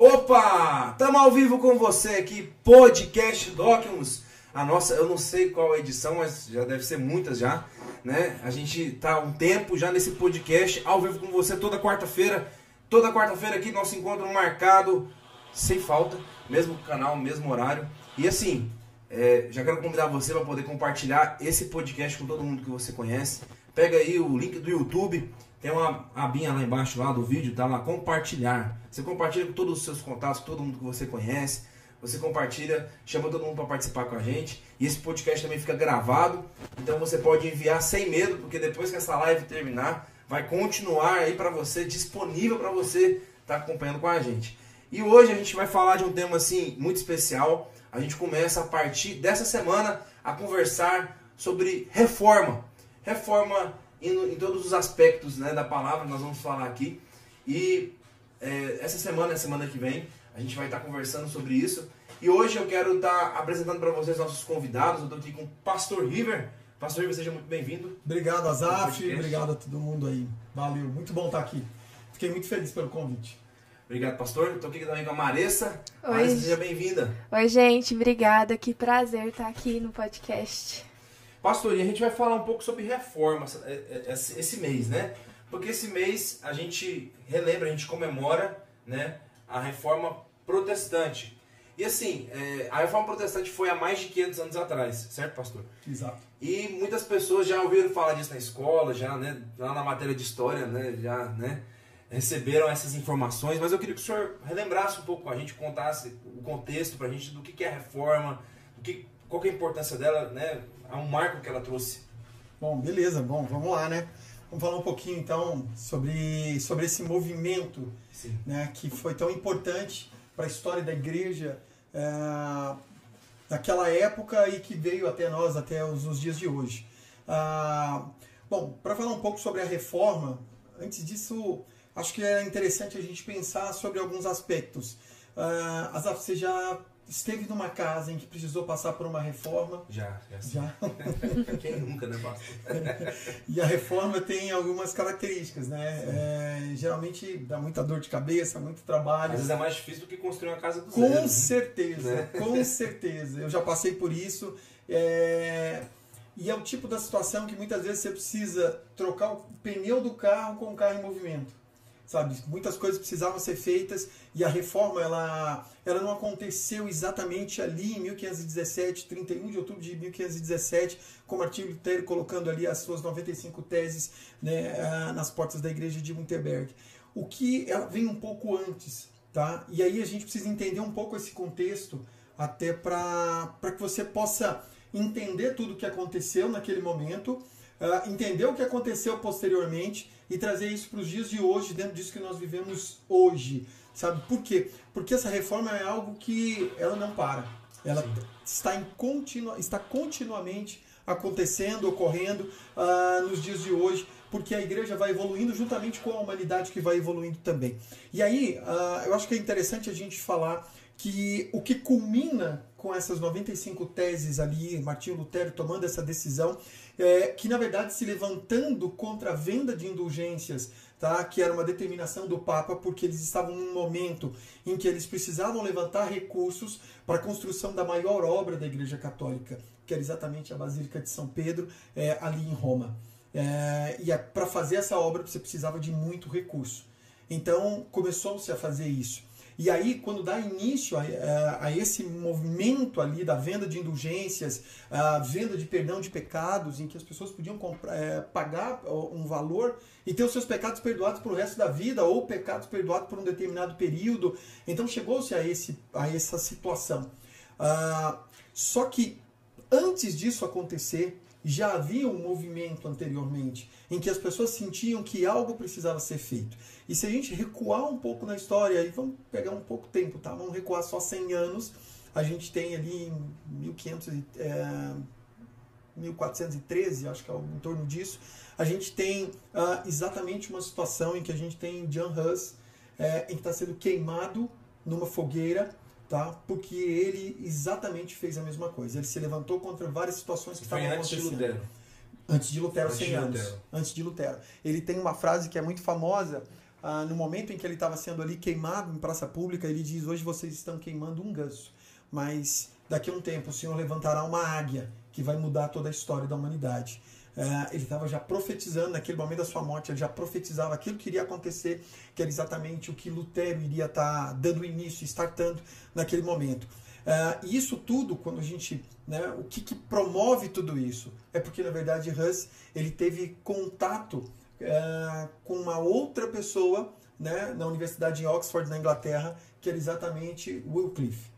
Opa! Estamos ao vivo com você aqui, Podcast Documents. A nossa, eu não sei qual edição, mas já deve ser muitas já, né? A gente tá um tempo já nesse podcast ao vivo com você toda quarta-feira. Toda quarta-feira aqui nosso encontro marcado sem falta, mesmo canal, mesmo horário. E assim, é, já quero convidar você para poder compartilhar esse podcast com todo mundo que você conhece. Pega aí o link do YouTube, tem uma abinha lá embaixo lá do vídeo, tá lá, compartilhar. Você compartilha com todos os seus contatos, todo mundo que você conhece. Você compartilha, chama todo mundo para participar com a gente. E esse podcast também fica gravado. Então você pode enviar sem medo, porque depois que essa live terminar, vai continuar aí para você, disponível para você estar tá acompanhando com a gente. E hoje a gente vai falar de um tema assim muito especial. A gente começa a partir dessa semana a conversar sobre reforma reforma em, em todos os aspectos né, da palavra, nós vamos falar aqui. E é, essa semana, a semana que vem, a gente vai estar conversando sobre isso. E hoje eu quero estar apresentando para vocês nossos convidados. Eu estou aqui com o Pastor River. Pastor River, seja muito bem-vindo. Obrigado, Azaf. Obrigado a todo mundo aí. Valeu, muito bom estar aqui. Fiquei muito feliz pelo convite. Obrigado, pastor. Estou aqui também com a Maressa. Oi. Maressa, seja bem-vinda. Oi, gente. Obrigada. Que prazer estar aqui no podcast. Pastor, e a gente vai falar um pouco sobre reforma é, é, esse mês, né? Porque esse mês a gente relembra, a gente comemora né, a reforma protestante. E assim, é, a reforma protestante foi há mais de 500 anos atrás, certo, pastor? Exato. E muitas pessoas já ouviram falar disso na escola, já, né, lá na matéria de história, né, já, né, receberam essas informações, mas eu queria que o senhor relembrasse um pouco com a gente, contasse o contexto para a gente do que é a reforma, do que, qual que é a importância dela, né, a um marco que ela trouxe. Bom, beleza, bom, vamos lá, né? Vamos falar um pouquinho então sobre, sobre esse movimento né, que foi tão importante para a história da igreja é, naquela época e que veio até nós até os, os dias de hoje. Ah, bom, para falar um pouco sobre a reforma, antes disso, acho que é interessante a gente pensar sobre alguns aspectos. Ah, você já esteve numa casa em que precisou passar por uma reforma? Já, já. já. Quem nunca, né, e a reforma tem algumas características, né? É, geralmente dá muita dor de cabeça, muito trabalho. Às vezes é mais difícil do que construir uma casa do com zero. Com certeza, né? com certeza. Eu já passei por isso. É... E é o tipo da situação que muitas vezes você precisa trocar o pneu do carro com o carro em movimento sabe? Muitas coisas precisavam ser feitas e a reforma ela, ela não aconteceu exatamente ali em 1517, 31 de outubro de 1517, com Martim Lutero colocando ali as suas 95 teses né, ah, nas portas da igreja de Wittenberg. O que ela vem um pouco antes, tá? E aí a gente precisa entender um pouco esse contexto até para que você possa entender tudo o que aconteceu naquele momento, uh, entender o que aconteceu posteriormente e trazer isso para os dias de hoje, dentro disso que nós vivemos hoje. Sabe por quê? Porque essa reforma é algo que ela não para. Ela está, em continua, está continuamente acontecendo, ocorrendo uh, nos dias de hoje, porque a igreja vai evoluindo juntamente com a humanidade que vai evoluindo também. E aí, uh, eu acho que é interessante a gente falar que o que culmina com essas 95 teses ali, Martinho Lutero tomando essa decisão, é, que na verdade se levantando contra a venda de indulgências, tá? que era uma determinação do Papa, porque eles estavam num momento em que eles precisavam levantar recursos para a construção da maior obra da Igreja Católica, que era exatamente a Basílica de São Pedro, é, ali em Roma. É, e é, para fazer essa obra você precisava de muito recurso. Então começou-se a fazer isso. E aí, quando dá início a, a, a, esse movimento ali da venda de indulgências, a venda de perdão de pecados, em que as pessoas podiam comprar, é, pagar um valor e ter os seus pecados perdoados para o resto da vida, ou pecados perdoados por um determinado período. Então chegou-se a, esse, a essa situação. Ah, só que antes disso acontecer, já havia um movimento anteriormente em que as pessoas sentiam que algo precisava ser feito. E se a gente recuar um pouco na história, e vamos pegar um pouco tempo, tá? Vamos recuar só 100 anos, a gente tem ali em 1500 é, 1413, acho que é em torno disso, a gente tem uh, exatamente uma situação em que a gente tem John Hus, é, em que está sendo queimado numa fogueira tá? Porque ele exatamente fez a mesma coisa. Ele se levantou contra várias situações que estavam acontecendo. Antes de Lutero. Antes de Lutero, antes 100 de anos. Lutero. Antes de Lutero. Ele tem uma frase que é muito famosa, ah, no momento em que ele estava sendo ali queimado em praça pública, ele diz: Hoje vocês estão queimando um ganso, mas daqui a um tempo o Senhor levantará uma águia que vai mudar toda a história da humanidade. Uh, ele estava já profetizando naquele momento da sua morte, ele já profetizava aquilo que iria acontecer, que era exatamente o que Lutero iria estar tá dando início, startando naquele momento. Uh, e isso tudo, quando a gente, né, o que, que, promove tudo isso? É porque na verdade Hus ele teve contato uh, com uma outra pessoa, né, na Universidade de Oxford, na Inglaterra, que era exatamente Wycliffe.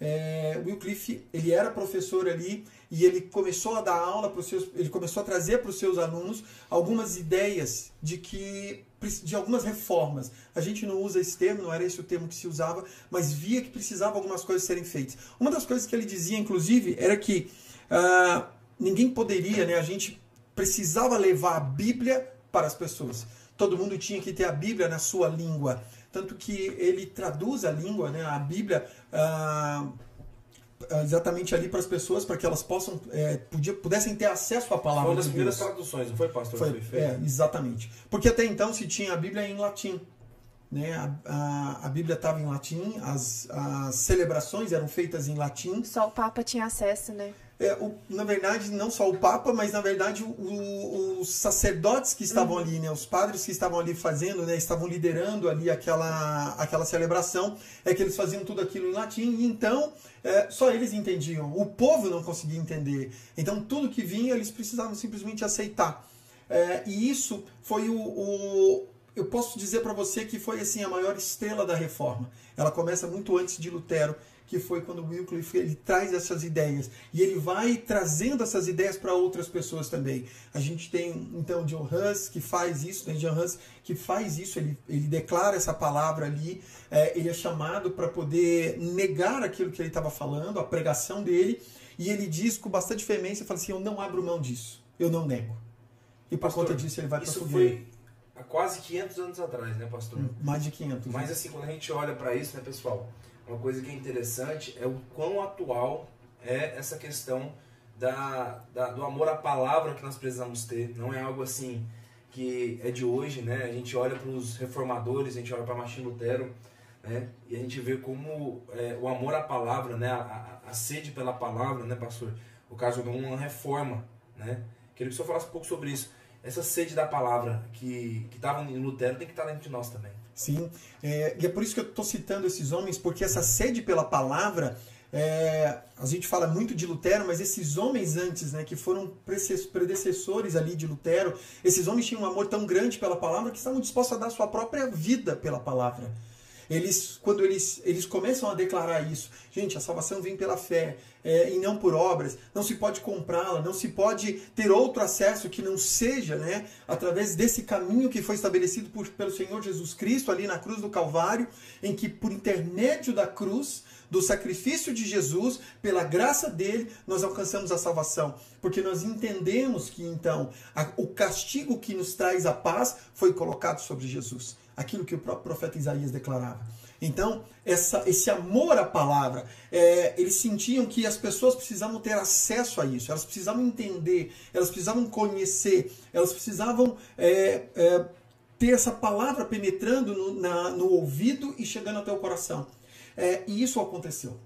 É, Wycliffe ele era professor ali e ele começou a dar aula para os seus, ele começou a trazer para os seus alunos algumas ideias de que de algumas reformas. A gente não usa esse termo, não era esse o termo que se usava, mas via que precisava algumas coisas serem feitas. Uma das coisas que ele dizia, inclusive, era que uh, ninguém poderia, né? A gente precisava levar a Bíblia para as pessoas. Todo mundo tinha que ter a Bíblia na sua língua, tanto que ele traduz a língua, né? A Bíblia uh, exatamente ali para as pessoas, para que elas possam é, podia, pudessem ter acesso à palavra foi uma das de primeiras Deus. traduções, não foi, pastor? Foi, foi é, exatamente. Porque até então se tinha a Bíblia em latim. Né? A, a, a Bíblia estava em latim, as, as celebrações eram feitas em latim. Só o Papa tinha acesso, né? É, o, na verdade, não só o Papa, mas na verdade o, os sacerdotes que estavam uhum. ali, né, os padres que estavam ali fazendo, né, estavam liderando ali aquela, aquela celebração, é que eles faziam tudo aquilo em latim, e então é, só eles entendiam. O povo não conseguia entender. Então tudo que vinha eles precisavam simplesmente aceitar. É, e isso foi o, o eu posso dizer para você que foi assim a maior estrela da reforma. Ela começa muito antes de Lutero que foi quando Wycliffe ele traz essas ideias e ele vai trazendo essas ideias para outras pessoas também. A gente tem então John Hus que faz isso, né? John Hus que faz isso, ele, ele declara essa palavra ali, é, ele é chamado para poder negar aquilo que ele estava falando, a pregação dele, e ele diz com bastante veemência, fala assim, eu não abro mão disso, eu não nego. E por pastor, conta disso ele vai para Isso foi há quase 500 anos atrás, né, pastor? Mais de 500. Mas assim, quando a gente olha para isso, né, pessoal, uma coisa que é interessante é o quão atual é essa questão da, da, do amor à palavra que nós precisamos ter. Não é algo assim que é de hoje, né? A gente olha para os reformadores, a gente olha para Martin Lutero, né? E a gente vê como é, o amor à palavra, né? A, a, a, sede pela palavra, né, pastor? O caso de uma reforma, né? Queria que o senhor falasse um pouco sobre isso. Essa sede da palavra que estava em Lutero tem que estar dentro de nós também. Sim, é, e é por isso que eu estou citando esses homens, porque essa sede pela palavra, é, a gente fala muito de Lutero, mas esses homens antes, né, que foram predecessores ali de Lutero, esses homens tinham um amor tão grande pela palavra que estavam dispostos a dar sua própria vida pela palavra. Eles, quando eles, eles começam a declarar isso, gente, a salvação vem pela fé é, e não por obras, não se pode comprá-la, não se pode ter outro acesso que não seja né, através desse caminho que foi estabelecido por, pelo Senhor Jesus Cristo ali na cruz do Calvário, em que por intermédio da cruz, do sacrifício de Jesus, pela graça dele, nós alcançamos a salvação. Porque nós entendemos que então a, o castigo que nos traz a paz foi colocado sobre Jesus aquilo que o próprio profeta Isaías declarava. Então, essa, esse amor à palavra, é, eles sentiam que as pessoas precisavam ter acesso a isso, elas precisavam entender, elas precisavam conhecer, elas precisavam é, é, ter essa palavra penetrando no, na, no ouvido e chegando até o coração. É, e isso aconteceu.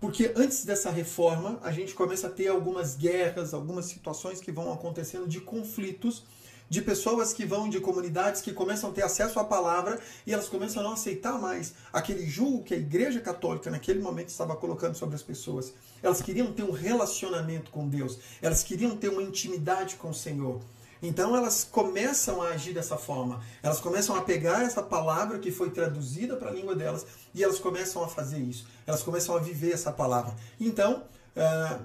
Porque antes dessa reforma, a gente começa a ter algumas guerras, algumas situações que vão acontecendo de conflitos de pessoas que vão de comunidades que começam a ter acesso à palavra e elas começam a não aceitar mais aquele julgo que a Igreja Católica naquele momento estava colocando sobre as pessoas. Elas queriam ter um relacionamento com Deus, elas queriam ter uma intimidade com o Senhor. Então elas começam a agir dessa forma. Elas começam a pegar essa palavra que foi traduzida para a língua delas e elas começam a fazer isso. Elas começam a viver essa palavra. Então,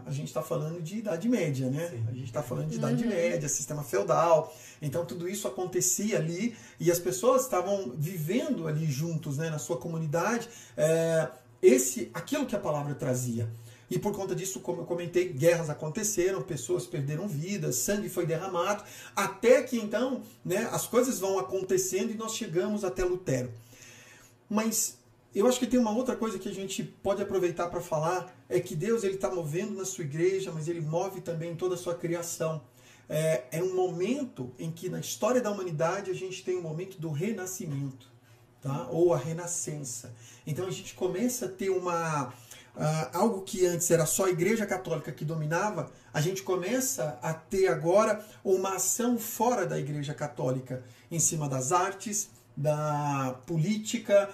a gente está falando de Idade Média, né? Sim. A gente está falando de Idade uhum. Média, sistema feudal. Então tudo isso acontecia ali e as pessoas estavam vivendo ali juntos, né, na sua comunidade, é, esse, aquilo que a palavra trazia. E por conta disso, como eu comentei, guerras aconteceram, pessoas perderam vidas, sangue foi derramado, até que então né, as coisas vão acontecendo e nós chegamos até Lutero. Mas eu acho que tem uma outra coisa que a gente pode aproveitar para falar, é que Deus ele está movendo na sua igreja, mas ele move também toda a sua criação é, é um momento em que na história da humanidade a gente tem um momento do renascimento. tá? ou a renascença. Então a gente começa a ter uma. Uh, algo que antes era só a Igreja Católica que dominava, a gente começa a ter agora uma ação fora da Igreja Católica, em cima das artes, da política,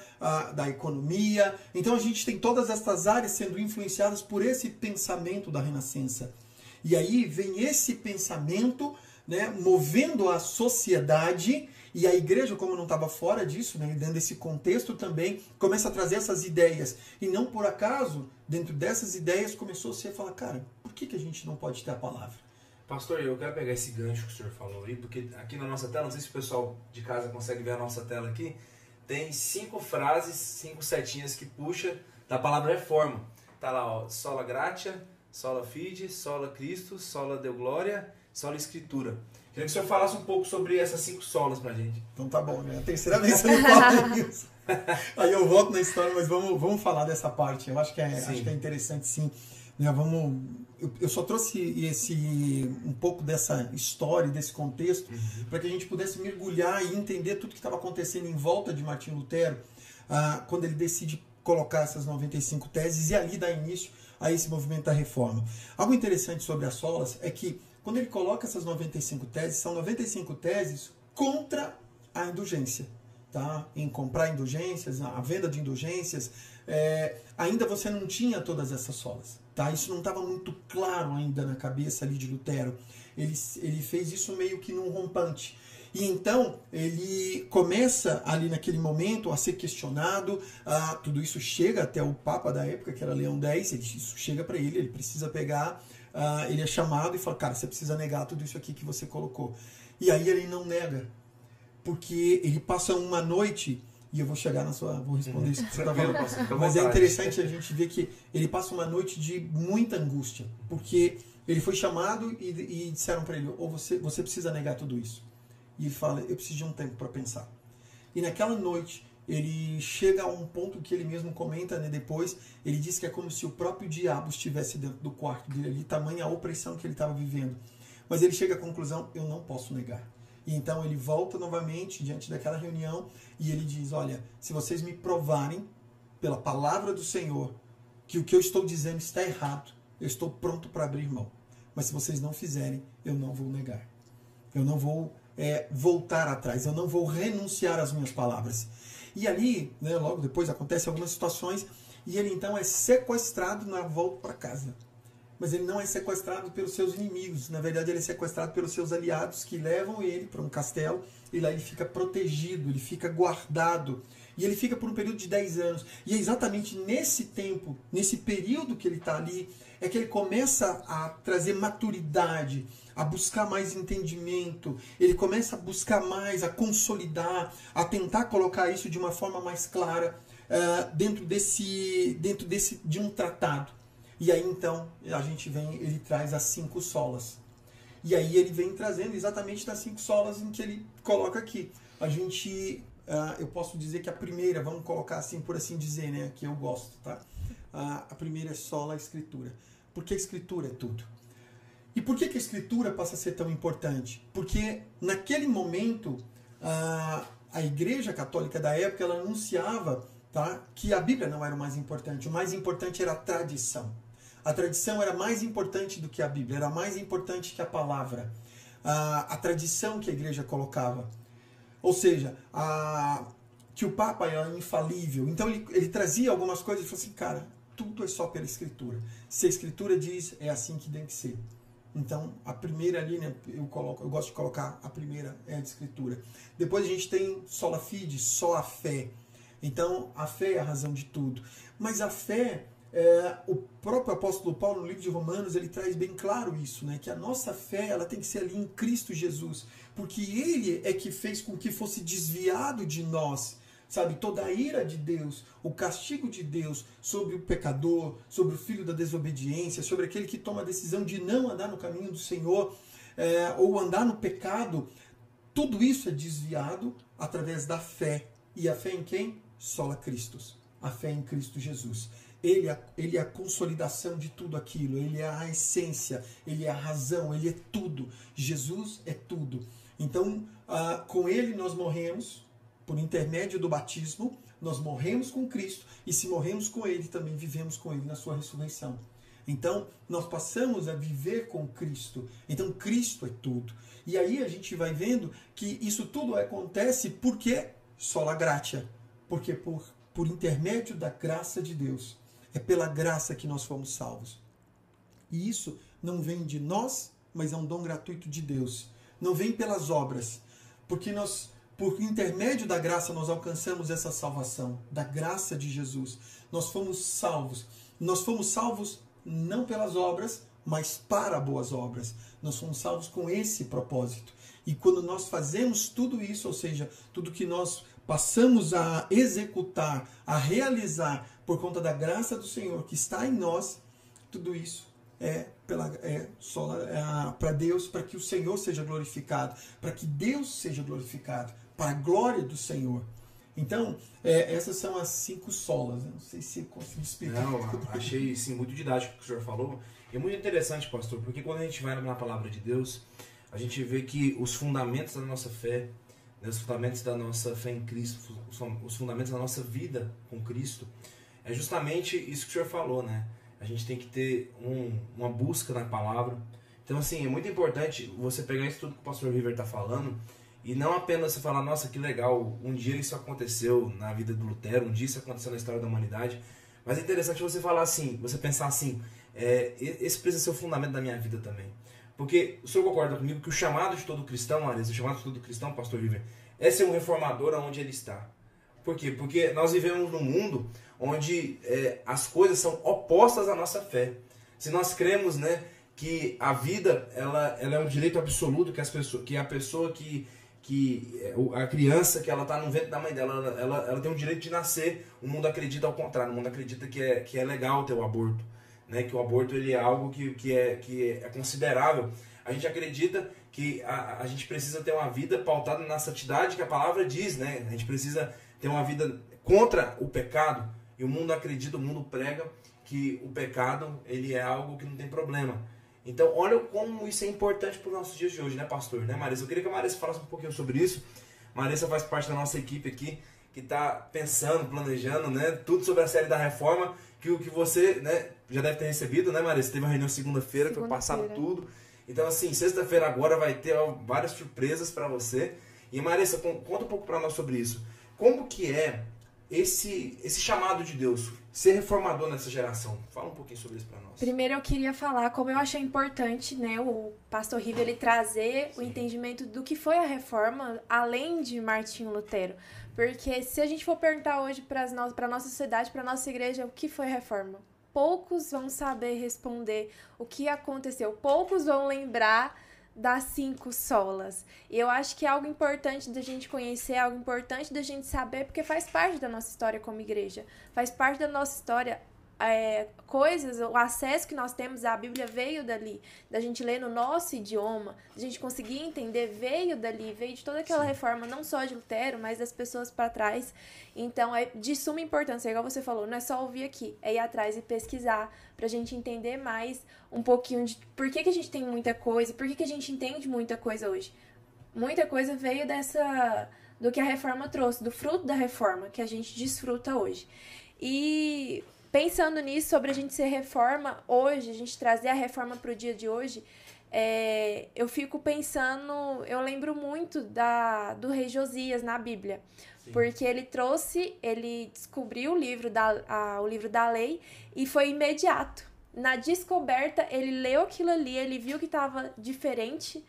da economia. Então a gente tem todas essas áreas sendo influenciadas por esse pensamento da Renascença. E aí vem esse pensamento né, movendo a sociedade e a igreja, como não estava fora disso, né, dentro desse contexto também, começa a trazer essas ideias. E não por acaso, dentro dessas ideias, começou -se a falar, cara, por que, que a gente não pode ter a palavra? Pastor, eu quero pegar esse gancho que o senhor falou aí, porque aqui na nossa tela, não sei se o pessoal de casa consegue ver a nossa tela aqui, tem cinco frases, cinco setinhas que puxa da palavra reforma. Tá lá, ó, sola gratia, sola fide, sola Cristo, sola deu glória, sola escritura. Queria que o senhor falasse um pouco sobre essas cinco solas pra gente. Então tá bom, né? A terceira vez que eu falo isso. Aí eu volto na história, mas vamos, vamos falar dessa parte. Eu acho que é, acho que é interessante sim. Né? Vamos, eu, eu, só trouxe esse um pouco dessa história, desse contexto, uhum. para que a gente pudesse mergulhar e entender tudo que estava acontecendo em volta de Martim Lutero, ah, quando ele decide colocar essas 95 teses e ali dar início a esse movimento da reforma. Algo interessante sobre as solas é que quando ele coloca essas 95 teses, são 95 teses contra a indulgência. Tá? Em comprar indulgências, a venda de indulgências, é, ainda você não tinha todas essas solas. Tá? Isso não estava muito claro ainda na cabeça ali de Lutero. Ele, ele fez isso meio que num rompante. E então ele começa ali naquele momento a ser questionado, ah, tudo isso chega até o Papa da época, que era Leão X, isso chega para ele, ele precisa pegar uh, ele é chamado e fala, cara, você precisa negar tudo isso aqui que você colocou. E aí ele não nega, porque ele passa uma noite e eu vou chegar na sua, vou responder isso que você está falando. Mas é interessante a gente ver que ele passa uma noite de muita angústia, porque ele foi chamado e, e disseram para ele, ou você, você precisa negar tudo isso. E ele fala, eu preciso de um tempo para pensar. E naquela noite ele chega a um ponto que ele mesmo comenta né, depois. Ele diz que é como se o próprio diabo estivesse dentro do quarto dele ali, tamanha a opressão que ele estava vivendo. Mas ele chega à conclusão: eu não posso negar. E então ele volta novamente diante daquela reunião e ele diz: Olha, se vocês me provarem pela palavra do Senhor que o que eu estou dizendo está errado, eu estou pronto para abrir mão. Mas se vocês não fizerem, eu não vou negar. Eu não vou é, voltar atrás, eu não vou renunciar às minhas palavras. E ali, né, logo depois, acontecem algumas situações e ele então é sequestrado na volta para casa. Mas ele não é sequestrado pelos seus inimigos, na verdade ele é sequestrado pelos seus aliados que levam ele para um castelo e lá ele fica protegido, ele fica guardado. E ele fica por um período de 10 anos. E é exatamente nesse tempo, nesse período que ele está ali, é que ele começa a trazer maturidade, a buscar mais entendimento, ele começa a buscar mais, a consolidar, a tentar colocar isso de uma forma mais clara uh, dentro desse, dentro desse de um tratado. E aí então a gente vem, ele traz as cinco solas. E aí ele vem trazendo exatamente das cinco solas em que ele coloca aqui. A gente, uh, eu posso dizer que a primeira, vamos colocar assim por assim dizer, né, que eu gosto, tá? Uh, a primeira é sola a escritura. Porque a escritura é tudo. E por que, que a escritura passa a ser tão importante? Porque naquele momento a, a Igreja Católica da época ela anunciava tá, que a Bíblia não era o mais importante. O mais importante era a tradição. A tradição era mais importante do que a Bíblia, era mais importante que a palavra. A, a tradição que a igreja colocava. Ou seja, a, que o Papa era infalível. Então ele, ele trazia algumas coisas e falou assim, cara, tudo é só pela Escritura. Se a Escritura diz, é assim que tem que ser. Então, a primeira né, eu, coloco, eu gosto de colocar a primeira é a de escritura. Depois a gente tem sola fide, só a fé. Então, a fé é a razão de tudo. Mas a fé, é, o próprio apóstolo Paulo, no livro de Romanos, ele traz bem claro isso, né? Que a nossa fé, ela tem que ser ali em Cristo Jesus. Porque ele é que fez com que fosse desviado de nós sabe, toda a ira de Deus, o castigo de Deus sobre o pecador, sobre o filho da desobediência, sobre aquele que toma a decisão de não andar no caminho do Senhor é, ou andar no pecado, tudo isso é desviado através da fé. E a fé em quem? Sola Cristos. A fé em Cristo Jesus. Ele é, ele é a consolidação de tudo aquilo, ele é a essência, ele é a razão, ele é tudo. Jesus é tudo. Então, ah, com ele nós morremos, Por intermédio do batismo, nós morremos com Cristo e se morremos com Ele, também vivemos com Ele na sua ressurreição. Então, nós passamos a viver com Cristo. Então, Cristo é tudo. E aí a gente vai vendo que isso tudo acontece porque sola gratia, porque por, por intermédio da graça de Deus. É pela graça que nós fomos salvos. E isso não vem de nós, mas é um dom gratuito de Deus. Não vem pelas obras, porque nós por intermédio da graça nós alcançamos essa salvação, da graça de Jesus. Nós fomos salvos. Nós fomos salvos não pelas obras, mas para boas obras. Nós fomos salvos com esse propósito. E quando nós fazemos tudo isso, ou seja, tudo que nós passamos a executar, a realizar por conta da graça do Senhor que está em nós, tudo isso é pela é só é, para Deus, para que o Senhor seja glorificado, para que Deus seja glorificado, para a glória do Senhor. Então, é, essas são as cinco solas. Não sei se consegui explicar. Não, achei sim, muito didático o que o senhor falou. E muito interessante, pastor, porque quando a gente vai na palavra de Deus, a gente vê que os fundamentos da nossa fé, né, os fundamentos da nossa fé em Cristo, os fundamentos da nossa vida com Cristo, é justamente isso que o senhor falou, né? A gente tem que ter um, uma busca na palavra. Então, assim, é muito importante você pegar isso tudo que o pastor River está falando e não apenas você falar, nossa, que legal, um dia isso aconteceu na vida do Lutero, um dia isso aconteceu na história da humanidade. Mas é interessante você falar assim, você pensar assim, é, esse precisa ser o fundamento da minha vida também. Porque o senhor concorda comigo que o chamado de todo cristão, Marisa, o chamado de todo cristão, pastor River, é ser um reformador aonde ele está. Por quê? Porque nós vivemos num mundo onde é, as coisas são opostas à nossa fé. Se nós cremos né, que a vida ela, ela é um direito absoluto, que, as pessoas, que a pessoa que que é, a criança que ela está no ventre da mãe dela, ela, ela, ela, tem o direito de nascer. O mundo acredita ao contrário, o mundo acredita que é, que é legal ter o aborto, né? que o aborto ele é algo que, que, é, que é considerável. A gente acredita que a, a gente precisa ter uma vida pautada na santidade que a palavra diz, né? A gente precisa ter uma vida contra o pecado. E o mundo acredita, o mundo prega que o pecado ele é algo que não tem problema. Então, olha como isso é importante para os nossos dias de hoje, né, pastor? Né, Marisa? Eu queria que a Marisa falasse um pouquinho sobre isso. Marisa faz parte da nossa equipe aqui, que está pensando, planejando, né, tudo sobre a série da reforma, que o que você, né, já deve ter recebido, né, Marisa? Teve uma reunião segunda-feira, segunda foi passado tudo. Então, assim, sexta-feira agora vai ter ó, várias surpresas para você. E, Marisa, conta um pouco para nós sobre isso. Como que é esse, esse chamado de Deus? ser reformador nessa geração. Fala um pouquinho sobre isso para nós. Primeiro eu queria falar como eu achei importante, né, o pastor River ele trazer Sim. o entendimento do que foi a reforma além de Martinho Lutero. Porque se a gente for perguntar hoje para no para nossa sociedade, para nossa igreja, o que foi a reforma? Poucos vão saber responder o que aconteceu. Poucos vão lembrar das cinco solas. E eu acho que é algo importante da gente conhecer, é algo importante da gente saber, porque faz parte da nossa história como igreja. Faz parte da nossa história é, coisas, o acesso que nós temos à Bíblia veio dali, da gente ler no nosso idioma, da gente conseguir entender, veio dali, veio de toda aquela Sim. reforma, não só de Lutero, mas das pessoas para trás. Então é de suma importância, igual você falou, não é só ouvir aqui, é ir atrás e pesquisar, para a gente entender mais um pouquinho de por que, que a gente tem muita coisa, por que, que a gente entende muita coisa hoje. Muita coisa veio dessa. do que a reforma trouxe, do fruto da reforma que a gente desfruta hoje. E pensando nisso, sobre a gente ser reforma hoje, a gente trazer a reforma para o dia de hoje, é, eu fico pensando, eu lembro muito da, do rei Josias na Bíblia, Sim. porque ele trouxe, ele descobriu o livro, da, a, o livro da lei e foi imediato. Na descoberta, ele leu aquilo ali, ele viu que estava diferente,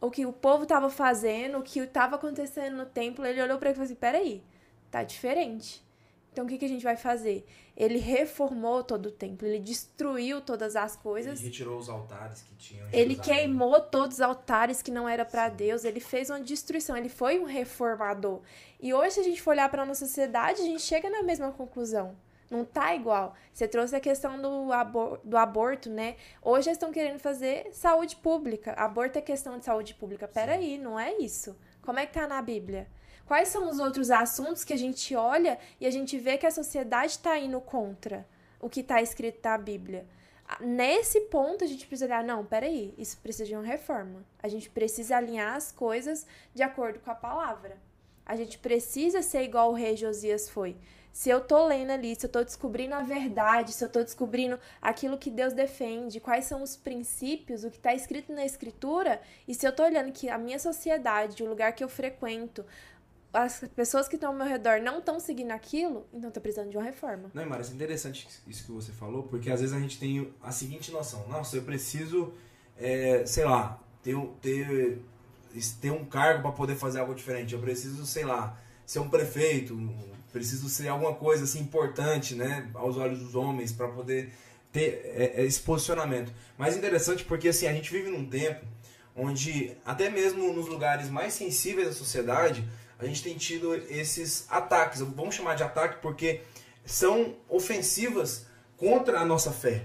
o que o povo estava fazendo, o que estava acontecendo no templo, ele olhou para ele e falou assim, peraí, tá diferente. Então o que, que a gente vai fazer? Ele reformou todo o templo, ele destruiu todas as coisas. Ele retirou os altares que tinham. Ele queimou todos os altares que não era para Deus, ele fez uma destruição, ele foi um reformador. E hoje, se a gente for olhar para nossa sociedade, a gente chega na mesma conclusão. Não tá igual. Você trouxe a questão do, abor do aborto, né? Hoje eles estão querendo fazer saúde pública. Aborto é questão de saúde pública. Peraí, não é isso. Como é que tá na Bíblia? Quais são os outros assuntos que a gente olha e a gente vê que a sociedade está indo contra o que está escrito na Bíblia? Nesse ponto, a gente precisa olhar, não, peraí, isso precisa de uma reforma. A gente precisa alinhar as coisas de acordo com a palavra. A gente precisa ser igual o rei Josias foi. Se eu tô lendo ali, se eu tô descobrindo a verdade, se eu tô descobrindo aquilo que Deus defende, quais são os princípios, o que está escrito na escritura, e se eu tô olhando que a minha sociedade, o lugar que eu frequento, as pessoas que estão ao meu redor não estão seguindo aquilo, então tô precisando de uma reforma. Não, Mara, é interessante isso que você falou, porque às vezes a gente tem a seguinte noção: nossa, eu preciso, é, sei lá, ter, ter, ter um cargo para poder fazer algo diferente. Eu preciso, sei lá, ser um prefeito, preciso ser alguma coisa assim importante, né, aos olhos dos homens, para poder ter é, é, esse posicionamento. Mas interessante porque assim a gente vive num tempo onde até mesmo nos lugares mais sensíveis da sociedade a gente tem tido esses ataques. Vamos chamar de ataque porque são ofensivas contra a nossa fé,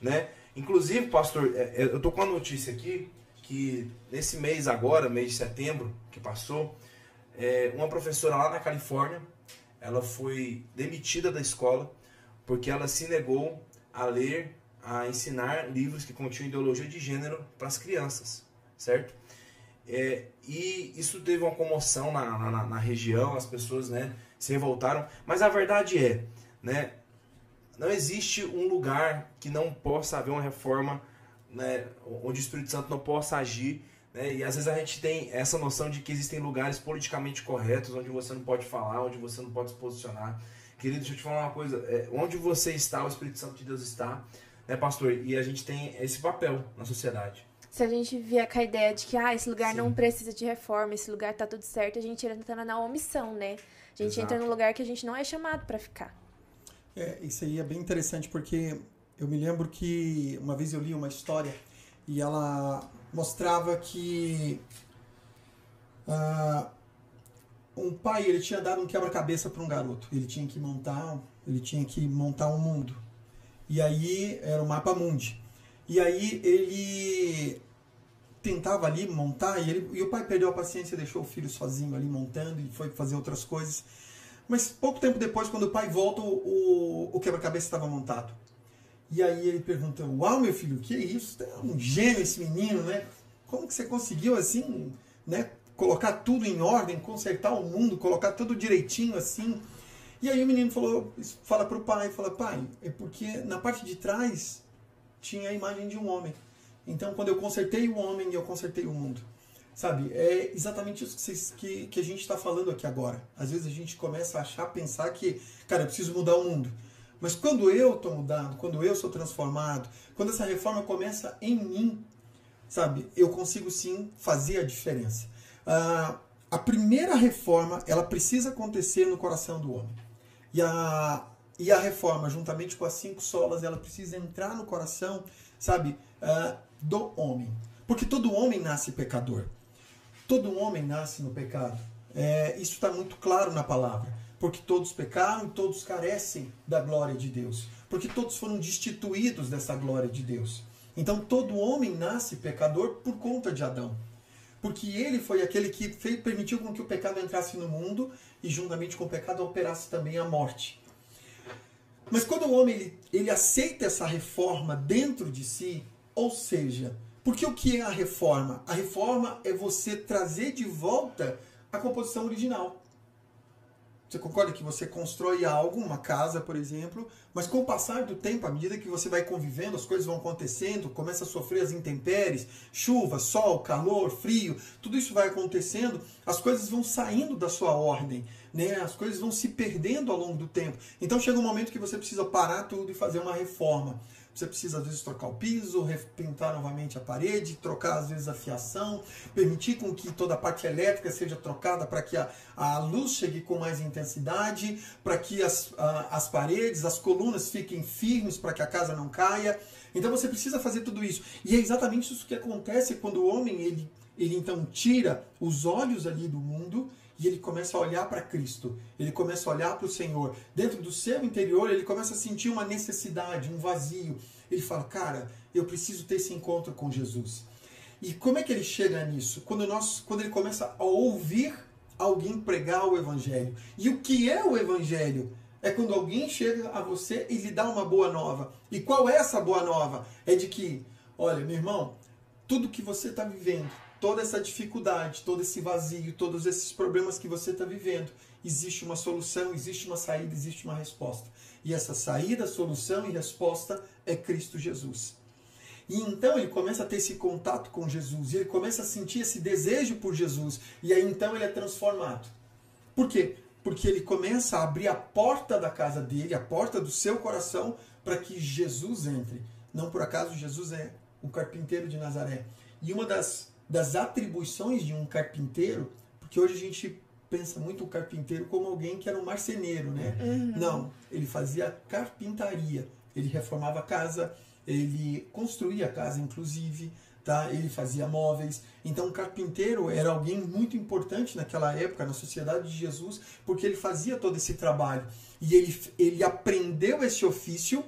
né? Inclusive, pastor, é, é, eu tô com uma notícia aqui que nesse mês agora, mês de setembro que passou, é, uma professora lá na Califórnia, ela foi demitida da escola porque ela se negou a ler, a ensinar livros que continham ideologia de gênero para as crianças, certo? É, e isso teve uma comoção na, na, na, região, as pessoas né, se revoltaram. Mas a verdade é, né, não existe um lugar que não possa haver uma reforma, né, onde o Espírito Santo não possa agir. Né, e às vezes a gente tem essa noção de que existem lugares politicamente corretos, onde você não pode falar, onde você não pode se posicionar. Querido, deixa eu te falar uma coisa. É, onde você está, o Espírito Santo de Deus está, né, pastor? E a gente tem esse papel na sociedade se a gente vier com a ideia de que ah, esse lugar Sim. não precisa de reforma, esse lugar tá tudo certo, a gente entra na omissão, né? A gente Exato. entra num lugar que a gente não é chamado para ficar. É, isso aí é bem interessante porque eu me lembro que uma vez eu li uma história e ela mostrava que uh, um pai ele tinha dado um quebra-cabeça para um garoto. Ele tinha que montar, ele tinha que montar um mundo. E aí era o mapa mundi. E aí ele tentava ali montar e, ele, e o pai perdeu a paciência, deixou o filho sozinho ali montando e foi fazer outras coisas. Mas pouco tempo depois, quando o pai volta, o, o quebra-cabeça estava montado. E aí ele pergunta: Uau, meu filho, que é isso? É um gênio esse menino, né? Como que você conseguiu assim, né? Colocar tudo em ordem, consertar o mundo, colocar tudo direitinho assim. E aí o menino falou, fala para o pai, fala, pai, é porque na parte de trás tinha a imagem de um homem. Então, quando eu consertei o homem, eu consertei o mundo. Sabe? É exatamente isso que, vocês, que, que a gente está falando aqui agora. Às vezes a gente começa a achar, pensar que, cara, eu preciso mudar o mundo. Mas quando eu estou mudado, quando eu sou transformado, quando essa reforma começa em mim, sabe? Eu consigo sim fazer a diferença. Ah, a primeira reforma, ela precisa acontecer no coração do homem. E a, e a reforma, juntamente com as cinco solas, ela precisa entrar no coração, sabe, uh, do homem. Porque todo homem nasce pecador. Todo homem nasce no pecado. É, isso está muito claro na palavra. Porque todos pecaram todos carecem da glória de Deus. Porque todos foram destituídos dessa glória de Deus. Então todo homem nasce pecador por conta de Adão. Porque ele foi aquele que fez, permitiu com que o pecado entrasse no mundo e juntamente com o pecado operasse também a morte. Mas quando o homem ele, ele aceita essa reforma dentro de si, ou seja, porque o que é a reforma? A reforma é você trazer de volta a composição original. Você concorda que você constrói algo, uma casa, por exemplo, mas com o passar do tempo, à medida que você vai convivendo, as coisas vão acontecendo, começa a sofrer as intempéries, chuva, sol, calor, frio, tudo isso vai acontecendo, as coisas vão saindo da sua ordem, né? As coisas vão se perdendo ao longo do tempo. Então chega um momento que você precisa parar tudo e fazer uma reforma. Você precisa, às vezes, trocar o piso, repintar novamente a parede, trocar, às vezes, a fiação, permitir com que toda a parte elétrica seja trocada para que a, a luz chegue com mais intensidade, para que as, a, as paredes, as colunas fiquem firmes, para que a casa não caia. Então você precisa fazer tudo isso. E é exatamente isso que acontece quando o homem, ele, ele então tira os olhos ali do mundo ele começa a olhar para Cristo, ele começa a olhar para o Senhor. Dentro do seu interior, ele começa a sentir uma necessidade, um vazio. Ele fala: Cara, eu preciso ter esse encontro com Jesus. E como é que ele chega nisso? Quando, nós, quando ele começa a ouvir alguém pregar o Evangelho. E o que é o Evangelho? É quando alguém chega a você e lhe dá uma boa nova. E qual é essa boa nova? É de que, olha, meu irmão, tudo que você está vivendo, toda essa dificuldade, todo esse vazio, todos esses problemas que você está vivendo, existe uma solução, existe uma saída, existe uma resposta. E essa saída, solução e resposta é Cristo Jesus. E então ele começa a ter esse contato com Jesus, e ele começa a sentir esse desejo por Jesus, e aí então ele é transformado. Por quê? Porque ele começa a abrir a porta da casa dele, a porta do seu coração, para que Jesus entre. Não por acaso Jesus é o carpinteiro de Nazaré. E uma das, das atribuições de um carpinteiro, porque hoje a gente pensa muito o carpinteiro como alguém que era um marceneiro, né? Uhum. Não, ele fazia carpintaria. Ele reformava a casa, ele construía a casa, inclusive, tá? Ele fazia móveis. Então, o carpinteiro era alguém muito importante naquela época na sociedade de Jesus, porque ele fazia todo esse trabalho e ele ele aprendeu esse ofício,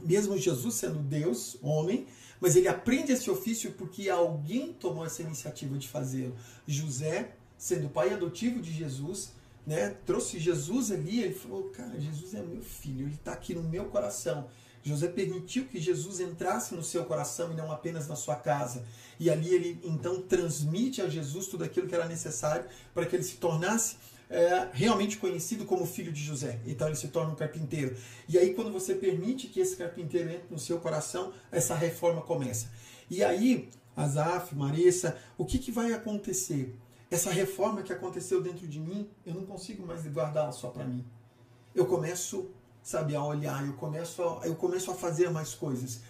mesmo Jesus sendo Deus, homem, mas ele aprende esse ofício porque alguém tomou essa iniciativa de fazê-lo. José, sendo pai adotivo de Jesus, né, trouxe Jesus ali, ele falou, cara, Jesus é meu filho, ele está aqui no meu coração. José permitiu que Jesus entrasse no seu coração e não apenas na sua casa. E ali ele então transmite a Jesus tudo aquilo que era necessário para que ele se tornasse é, realmente conhecido como filho de José. Então ele se torna um carpinteiro. E aí, quando você permite que esse carpinteiro entre no seu coração, essa reforma começa. E aí, Azaf, Marissa, o que, que vai acontecer? Essa reforma que aconteceu dentro de mim, eu não consigo mais guardá-la só para mim. Eu começo, sabe, a olhar, eu começo a, eu começo a fazer mais coisas.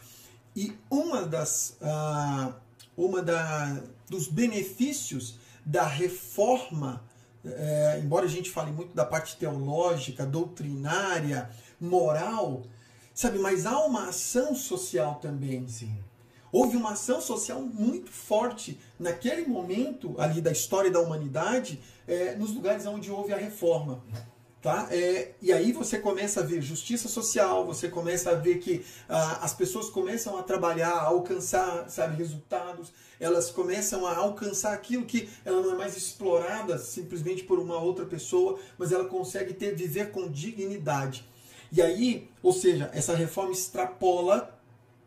E uma das, uh, uma da, dos benefícios da reforma é, embora a gente fale muito da parte teológica, doutrinária, moral, sabe, mas há uma ação social também. Sim. Houve uma ação social muito forte naquele momento ali da história da humanidade, é, nos lugares onde houve a reforma. Tá? É, e aí você começa a ver justiça social, você começa a ver que ah, as pessoas começam a trabalhar, a alcançar sabe, resultados, elas começam a alcançar aquilo que ela não é mais explorada simplesmente por uma outra pessoa, mas ela consegue ter viver com dignidade. E aí, ou seja, essa reforma extrapola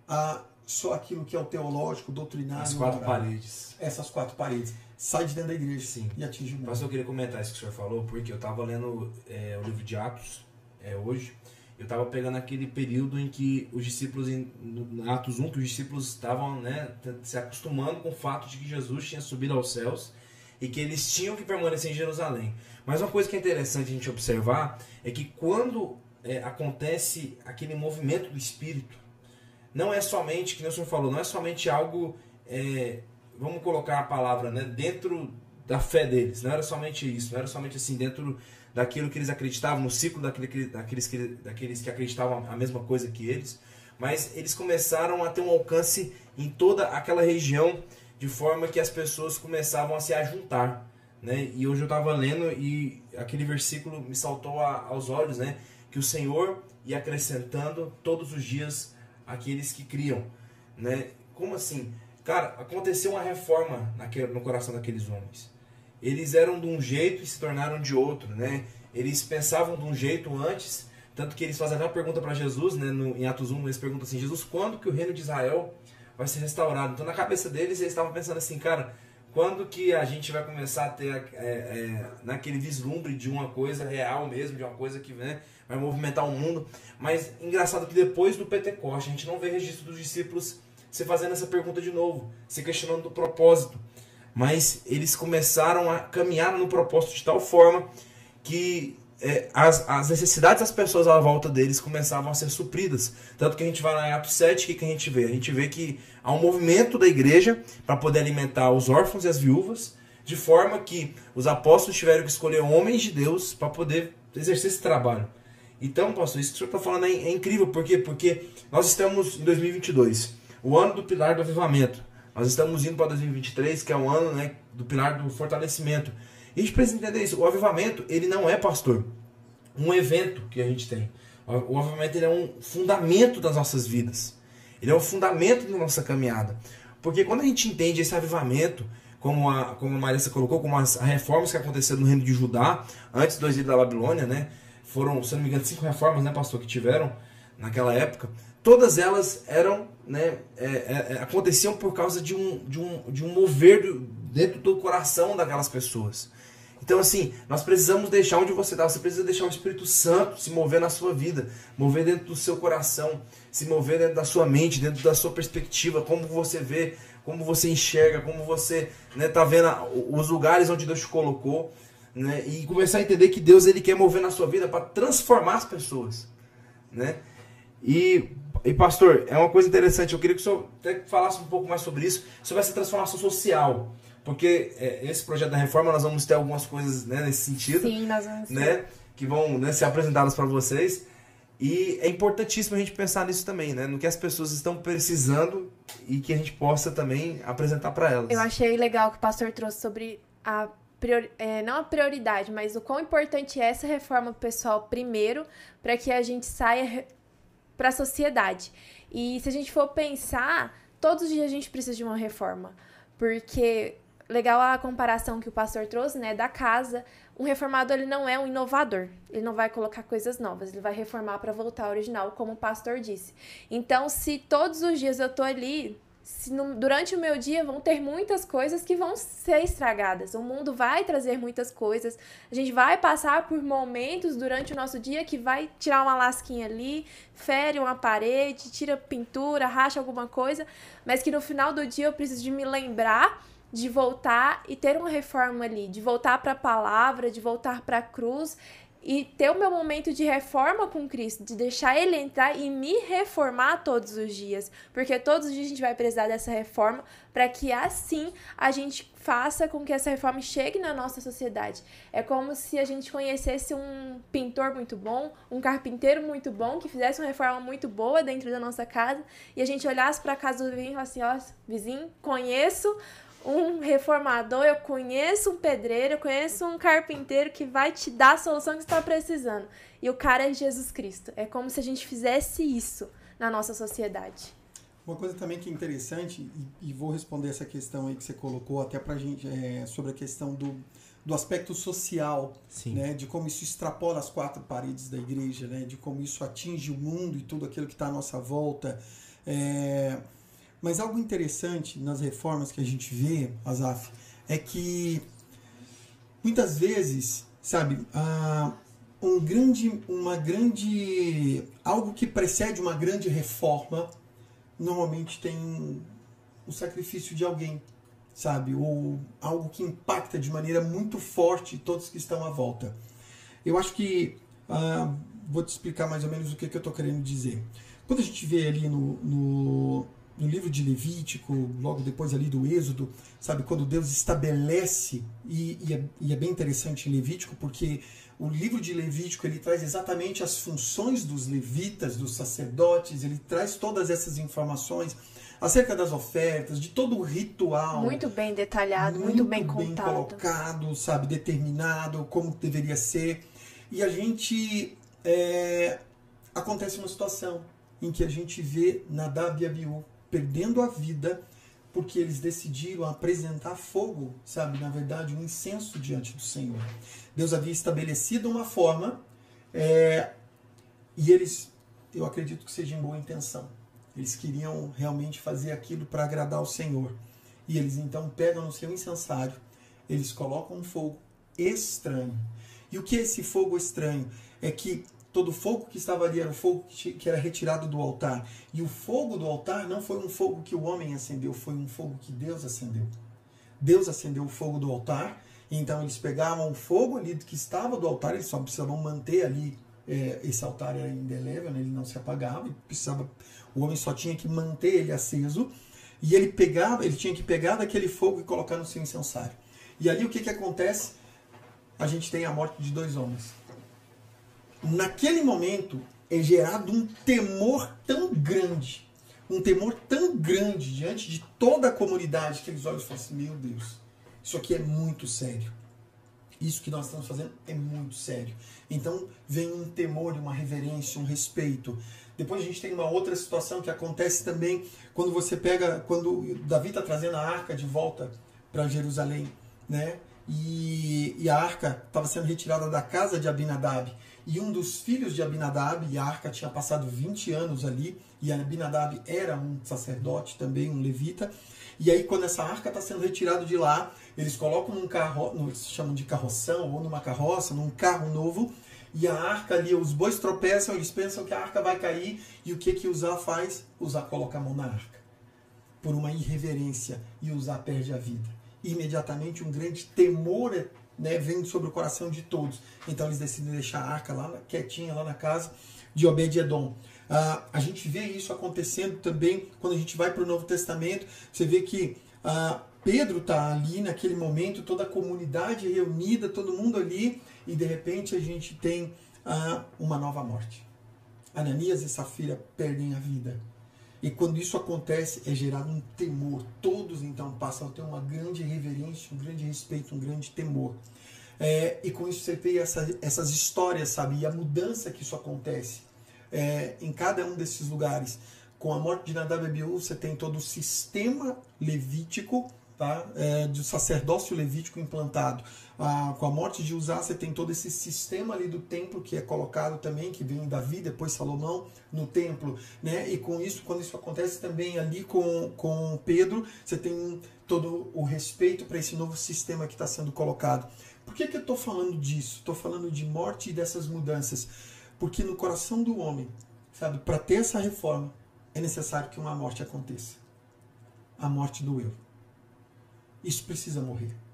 a só aquilo que é o teológico, doutrinário. As quatro moral. paredes. Essas quatro paredes sai de dentro da igreja Sim. e atinge o mundo. Pastor, eu queria comentar isso que o senhor falou, porque eu estava lendo é, o livro de Atos é, hoje, eu estava pegando aquele período em que os discípulos, em, Atos 1, que os discípulos estavam né, se acostumando com o fato de que Jesus tinha subido aos céus e que eles tinham que permanecer em Jerusalém. Mas uma coisa que é interessante a gente observar é que quando é, acontece aquele movimento do Espírito, não é somente, que o senhor falou, não é somente algo é, vamos colocar a palavra, né, dentro da fé deles. Não era somente isso, não era somente assim, dentro daquilo que eles acreditavam, no ciclo daquele, daqueles, que, daqueles que acreditavam a mesma coisa que eles, mas eles começaram a ter um alcance em toda aquela região, de forma que as pessoas começavam a se ajuntar. Né? E hoje eu estava lendo e aquele versículo me saltou a, aos olhos, né? que o Senhor ia acrescentando todos os dias aqueles que criam. Né? Como assim? Cara, aconteceu uma reforma naquele, no coração daqueles homens. Eles eram de um jeito e se tornaram de outro, né? Eles pensavam de um jeito antes, tanto que eles fazem uma pergunta para Jesus, né? No, em Atos 1, eles perguntam assim: Jesus, quando que o reino de Israel vai ser restaurado? Então, na cabeça deles, eles estavam pensando assim, cara, quando que a gente vai começar a ter é, é, naquele vislumbre de uma coisa real mesmo, de uma coisa que né, vai movimentar o mundo? Mas engraçado que depois do Pentecoste, a gente não vê registro dos discípulos você fazendo essa pergunta de novo, se questionando do propósito. Mas eles começaram a caminhar no propósito de tal forma que é, as, as, necessidades das pessoas à volta deles começavam a ser supridas. Tanto que a gente vai lá em Atos 7, o que, que a gente vê? A gente vê que há um movimento da igreja para poder alimentar os órfãos e as viúvas, de forma que os apóstolos tiveram que escolher homens de Deus para poder exercer esse trabalho. Então, pastor, isso que o senhor está falando é, é incrível. Por quê? Porque nós estamos em 2022 o ano do pilar do avivamento. Nós estamos indo para 2023, que é o ano né, do pilar do fortalecimento. E a gente precisa entender isso. O avivamento, ele não é, pastor, um evento que a gente tem. O avivamento ele é um fundamento das nossas vidas. Ele é um fundamento da nossa caminhada. Porque quando a gente entende esse avivamento, como a, como a Marissa colocou, como as reformas que aconteceram no reino de Judá, antes do exílio da Babilônia, né? Foram, se não me engano, cinco reformas, né, pastor, que tiveram naquela época, todas elas eram, né, é, é, é, aconteciam por causa de um, de um, de um mover do, dentro do coração daquelas pessoas. Então, assim, nós precisamos deixar onde você está, você precisa deixar o Espírito Santo se mover na sua vida, mover dentro do seu coração, se mover dentro da sua mente, dentro da sua perspectiva, como você vê, como você enxerga, como você está né, tá vendo os lugares onde Deus te colocou, né, e começar a entender que Deus ele quer mover na sua vida para transformar as pessoas. Né? E, e, pastor, é uma coisa interessante, eu queria que o senhor até falasse um pouco mais sobre isso, sobre essa transformação social. Porque é, esse projeto da reforma nós vamos ter algumas coisas né, nesse sentido. Sim, nós vamos né, ter. Que vão né, ser apresentadas para vocês. E é importantíssimo a gente pensar nisso também, né? No que as pessoas estão precisando e que a gente possa também apresentar para elas. Eu achei legal que o pastor trouxe sobre a priori, é, não a prioridade, mas o quão importante é essa reforma pessoal primeiro, para que a gente saia para a sociedade. E se a gente for pensar, todos os dias a gente precisa de uma reforma, porque legal a comparação que o pastor trouxe, né, da casa. Um reformado ele não é um inovador. Ele não vai colocar coisas novas, ele vai reformar para voltar ao original, como o pastor disse. Então, se todos os dias eu tô ali, no, durante o meu dia vão ter muitas coisas que vão ser estragadas. O mundo vai trazer muitas coisas. A gente vai passar por momentos durante o nosso dia que vai tirar uma lasquinha ali, fere uma parede, tira pintura, racha alguma coisa, mas que no final do dia eu preciso de me lembrar de voltar e ter uma reforma ali, de voltar para a palavra, de voltar para a cruz e ter o meu momento de reforma com Cristo, de deixar Ele entrar e me reformar todos os dias, porque todos os dias a gente vai precisar dessa reforma para que assim a gente faça com que essa reforma chegue na nossa sociedade. É como se a gente conhecesse um pintor muito bom, um carpinteiro muito bom, que fizesse uma reforma muito boa dentro da nossa casa e a gente olhasse para a casa do vizinho e falasse assim: ó, vizinho, conheço um reformador, eu conheço um pedreiro, eu conheço um carpinteiro que vai te dar a solução que você está precisando. E o cara é Jesus Cristo. É como se a gente fizesse isso na nossa sociedade. Uma coisa também que é interessante, e, e vou responder essa questão aí que você colocou até pra gente, é, sobre a questão do, do aspecto social, Sim. né, de como isso extrapola as quatro paredes da igreja, né, de como isso atinge o mundo e tudo aquilo que está à nossa volta. É, mas algo interessante nas reformas que a gente vê, Azaf, é que muitas vezes, sabe, um grande, uma grande, algo que precede uma grande reforma, normalmente tem o sacrifício de alguém, sabe, ou algo que impacta de maneira muito forte todos que estão à volta. Eu acho que ah, vou te explicar mais ou menos o que, que eu estou querendo dizer. Quando a gente vê ali no, no no livro de Levítico, logo depois ali do Êxodo, sabe, quando Deus estabelece, e, e, é, e, é, bem interessante em Levítico, porque o livro de Levítico ele traz exatamente as funções dos levitas, dos sacerdotes, ele traz todas essas informações acerca das ofertas, de todo o ritual. Muito bem detalhado, muito, muito bem, bem colocado, sabe, determinado, como deveria ser. E a gente. É, acontece uma situação em que a gente vê Nadab e Abiú perdendo a vida porque eles decidiram apresentar fogo, sabe? Na verdade, um incenso diante do Senhor. Deus havia estabelecido uma forma é, e eles, eu acredito que seja em boa intenção. Eles queriam realmente fazer aquilo para agradar ao Senhor. E eles então pegam no seu incensário, eles colocam um fogo estranho. E o que é esse fogo estranho? É que Todo fogo que estava ali era o fogo que era retirado do altar. E o fogo do altar não foi um fogo que o homem acendeu, foi um fogo que Deus acendeu. Deus acendeu o fogo do altar, então eles pegavam o fogo ali que estava do altar, eles só precisavam manter ali, é, esse altar era indelével, né? ele não se apagava, precisava, o homem só tinha que manter ele aceso, e ele pegava, ele tinha que pegar daquele fogo e colocar no seu incensário. E ali o que, que acontece? A gente tem a morte de dois homens naquele momento é gerado um temor tão grande, um temor tão grande diante de toda a comunidade que eles olham e falam assim: meu Deus, isso aqui é muito sério. Isso que nós estamos fazendo é muito sério. Então vem um temor, uma reverência, um respeito. Depois a gente tem uma outra situação que acontece também quando você pega, quando Davi está trazendo a arca de volta para Jerusalém, né? E, e, a arca estava sendo retirada da casa de Abinadab. E um dos filhos de Abinadab, e a arca tinha passado 20 anos ali, e Abinadab era um sacerdote também, um levita. E aí, quando essa arca está sendo retirada de lá, eles colocam num carro, no, eles chamam de carroção, ou numa carroça, num carro novo, e a arca ali, os bois tropeçam, eles pensam que a arca vai cair, e o que que Uzá faz? Uzá coloca a mão na arca, por uma irreverência, e Uzá perde a vida. Imediatamente um grande temor né, sobre o coração de todos. Então eles decidem deixar a arca lá quietinha, lá na casa de Obed-Edom. Ah, a gente vê isso acontecendo também quando a gente vai para o Novo Testamento. Você vê que ah, Pedro está ali naquele momento, toda a comunidade reunida, todo mundo ali, e de repente a gente tem ah, uma nova morte. Ananias e Safira perdem a vida. E quando isso acontece, é gerado um temor. Todos então passam a ter uma grande reverência, um grande respeito, um grande temor. É, e com isso você vê essa, essas histórias, sabe? E a mudança que isso acontece é, em cada um desses lugares. Com a morte de Nadab e Abiú, você tem todo o sistema levítico, tá? É, do sacerdócio levítico implantado. Ah, com a morte de Uzá, você tem todo esse sistema ali do templo que é colocado também, que vem Davi, depois Salomão, no templo. Né? E com isso, quando isso acontece também ali com, com Pedro, você tem todo o respeito para esse novo sistema que está sendo colocado. Por que, que eu estou falando disso? Estou falando de morte e dessas mudanças. Porque no coração do homem, sabe, para ter essa reforma, é necessário que uma morte aconteça. A morte do eu. Isso precisa morrer.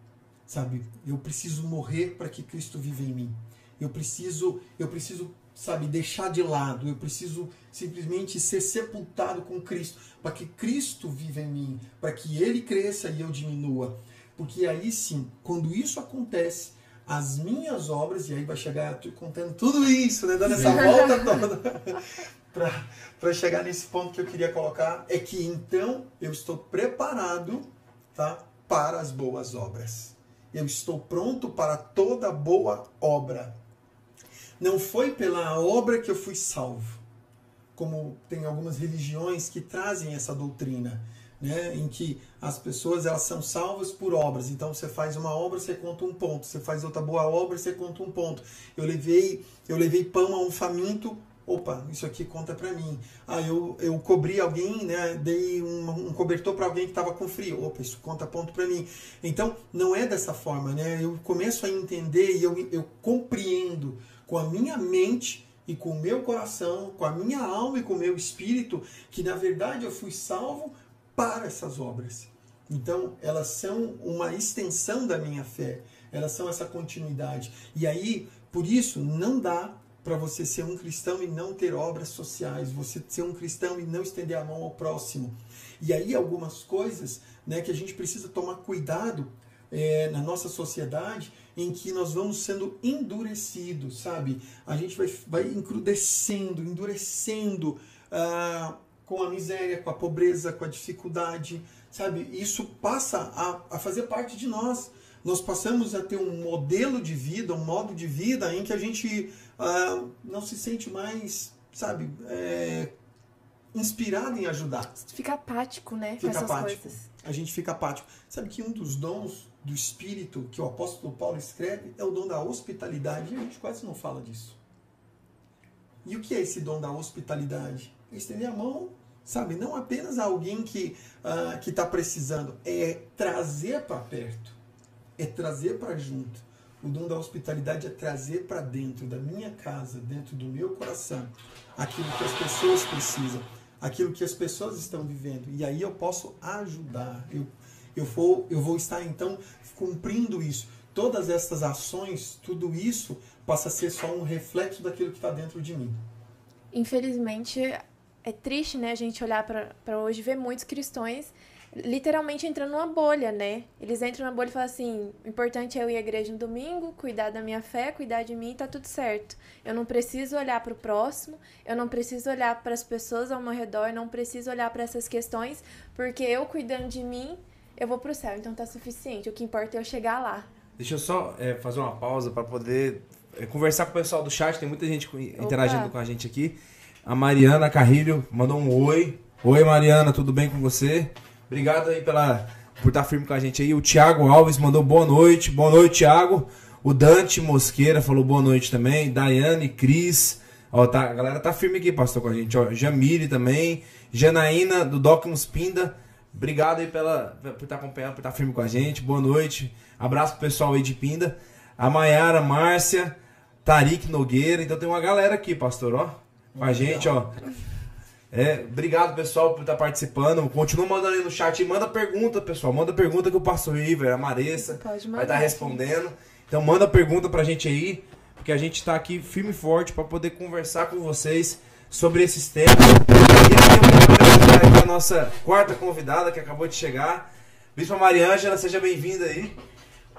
Sabe? Eu preciso morrer para que Cristo viva em mim. Eu preciso, eu preciso, sabe, deixar de lado. Eu preciso simplesmente ser sepultado com Cristo, para que Cristo viva em mim, para que ele cresça e eu diminua. Porque aí sim, quando isso acontece, as minhas obras, e aí vai chegar, eu contando tudo isso, né, dando essa volta toda, para chegar nesse ponto que eu queria colocar, é que então eu estou preparado tá, para as boas obras. Eu estou pronto para toda boa obra. Não foi pela obra que eu fui salvo, como tem algumas religiões que trazem essa doutrina né, em que as pessoas elas são salvas por obras. Então você faz uma obra, você conta um ponto. Você faz outra boa obra, você conta um ponto. Eu levei, eu levei pão a um faminto. Opa, isso aqui conta para mim. Ah, eu, eu cobri alguém, né? Dei um, um cobertor para alguém que estava com frio. Opa, isso conta ponto para mim. Então, não é dessa forma, né? Eu começo a entender e eu, eu compreendo com a minha mente e com o meu coração, com a minha alma e com o meu espírito, que na verdade eu fui salvo para essas obras. Então, elas são uma extensão da minha fé, elas são essa continuidade. E aí, por isso, não dá para você ser um cristão e não ter obras sociais, você ser um cristão e não estender a mão ao próximo. E aí, algumas coisas né, que a gente precisa tomar cuidado é, na nossa sociedade em que nós vamos sendo endurecidos, sabe? A gente vai, vai encrudecendo, endurecendo. Ah, com a miséria, com a pobreza, com a dificuldade, sabe? Isso passa a, a fazer parte de nós. Nós passamos a ter um modelo de vida, um modo de vida em que a gente ah, não se sente mais, sabe, é, inspirado em ajudar. Fica apático, né? Fica apático. Coisas. A gente fica apático. Sabe que um dos dons do Espírito que o apóstolo Paulo escreve é o dom da hospitalidade. E a gente quase não fala disso. E o que é esse dom da hospitalidade? Estender a mão Sabe? Não apenas alguém que uh, que está precisando, é trazer para perto, é trazer para junto. O dom da hospitalidade é trazer para dentro da minha casa, dentro do meu coração, aquilo que as pessoas precisam, aquilo que as pessoas estão vivendo. E aí eu posso ajudar. Eu, eu, vou, eu vou estar então cumprindo isso. Todas essas ações, tudo isso passa a ser só um reflexo daquilo que está dentro de mim. Infelizmente, é triste, né, a gente olhar para hoje e ver muitos cristãos literalmente entrando numa bolha, né? Eles entram na bolha e falam assim: o importante é eu ir à igreja no domingo, cuidar da minha fé, cuidar de mim, tá tudo certo. Eu não preciso olhar para o próximo, eu não preciso olhar para as pessoas ao meu redor, eu não preciso olhar para essas questões, porque eu cuidando de mim, eu vou pro céu, então tá suficiente. O que importa é eu chegar lá. Deixa eu só é, fazer uma pausa para poder é, conversar com o pessoal do chat, tem muita gente interagindo Opa. com a gente aqui. A Mariana Carrilho mandou um oi. Oi, Mariana, tudo bem com você? Obrigado aí pela, por estar firme com a gente aí. O Thiago Alves mandou boa noite. Boa noite, Thiago. O Dante Mosqueira falou boa noite também. Daiane, Cris. Ó, tá, a galera tá firme aqui, pastor, com a gente. Ó, Jamile também. Janaína, do Docmus Pinda. Obrigado aí pela, por estar acompanhando, por estar firme com a gente. Boa noite. Abraço pro pessoal aí de Pinda. A Maiara, Márcia, Tarik Nogueira. Então tem uma galera aqui, pastor, ó. Com a gente, ó. É, obrigado, pessoal, por estar participando. Continua mandando aí no chat. Manda pergunta, pessoal. Manda pergunta que o pastor Iver, a Maressa, vai estar respondendo. Então manda pergunta pra gente aí, porque a gente está aqui firme e forte para poder conversar com vocês sobre esses temas. E aqui eu quero a nossa quarta convidada que acabou de chegar. Bispa Mariângela, seja bem-vinda aí.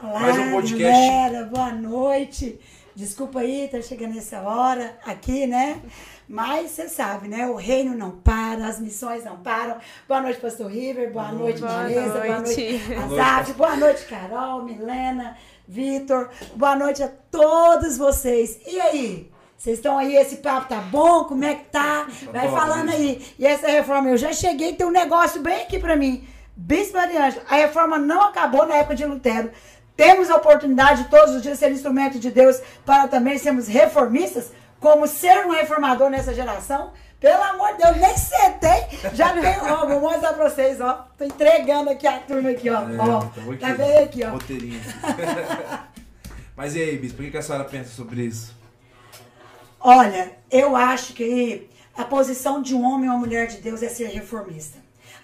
Olá, Mais um podcast. galera, boa noite. Desculpa aí, tá chegando essa hora aqui, né? Mas você sabe, né? O reino não para, as missões não param. Boa noite, Pastor River. Boa noite, boa Marisa. Boa noite, Azaf. Boa noite, Carol, Milena, Vitor. Boa noite a todos vocês. E aí? Vocês estão aí, esse papo tá bom? Como é que tá? Vai falando aí. E essa reforma, eu já cheguei, tem um negócio bem aqui para mim. Bispo Mariângela, a reforma não acabou na época de Lutero. Temos a oportunidade todos os dias de ser instrumento de Deus para também sermos reformistas como ser um reformador nessa geração. Pelo amor de Deus, nem sentei, já veio, ó, vou mostrar pra vocês, ó. Tô entregando aqui a turma aqui, ó. É, ó aqui, tá vendo aqui, ó. Roteirinho. Mas e aí, Bispo, o que a senhora pensa sobre isso? Olha, eu acho que a posição de um homem ou uma mulher de Deus é ser reformista.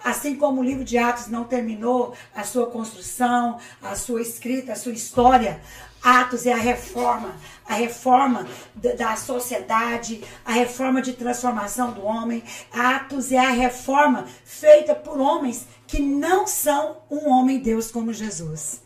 Assim como o livro de Atos não terminou a sua construção, a sua escrita, a sua história, Atos é a reforma, a reforma da sociedade, a reforma de transformação do homem. Atos é a reforma feita por homens que não são um homem Deus como Jesus.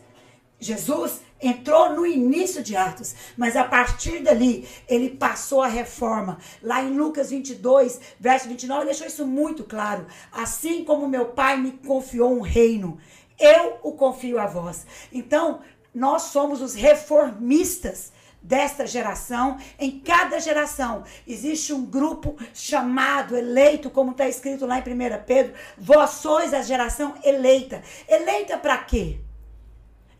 Jesus entrou no início de Atos, mas a partir dali ele passou a reforma. Lá em Lucas 22, verso 29, deixou isso muito claro. Assim como meu pai me confiou um reino, eu o confio a vós. Então, nós somos os reformistas desta geração. Em cada geração existe um grupo chamado, eleito, como está escrito lá em 1 Pedro. Vós sois a geração eleita. Eleita para quê?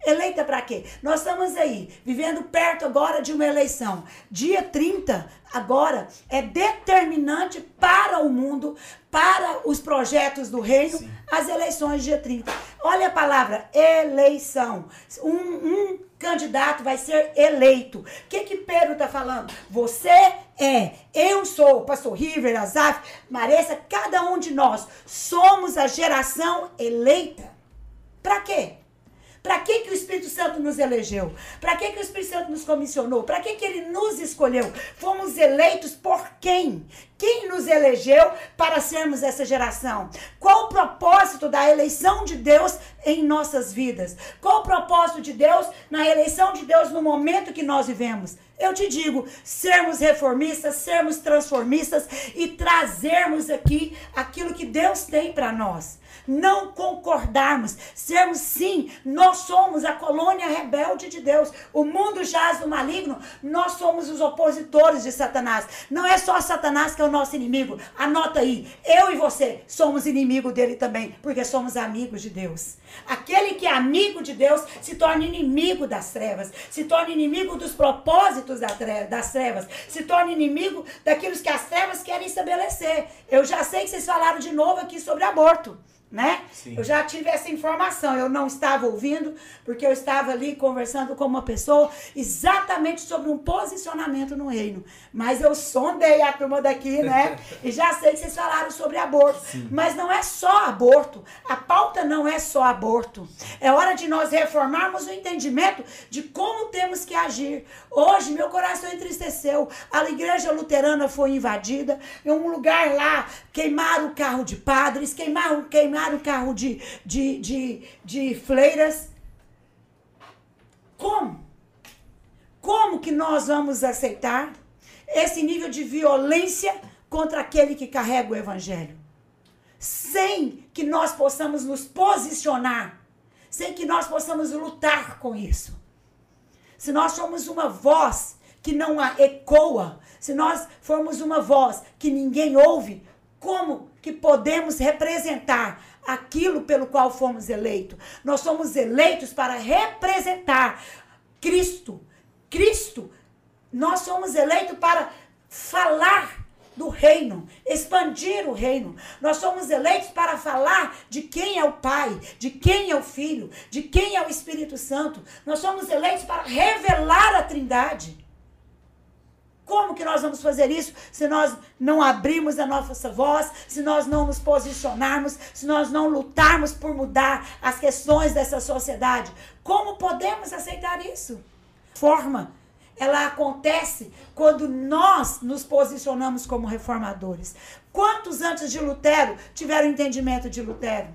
Eleita para quê? Nós estamos aí, vivendo perto agora de uma eleição. Dia 30, agora, é determinante para o mundo, para os projetos do reino, Sim. as eleições dia 30. Olha a palavra eleição. Um, um candidato vai ser eleito. O que que Pedro está falando? Você é, eu sou, pastor River, Azaf, Maressa, cada um de nós somos a geração eleita. Para quê? Para que, que o Espírito Santo nos elegeu? Para que, que o Espírito Santo nos comissionou? Para que, que ele nos escolheu? Fomos eleitos por quem? Quem nos elegeu para sermos essa geração? Qual o propósito da eleição de Deus em nossas vidas? Qual o propósito de Deus na eleição de Deus no momento que nós vivemos? Eu te digo, sermos reformistas, sermos transformistas e trazermos aqui aquilo que Deus tem para nós não concordarmos, sermos sim, nós somos a colônia rebelde de Deus. O mundo jaz do maligno, nós somos os opositores de Satanás. Não é só Satanás que é o nosso inimigo. Anota aí, eu e você somos inimigo dele também, porque somos amigos de Deus. Aquele que é amigo de Deus se torna inimigo das trevas, se torna inimigo dos propósitos das trevas, se torna inimigo daquilo que as trevas querem estabelecer. Eu já sei que vocês falaram de novo aqui sobre aborto né? Sim. Eu já tive essa informação, eu não estava ouvindo, porque eu estava ali conversando com uma pessoa exatamente sobre um posicionamento no reino. Mas eu sondei a turma daqui, né? e já sei que vocês falaram sobre aborto. Sim. Mas não é só aborto. A pauta não é só aborto. É hora de nós reformarmos o entendimento de como temos que agir. Hoje, meu coração entristeceu. A igreja luterana foi invadida. Em um lugar lá, queimaram o carro de padres, queimaram, queimaram o carro de, de, de, de fleiras. Como? Como que nós vamos aceitar esse nível de violência contra aquele que carrega o evangelho? Sem que nós possamos nos posicionar, sem que nós possamos lutar com isso. Se nós somos uma voz que não ecoa, se nós formos uma voz que ninguém ouve, como que podemos representar aquilo pelo qual fomos eleitos. Nós somos eleitos para representar Cristo, Cristo, nós somos eleitos para falar do reino, expandir o reino. Nós somos eleitos para falar de quem é o Pai, de quem é o Filho, de quem é o Espírito Santo. Nós somos eleitos para revelar a Trindade. Como que nós vamos fazer isso se nós não abrirmos a nossa voz, se nós não nos posicionarmos, se nós não lutarmos por mudar as questões dessa sociedade? Como podemos aceitar isso? Forma ela acontece quando nós nos posicionamos como reformadores. Quantos antes de Lutero tiveram entendimento de Lutero?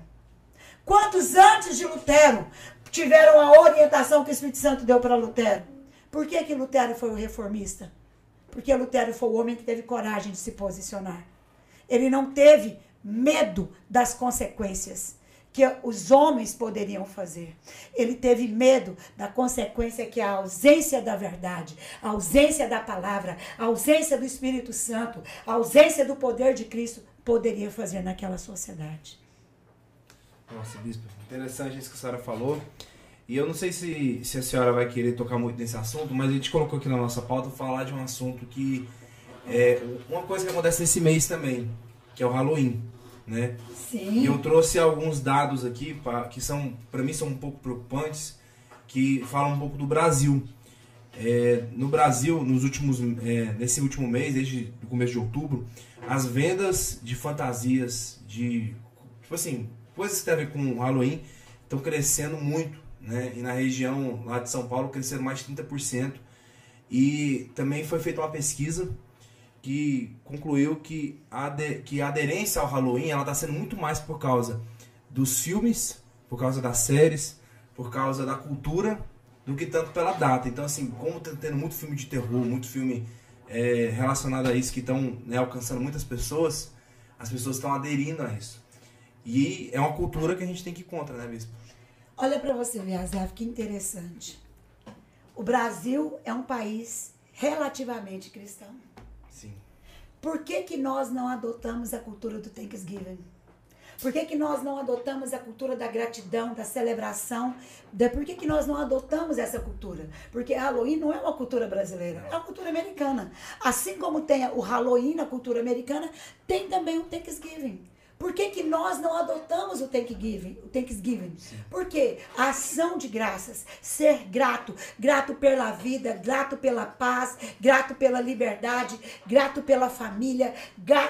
Quantos antes de Lutero tiveram a orientação que o Espírito Santo deu para Lutero? Por que, que Lutero foi o reformista? Porque Lutero foi o homem que teve coragem de se posicionar. Ele não teve medo das consequências que os homens poderiam fazer. Ele teve medo da consequência que a ausência da verdade, a ausência da palavra, a ausência do Espírito Santo, a ausência do poder de Cristo poderia fazer naquela sociedade. Nossa, bispo, interessante isso que a senhora falou. E eu não sei se, se a senhora vai querer tocar muito nesse assunto, mas a gente colocou aqui na nossa pauta falar de um assunto que é uma coisa que acontece nesse mês também, que é o Halloween né? Sim. E eu trouxe alguns dados aqui pra, que são, para mim, são um pouco preocupantes, que falam um pouco do Brasil. É, no Brasil, nos últimos, é, nesse último mês, desde o começo de outubro, as vendas de fantasias, de tipo assim, coisas que tem a ver com Halloween, estão crescendo muito, né? E na região lá de São Paulo cresceram mais de 30%. E também foi feita uma pesquisa que concluiu que a, de, que a aderência ao Halloween ela está sendo muito mais por causa dos filmes, por causa das séries, por causa da cultura, do que tanto pela data. Então, assim, como tá tendo muito filme de terror, muito filme é, relacionado a isso que estão né, alcançando muitas pessoas, as pessoas estão aderindo a isso. E é uma cultura que a gente tem que ir contra, né, Bispo? Olha para você ver, Azaf, que interessante. O Brasil é um país relativamente cristão. Por que, que nós não adotamos a cultura do Thanksgiving? Por que, que nós não adotamos a cultura da gratidão, da celebração? Da, por que, que nós não adotamos essa cultura? Porque Halloween não é uma cultura brasileira, é uma cultura americana. Assim como tem o Halloween na cultura americana, tem também o Thanksgiving. Por que, que nós não adotamos o Thanksgiving? O Thanksgiving? Por quê? A ação de graças, ser grato, grato pela vida, grato pela paz, grato pela liberdade, grato pela família,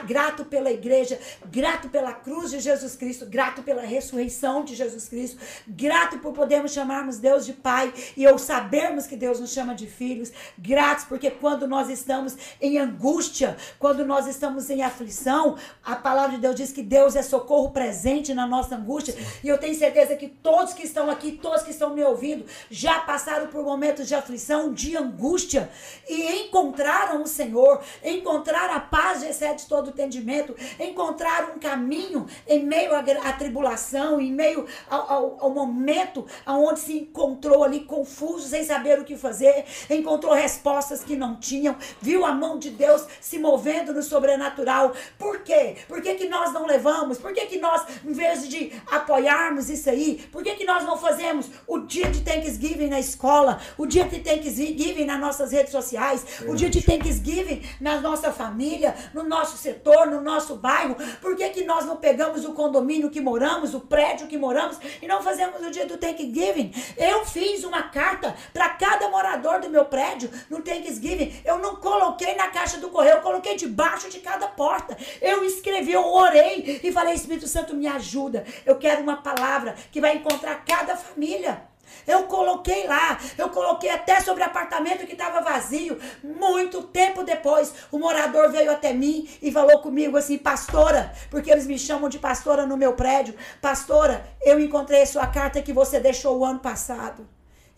grato pela igreja, grato pela cruz de Jesus Cristo, grato pela ressurreição de Jesus Cristo, grato por podermos chamarmos Deus de Pai e ou sabermos que Deus nos chama de filhos, gratos porque quando nós estamos em angústia, quando nós estamos em aflição, a palavra de Deus diz que Deus Deus é socorro presente na nossa angústia. E eu tenho certeza que todos que estão aqui, todos que estão me ouvindo, já passaram por momentos de aflição, de angústia e encontraram o Senhor, encontraram a paz que excede todo entendimento, encontraram um caminho em meio à, tribulação, em meio ao, ao, ao momento onde se encontrou ali confuso, sem saber o que fazer, encontrou respostas que não tinham, viu a mão de Deus se movendo no sobrenatural. Por quê? Por que, que nós não levamos? Vamos? Por que, que nós, em vez de apoiarmos isso aí, por que, que nós não fazemos o dia de Thanksgiving na escola, o dia de Thanksgiving nas nossas redes sociais, o dia de Thanksgiving na nossa família, no nosso setor, no nosso bairro? Por que, que nós não pegamos o condomínio que moramos, o prédio que moramos e não fazemos o dia do Thanksgiving? Eu fiz uma carta para cada morador do meu prédio no Thanksgiving. Eu não coloquei na caixa do correio, eu coloquei debaixo de cada porta. Eu escrevi, eu orei e falei: Espírito Santo, me ajuda. Eu quero uma palavra que vai encontrar cada família. Eu coloquei lá, eu coloquei até sobre apartamento que estava vazio. Muito tempo depois, o morador veio até mim e falou comigo assim: Pastora, porque eles me chamam de pastora no meu prédio. Pastora, eu encontrei sua carta que você deixou o ano passado.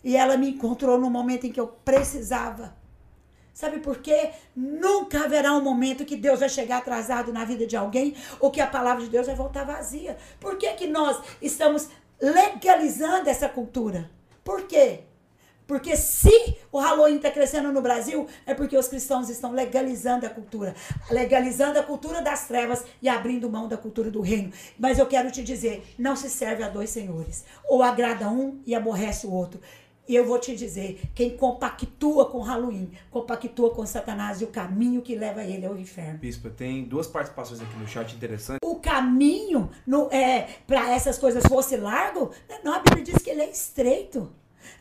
E ela me encontrou no momento em que eu precisava. Sabe por quê? Nunca haverá um momento que Deus vai chegar atrasado na vida de alguém ou que a palavra de Deus vai voltar vazia. Por que, que nós estamos legalizando essa cultura? Por quê? Porque se o Halloween está crescendo no Brasil, é porque os cristãos estão legalizando a cultura. Legalizando a cultura das trevas e abrindo mão da cultura do reino. Mas eu quero te dizer, não se serve a dois senhores. Ou agrada um e aborrece o outro. E eu vou te dizer, quem compactua com Halloween, compactua com Satanás e o caminho que leva ele ao inferno. Bispo, tem duas participações aqui no chat interessantes. O caminho no, é, para essas coisas fosse largo, não, a Bíblia diz que ele é estreito.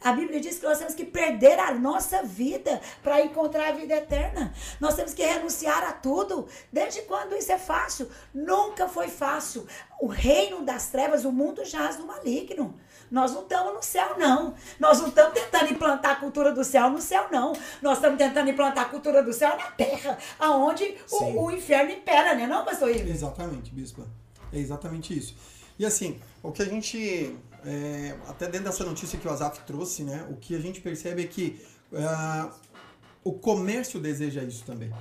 A Bíblia diz que nós temos que perder a nossa vida para encontrar a vida eterna. Nós temos que renunciar a tudo. Desde quando isso é fácil? Nunca foi fácil. O reino das trevas, o mundo jaz no maligno. Nós não estamos no céu, não. Nós não estamos tentando implantar a cultura do céu no céu, não. Nós estamos tentando implantar a cultura do céu na terra, aonde o, o, inferno impera, né, não, pastor Ivo? Exatamente, bispa. É exatamente isso. E assim, o que a gente, é, até dentro dessa notícia que o Azaf trouxe, né, o que a gente percebe é que uh, o comércio deseja isso também.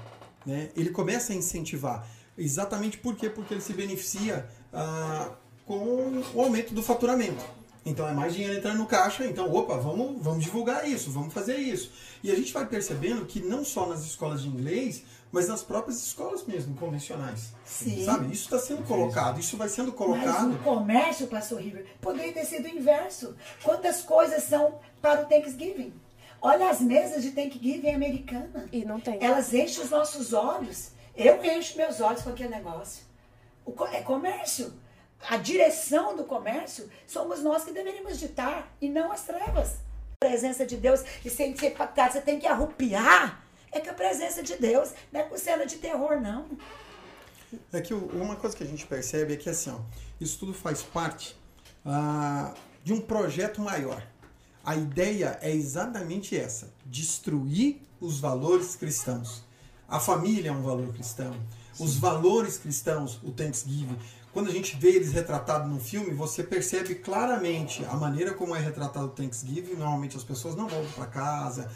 Né? Ele começa a incentivar. Exatamente por quê? Porque ele se beneficia uh, com o aumento do faturamento. Então é mais dinheiro entrando no caixa, então, opa, vamos, vamos divulgar isso, vamos fazer isso. E a gente vai percebendo que não só nas escolas de inglês, mas nas próprias escolas mesmo, convencionais. Sim. Sabe? Isso está sendo colocado, isso vai sendo colocado. Mas o comércio, pastor River, poderia ter sido o inverso. Quantas coisas são para o Thanksgiving? Olha as mesas de Thanksgiving americana. E não tem. Elas enchem os nossos olhos. Eu encho meus olhos com aquele negócio. é comércio a direção do comércio, somos nós que deveríamos ditar e não as trevas. A presença de Deus, e sem ser pactado, você tem que arrupiar, é com a presença de Deus, não é com cena de terror, não. É que uma coisa que a gente percebe é que assim, ó, isso tudo faz parte ah, de um projeto maior. A ideia é exatamente essa: destruir os valores cristãos. A família é um valor cristão. Sim. Os valores cristãos, o Thanksgiving, quando a gente vê eles retratados no filme, você percebe claramente a maneira como é retratado o Thanksgiving. Normalmente as pessoas não voltam para casa,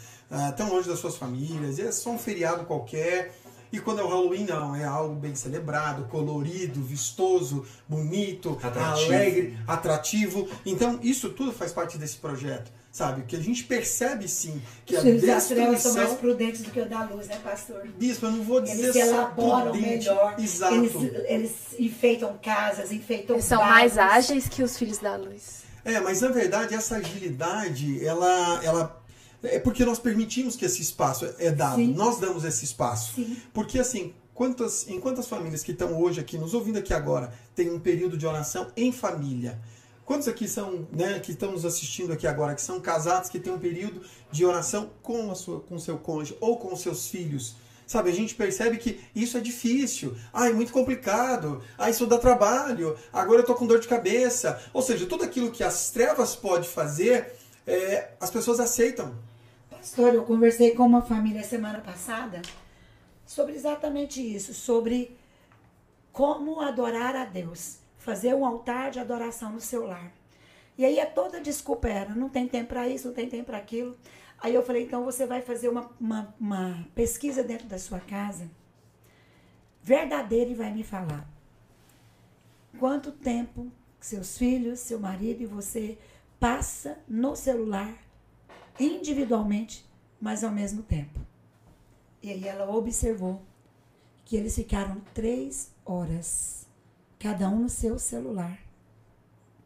estão longe das suas famílias, é só um feriado qualquer. E quando é o Halloween, não, é algo bem celebrado, colorido, vistoso, bonito, atrativo. alegre, atrativo. Então, isso tudo faz parte desse projeto sabe? Que a gente percebe sim que a destruição... são mais prudentes do que o da luz, né, pastor? Bispo, eu não vou dizer eles elaboram prudente. melhor. Exato. Eles, eles enfeitam casas, enfeitam Eles são mais ágeis que os filhos da luz. É, mas na verdade essa agilidade, ela, ela é porque nós permitimos que esse espaço é dado. Sim. Nós damos esse espaço. Sim. Porque assim, quantas, em quantas famílias que estão hoje aqui, nos ouvindo aqui agora, tem um período de oração em família? Quantos aqui são, né, que estão nos assistindo aqui agora, que são casados, que têm um período de oração com a sua, com seu cônjuge ou com seus filhos? Sabe, a gente percebe que isso é difícil, ah, é muito complicado, ah, isso dá trabalho, agora eu tô com dor de cabeça. Ou seja, tudo aquilo que as trevas pode fazer, é, as pessoas aceitam. Pastor, eu conversei com uma família semana passada sobre exatamente isso, sobre como adorar a Deus fazer um altar de adoração no seu lar. E aí é toda desculpa era, não tem tempo para isso, não tem tempo para aquilo. Aí eu falei, então você vai fazer uma, uma, uma pesquisa dentro da sua casa, verdadeira, e vai me falar. Quanto tempo seus filhos, seu marido e você passa no celular individualmente, mas ao mesmo tempo. E aí ela observou que eles ficaram três horas cada um no seu celular.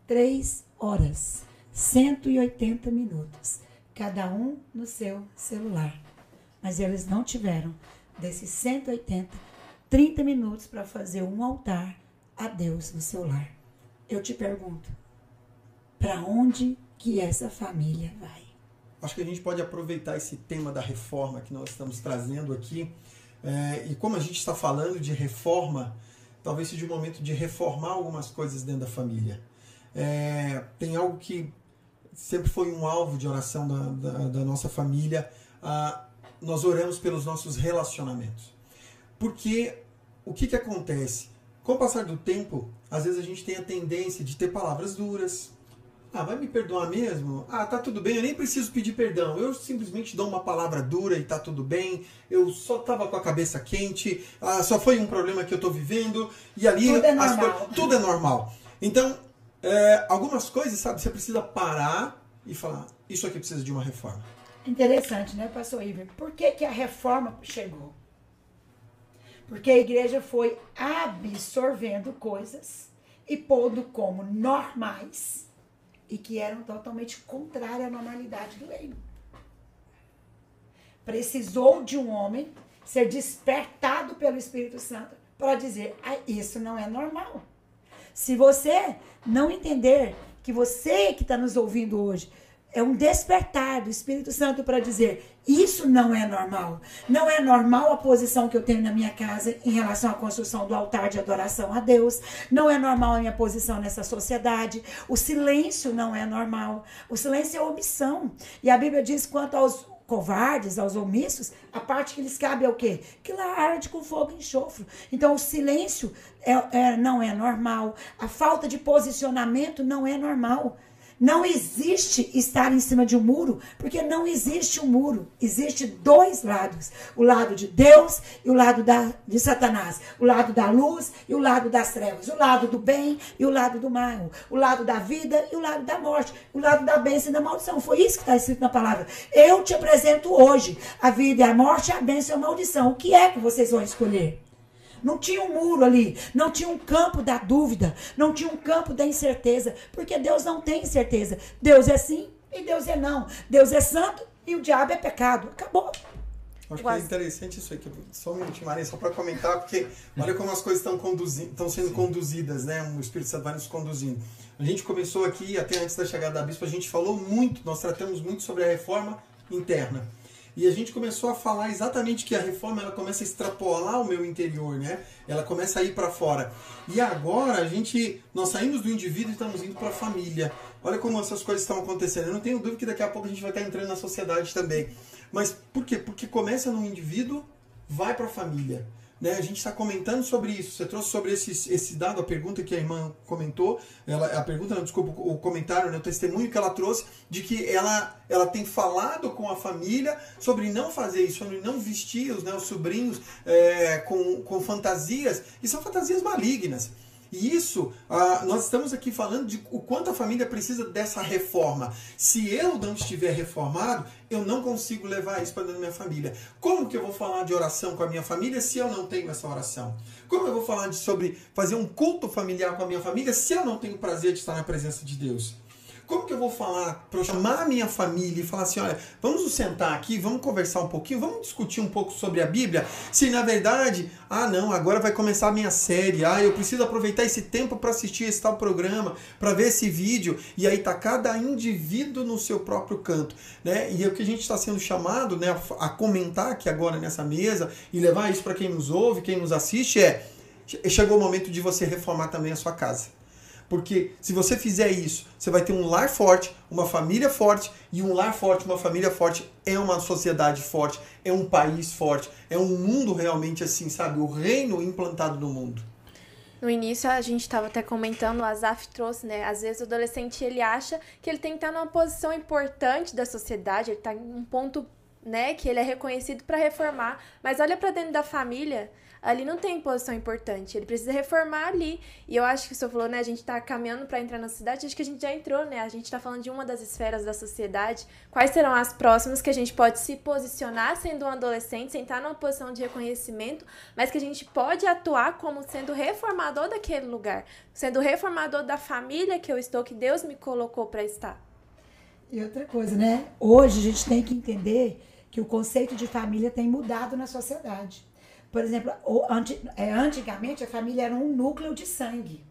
Três horas, 180 minutos, cada um no seu celular. Mas eles não tiveram desses 180, 30 minutos para fazer um altar a Deus no seu lar. Eu te pergunto, para onde que essa família vai? Acho que a gente pode aproveitar esse tema da reforma que nós estamos trazendo aqui. É, e como a gente está falando de reforma, talvez seja o momento de reformar algumas coisas dentro da família. É, tem algo que sempre foi um alvo de oração da, da, da nossa família. Ah, nós oramos pelos nossos relacionamentos. Porque o que, que acontece? Com o passar do tempo, às vezes a gente tem a tendência de ter palavras duras, ah, vai me perdoar mesmo? Ah, tá tudo bem, eu nem preciso pedir perdão. Eu simplesmente dou uma palavra dura e tá tudo bem. Eu só tava com a cabeça quente, ah, só foi um problema que eu tô vivendo. E ali. Tudo é normal. tudo é normal. Então, é, algumas coisas, sabe, você precisa parar e falar: isso aqui precisa de uma reforma. Interessante, né, pastor Iver? Por que, que a reforma chegou? Porque a igreja foi absorvendo coisas e pondo como normais e que eram totalmente contrárias à normalidade do reino. Precisou de um homem ser despertado pelo Espírito Santo para dizer: ah, isso não é normal. Se você não entender que você que está nos ouvindo hoje é um despertar do Espírito Santo para dizer: isso não é normal. Não é normal a posição que eu tenho na minha casa em relação à construção do altar de adoração a Deus. Não é normal a minha posição nessa sociedade. O silêncio não é normal. O silêncio é omissão. E a Bíblia diz quanto aos covardes, aos omissos, a parte que lhes cabe é o quê? Que lá arde com fogo e enxofre. Então, o silêncio é, é, não é normal. A falta de posicionamento não é normal. Não existe estar em cima de um muro, porque não existe um muro. Existe dois lados: o lado de Deus e o lado da, de Satanás. O lado da luz e o lado das trevas. O lado do bem e o lado do mal. O lado da vida e o lado da morte. O lado da bênção e da maldição. Foi isso que está escrito na palavra. Eu te apresento hoje a vida e a morte, a bênção e a maldição. O que é que vocês vão escolher? Não tinha um muro ali, não tinha um campo da dúvida, não tinha um campo da incerteza, porque Deus não tem incerteza. Deus é sim e Deus é não. Deus é santo e o diabo é pecado. Acabou. Acho que é interessante isso aqui. Só um minutinho, Maria, só para comentar, porque olha como as coisas estão estão sendo Sim. conduzidas, né? O Espírito Santo vai nos conduzindo. A gente começou aqui, até antes da chegada da bispa, a gente falou muito, nós tratamos muito sobre a reforma interna. E a gente começou a falar exatamente que a reforma ela começa a extrapolar o meu interior, né? Ela começa a ir para fora. E agora a gente, nós saímos do indivíduo e estamos indo para a família. Olha como essas coisas estão acontecendo. Eu não tenho dúvida que daqui a pouco a gente vai estar entrando na sociedade também. Mas por quê? Porque começa no indivíduo, vai para a família. Né? A gente está comentando sobre isso. Você trouxe sobre esse, esse dado, a pergunta que a irmã comentou, ela, a pergunta, não, desculpa, o comentário, né, o testemunho que ela trouxe, de que ela, ela tem falado com a família sobre não fazer isso, sobre não vestir os, né, os sobrinhos é, com, com fantasias, e são fantasias malignas. E isso, ah, nós estamos aqui falando de o quanto a família precisa dessa reforma. Se eu não estiver reformado, eu não consigo levar isso para dentro da minha família. Como que eu vou falar de oração com a minha família se eu não tenho essa oração? Como eu vou falar de, sobre fazer um culto familiar com a minha família se eu não tenho prazer de estar na presença de Deus? Como que eu vou falar para eu chamar a minha família e falar assim, olha, vamos nos sentar aqui, vamos conversar um pouquinho, vamos discutir um pouco sobre a Bíblia, se na verdade, ah não, agora vai começar a minha série, ah, eu preciso aproveitar esse tempo para assistir esse tal programa, para ver esse vídeo, e aí tá cada indivíduo no seu próprio canto, né? E é o que a gente está sendo chamado, né, a comentar aqui agora nessa mesa e levar isso para quem nos ouve, quem nos assiste é chegou o momento de você reformar também a sua casa. Porque se você fizer isso, você vai ter um lar forte, uma família forte, e um lar forte, uma família forte é uma sociedade forte, é um país forte, é um mundo realmente assim, sabe? O reino implantado no mundo. No início a gente estava até comentando, o Azaf trouxe, né? Às vezes o adolescente ele acha que ele tem que estar numa posição importante da sociedade, ele está em um ponto, né, que ele é reconhecido para reformar, mas olha para dentro da família, ali não tem posição importante. Ele precisa reformar ali. E eu acho que o senhor falou, né? A gente tá caminhando para entrar na cidade. Acho que a gente já entrou, né? A gente tá falando de uma das esferas da sociedade. Quais serão as próximas que a gente pode se posicionar sendo um adolescente, sem estar numa posição de reconhecimento, mas que a gente pode atuar como sendo reformador daquele lugar, sendo reformador da família que eu estou, que Deus me colocou para estar. E outra coisa, né? Hoje a gente tem que entender que o conceito de família tem mudado na sociedade. Por exemplo, é, antigamente a família era um núcleo de sangue.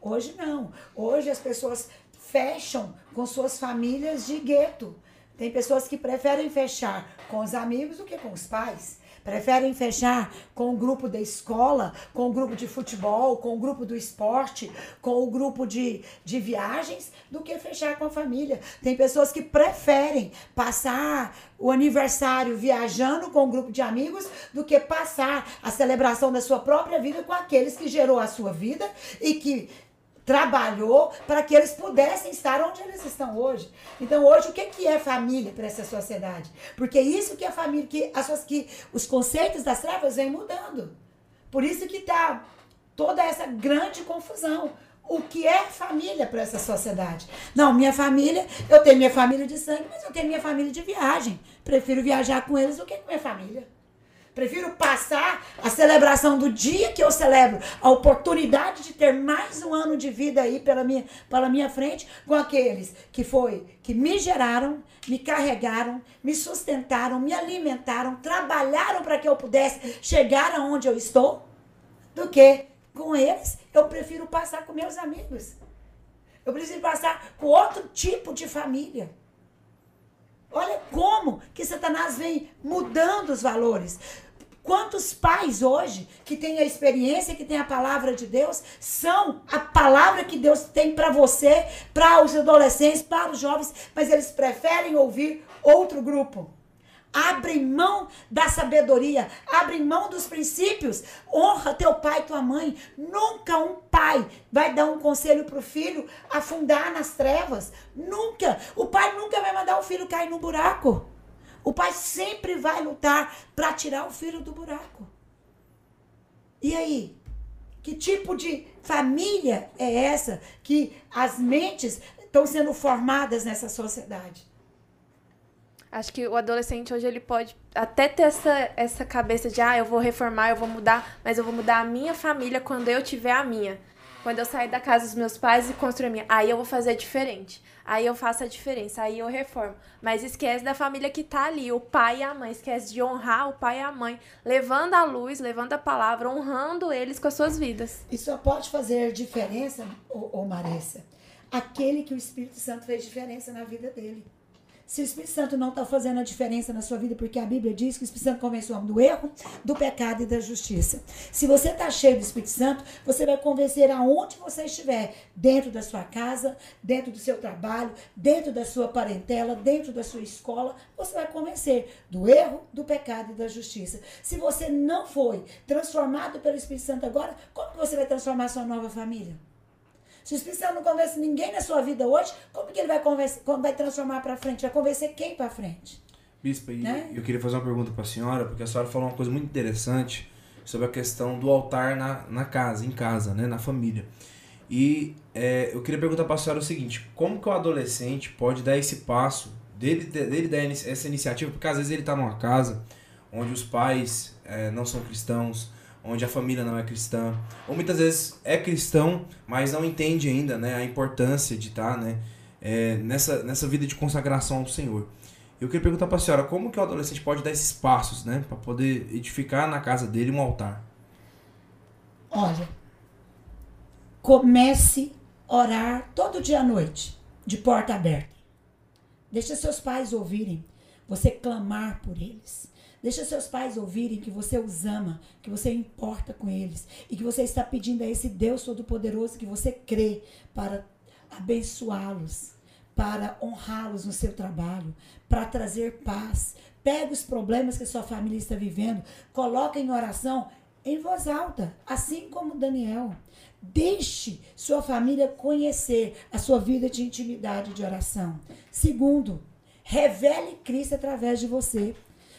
Hoje não. Hoje as pessoas fecham com suas famílias de gueto. Tem pessoas que preferem fechar com os amigos do que com os pais. Preferem fechar com o grupo da escola, com o grupo de futebol, com o grupo do esporte, com o grupo de, de viagens, do que fechar com a família. Tem pessoas que preferem passar o aniversário viajando com um grupo de amigos do que passar a celebração da sua própria vida com aqueles que gerou a sua vida e que trabalhou para que eles pudessem estar onde eles estão hoje. Então, hoje, o que é família para essa sociedade? Porque isso que é família, que, as, que os conceitos das trevas vêm mudando. Por isso que está toda essa grande confusão. O que é família para essa sociedade? Não, minha família, eu tenho minha família de sangue, mas eu tenho minha família de viagem. Prefiro viajar com eles do que com minha família. Prefiro passar a celebração do dia que eu celebro, a oportunidade de ter mais um ano de vida aí pela minha, pela minha frente, com aqueles que foi, que me geraram, me carregaram, me sustentaram, me alimentaram, trabalharam para que eu pudesse chegar aonde eu estou, do que com eles eu prefiro passar com meus amigos. Eu preciso passar com outro tipo de família. Olha como que Satanás vem mudando os valores. Quantos pais hoje que têm a experiência, que têm a palavra de Deus, são a palavra que Deus tem para você, para os adolescentes, para os jovens, mas eles preferem ouvir outro grupo. Abre mão da sabedoria, abre mão dos princípios. Honra teu pai e tua mãe. Nunca um pai vai dar um conselho para o filho afundar nas trevas. Nunca. O pai nunca vai mandar o filho cair no buraco. O pai sempre vai lutar para tirar o filho do buraco. E aí? Que tipo de família é essa que as mentes estão sendo formadas nessa sociedade? Acho que o adolescente hoje ele pode até ter essa, essa cabeça de ah, eu vou reformar, eu vou mudar, mas eu vou mudar a minha família quando eu tiver a minha. Quando eu sair da casa dos meus pais e construir a minha. Aí eu vou fazer diferente. Aí eu faço a diferença, aí eu reformo. Mas esquece da família que tá ali, o pai e a mãe. Esquece de honrar o pai e a mãe, levando a luz, levando a palavra, honrando eles com as suas vidas. E só pode fazer diferença, ô, ô Maressa, aquele que o Espírito Santo fez diferença na vida dele. Se o Espírito Santo não está fazendo a diferença na sua vida, porque a Bíblia diz que o Espírito Santo convence o homem do erro, do pecado e da justiça. Se você está cheio do Espírito Santo, você vai convencer aonde você estiver, dentro da sua casa, dentro do seu trabalho, dentro da sua parentela, dentro da sua escola, você vai convencer do erro, do pecado e da justiça. Se você não foi transformado pelo Espírito Santo agora, como você vai transformar sua nova família? Se o Espírito Santo não convence ninguém na sua vida hoje, como que ele vai, convencer, vai transformar para frente? Vai convencer quem para frente? Bispa, né? eu queria fazer uma pergunta para a senhora, porque a senhora falou uma coisa muito interessante sobre a questão do altar na, na casa, em casa, né, na família. E é, eu queria perguntar para a senhora o seguinte: como que o adolescente pode dar esse passo, dele, dele dar essa iniciativa? Porque às vezes ele está numa casa onde os pais é, não são cristãos, onde a família não é cristã, ou muitas vezes é cristão, mas não entende ainda né, a importância de estar né, é, nessa, nessa vida de consagração ao Senhor. Eu queria perguntar para a senhora como que o adolescente pode dar esses passos né, para poder edificar na casa dele um altar. Olha, comece a orar todo dia à noite, de porta aberta. Deixa seus pais ouvirem você clamar por eles. Deixa seus pais ouvirem que você os ama, que você importa com eles e que você está pedindo a esse Deus Todo-Poderoso que você crê para abençoá-los, para honrá-los no seu trabalho, para trazer paz. Pega os problemas que sua família está vivendo, coloca em oração em voz alta, assim como Daniel. Deixe sua família conhecer a sua vida de intimidade de oração. Segundo, revele Cristo através de você.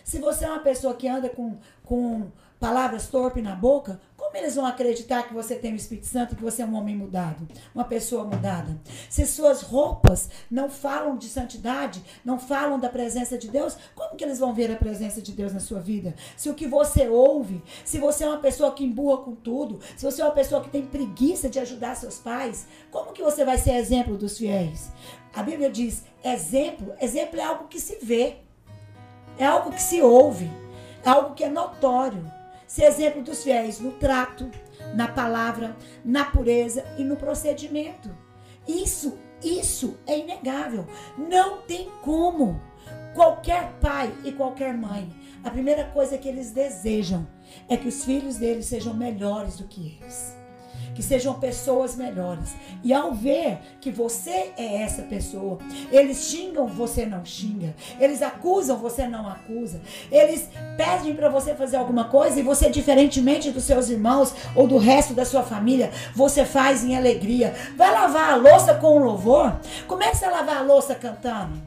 Se você é uma pessoa que anda com, com palavras torpes na boca, como eles vão acreditar que você tem o Espírito Santo, que você é um homem mudado, uma pessoa mudada? Se suas roupas não falam de santidade, não falam da presença de Deus, como que eles vão ver a presença de Deus na sua vida? Se o que você ouve, se você é uma pessoa que emburra com tudo, se você é uma pessoa que tem preguiça de ajudar seus pais, como que você vai ser exemplo dos fiéis? A Bíblia diz: exemplo, exemplo é algo que se vê. É algo que se ouve, é algo que é notório. Ser exemplo dos fiéis no trato, na palavra, na pureza e no procedimento. Isso, isso é inegável. Não tem como. Qualquer pai e qualquer mãe, a primeira coisa que eles desejam é que os filhos deles sejam melhores do que eles que sejam pessoas melhores. E ao ver que você é essa pessoa, eles xingam, você não xinga. Eles acusam, você não acusa. Eles pedem para você fazer alguma coisa e você, diferentemente dos seus irmãos ou do resto da sua família, você faz em alegria. Vai lavar a louça com louvor? Começa a lavar a louça cantando.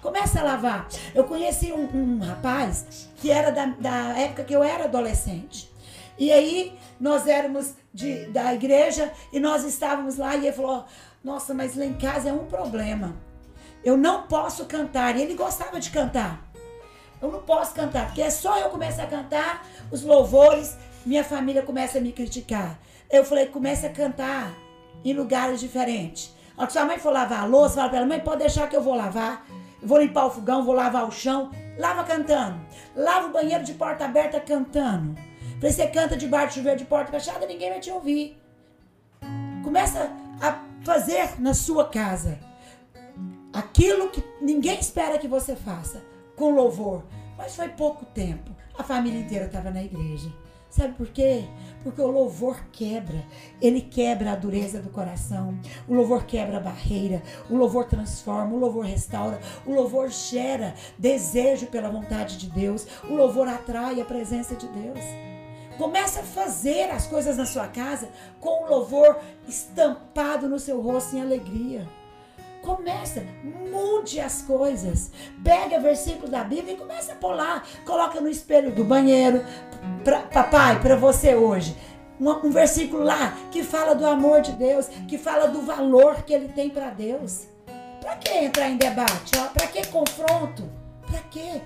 Começa a lavar. Eu conheci um, um rapaz que era da, da época que eu era adolescente. E aí nós éramos de, da igreja e nós estávamos lá e ele falou: Nossa, mas lá em casa é um problema. Eu não posso cantar. E ele gostava de cantar. Eu não posso cantar, porque é só eu começar a cantar os louvores, minha família começa a me criticar. Eu falei, comece a cantar em lugares diferentes. A sua mãe for lavar a louça, fala pra ela, mãe, pode deixar que eu vou lavar. Vou limpar o fogão, vou lavar o chão. Lava cantando. Lava o banheiro de porta aberta cantando. Falei, você canta debaixo de chuveiro de porta fechada, ninguém vai te ouvir. Começa a fazer na sua casa aquilo que ninguém espera que você faça, com louvor. Mas foi pouco tempo. A família inteira estava na igreja. Sabe por quê? Porque o louvor quebra. Ele quebra a dureza do coração. O louvor quebra a barreira. O louvor transforma. O louvor restaura. O louvor gera desejo pela vontade de Deus. O louvor atrai a presença de Deus. Comece a fazer as coisas na sua casa com o louvor estampado no seu rosto em alegria. Começa, mude as coisas. Pega versículo da Bíblia e começa a pular. Coloca no espelho do banheiro. Pra, papai, para você hoje. Um, um, versículo lá que fala do amor de Deus, que fala do valor que ele tem para Deus. Para que entrar em debate? Para que confronto? Para que?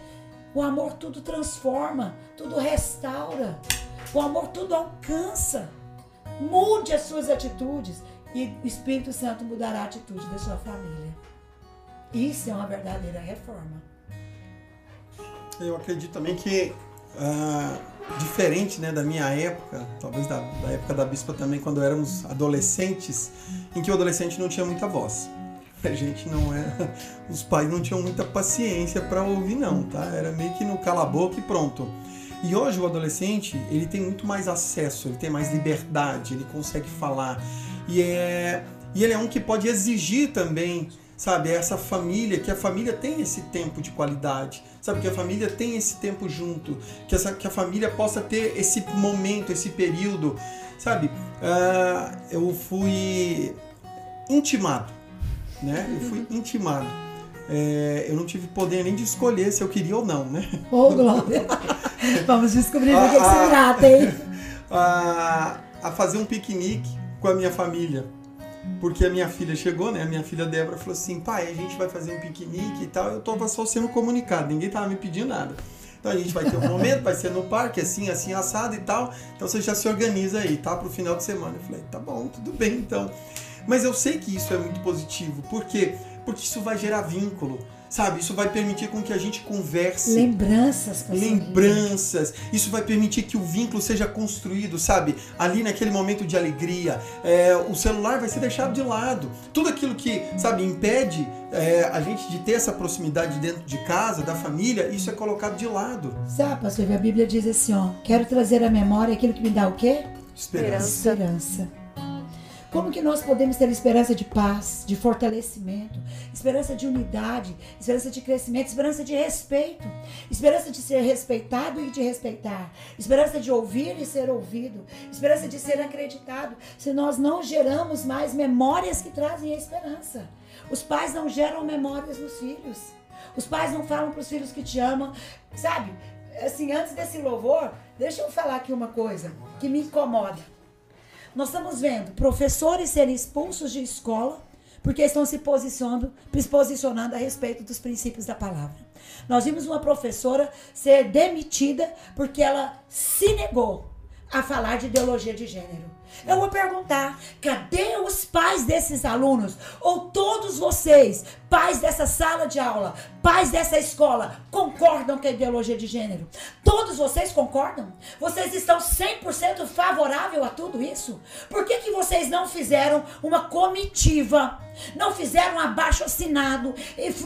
O amor tudo transforma, tudo restaura. O amor tudo alcança. Mude as suas atitudes e o Espírito Santo mudará a atitude da sua família. Isso é uma verdadeira reforma. Eu acredito também que, uh, diferente né, da minha época, talvez da, da, época da bispa também, quando éramos adolescentes, em que o adolescente não tinha muita voz. A gente não era. Os pais não tinham muita paciência para ouvir, não, tá? Era meio que no cala-boca e pronto. E hoje o adolescente, ele tem muito mais acesso, ele tem mais liberdade, ele consegue falar. E, é, e ele é um que pode exigir também, sabe, essa família, que a família tem esse tempo de qualidade, sabe, que a família tem esse tempo junto, que, essa, que a família possa ter esse momento, esse período, sabe. Uh, eu fui intimado, né? Eu fui intimado. É, eu não tive poder nem de escolher se eu queria ou não, né? Ô, oh, Glória! Vamos descobrir o que, que se trata, hein? A, a fazer um piquenique com a minha família. Porque a minha filha chegou, né? A minha filha Débora falou assim: pai, a gente vai fazer um piquenique e tal. Eu tava só sendo comunicado, ninguém tava me pedindo nada. Então a gente vai ter um momento, vai ser no parque, assim, assim, assado e tal. Então você já se organiza aí, tá? Pro final de semana. Eu falei: tá bom, tudo bem então. Mas eu sei que isso é muito positivo. Por quê? Porque isso vai gerar vínculo sabe? Isso vai permitir com que a gente converse. Lembranças. Lembranças. Isso vai permitir que o vínculo seja construído, sabe? Ali naquele momento de alegria. É, o celular vai ser deixado de lado. Tudo aquilo que, sabe, impede é, a gente de ter essa proximidade dentro de casa, da família, isso é colocado de lado. Sabe, pastor, a Bíblia diz assim, ó. Quero trazer à memória aquilo que me dá o quê? Esperança. Esperança. Como que nós podemos ter esperança de paz, de fortalecimento, esperança de unidade, esperança de crescimento, esperança de respeito, esperança de ser respeitado e de respeitar, esperança de ouvir e ser ouvido, esperança de ser acreditado, se nós não geramos mais memórias que trazem a esperança. Os pais não geram memórias nos filhos. Os pais não falam para os filhos que te amam, sabe? Assim, antes desse louvor, deixa eu falar aqui uma coisa que me incomoda. Nós estamos vendo professores serem expulsos de escola porque estão se posicionando, se posicionando a respeito dos princípios da palavra. Nós vimos uma professora ser demitida porque ela se negou a falar de ideologia de gênero. Eu vou perguntar: cadê os pais desses alunos? Ou todos vocês, pais dessa sala de aula, pais dessa escola, concordam com a ideologia de gênero? Todos vocês concordam? Vocês estão 100% favorável a tudo isso? Por que, que vocês não fizeram uma comitiva? Não fizeram um abaixo assinado,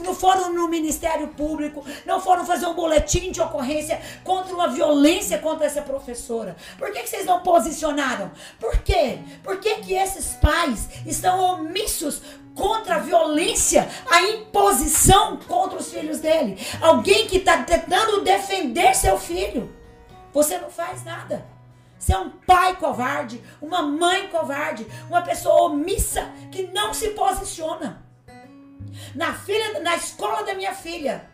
não foram no Ministério Público, não foram fazer um boletim de ocorrência contra uma violência contra essa professora. Por que, que vocês não posicionaram? Por quê? Por que, que esses pais estão omissos contra a violência, a imposição contra os filhos dele? Alguém que está tentando defender seu filho. Você não faz nada. Você é um pai covarde, uma mãe covarde, uma pessoa omissa que não se posiciona. Na filha, na escola da minha filha,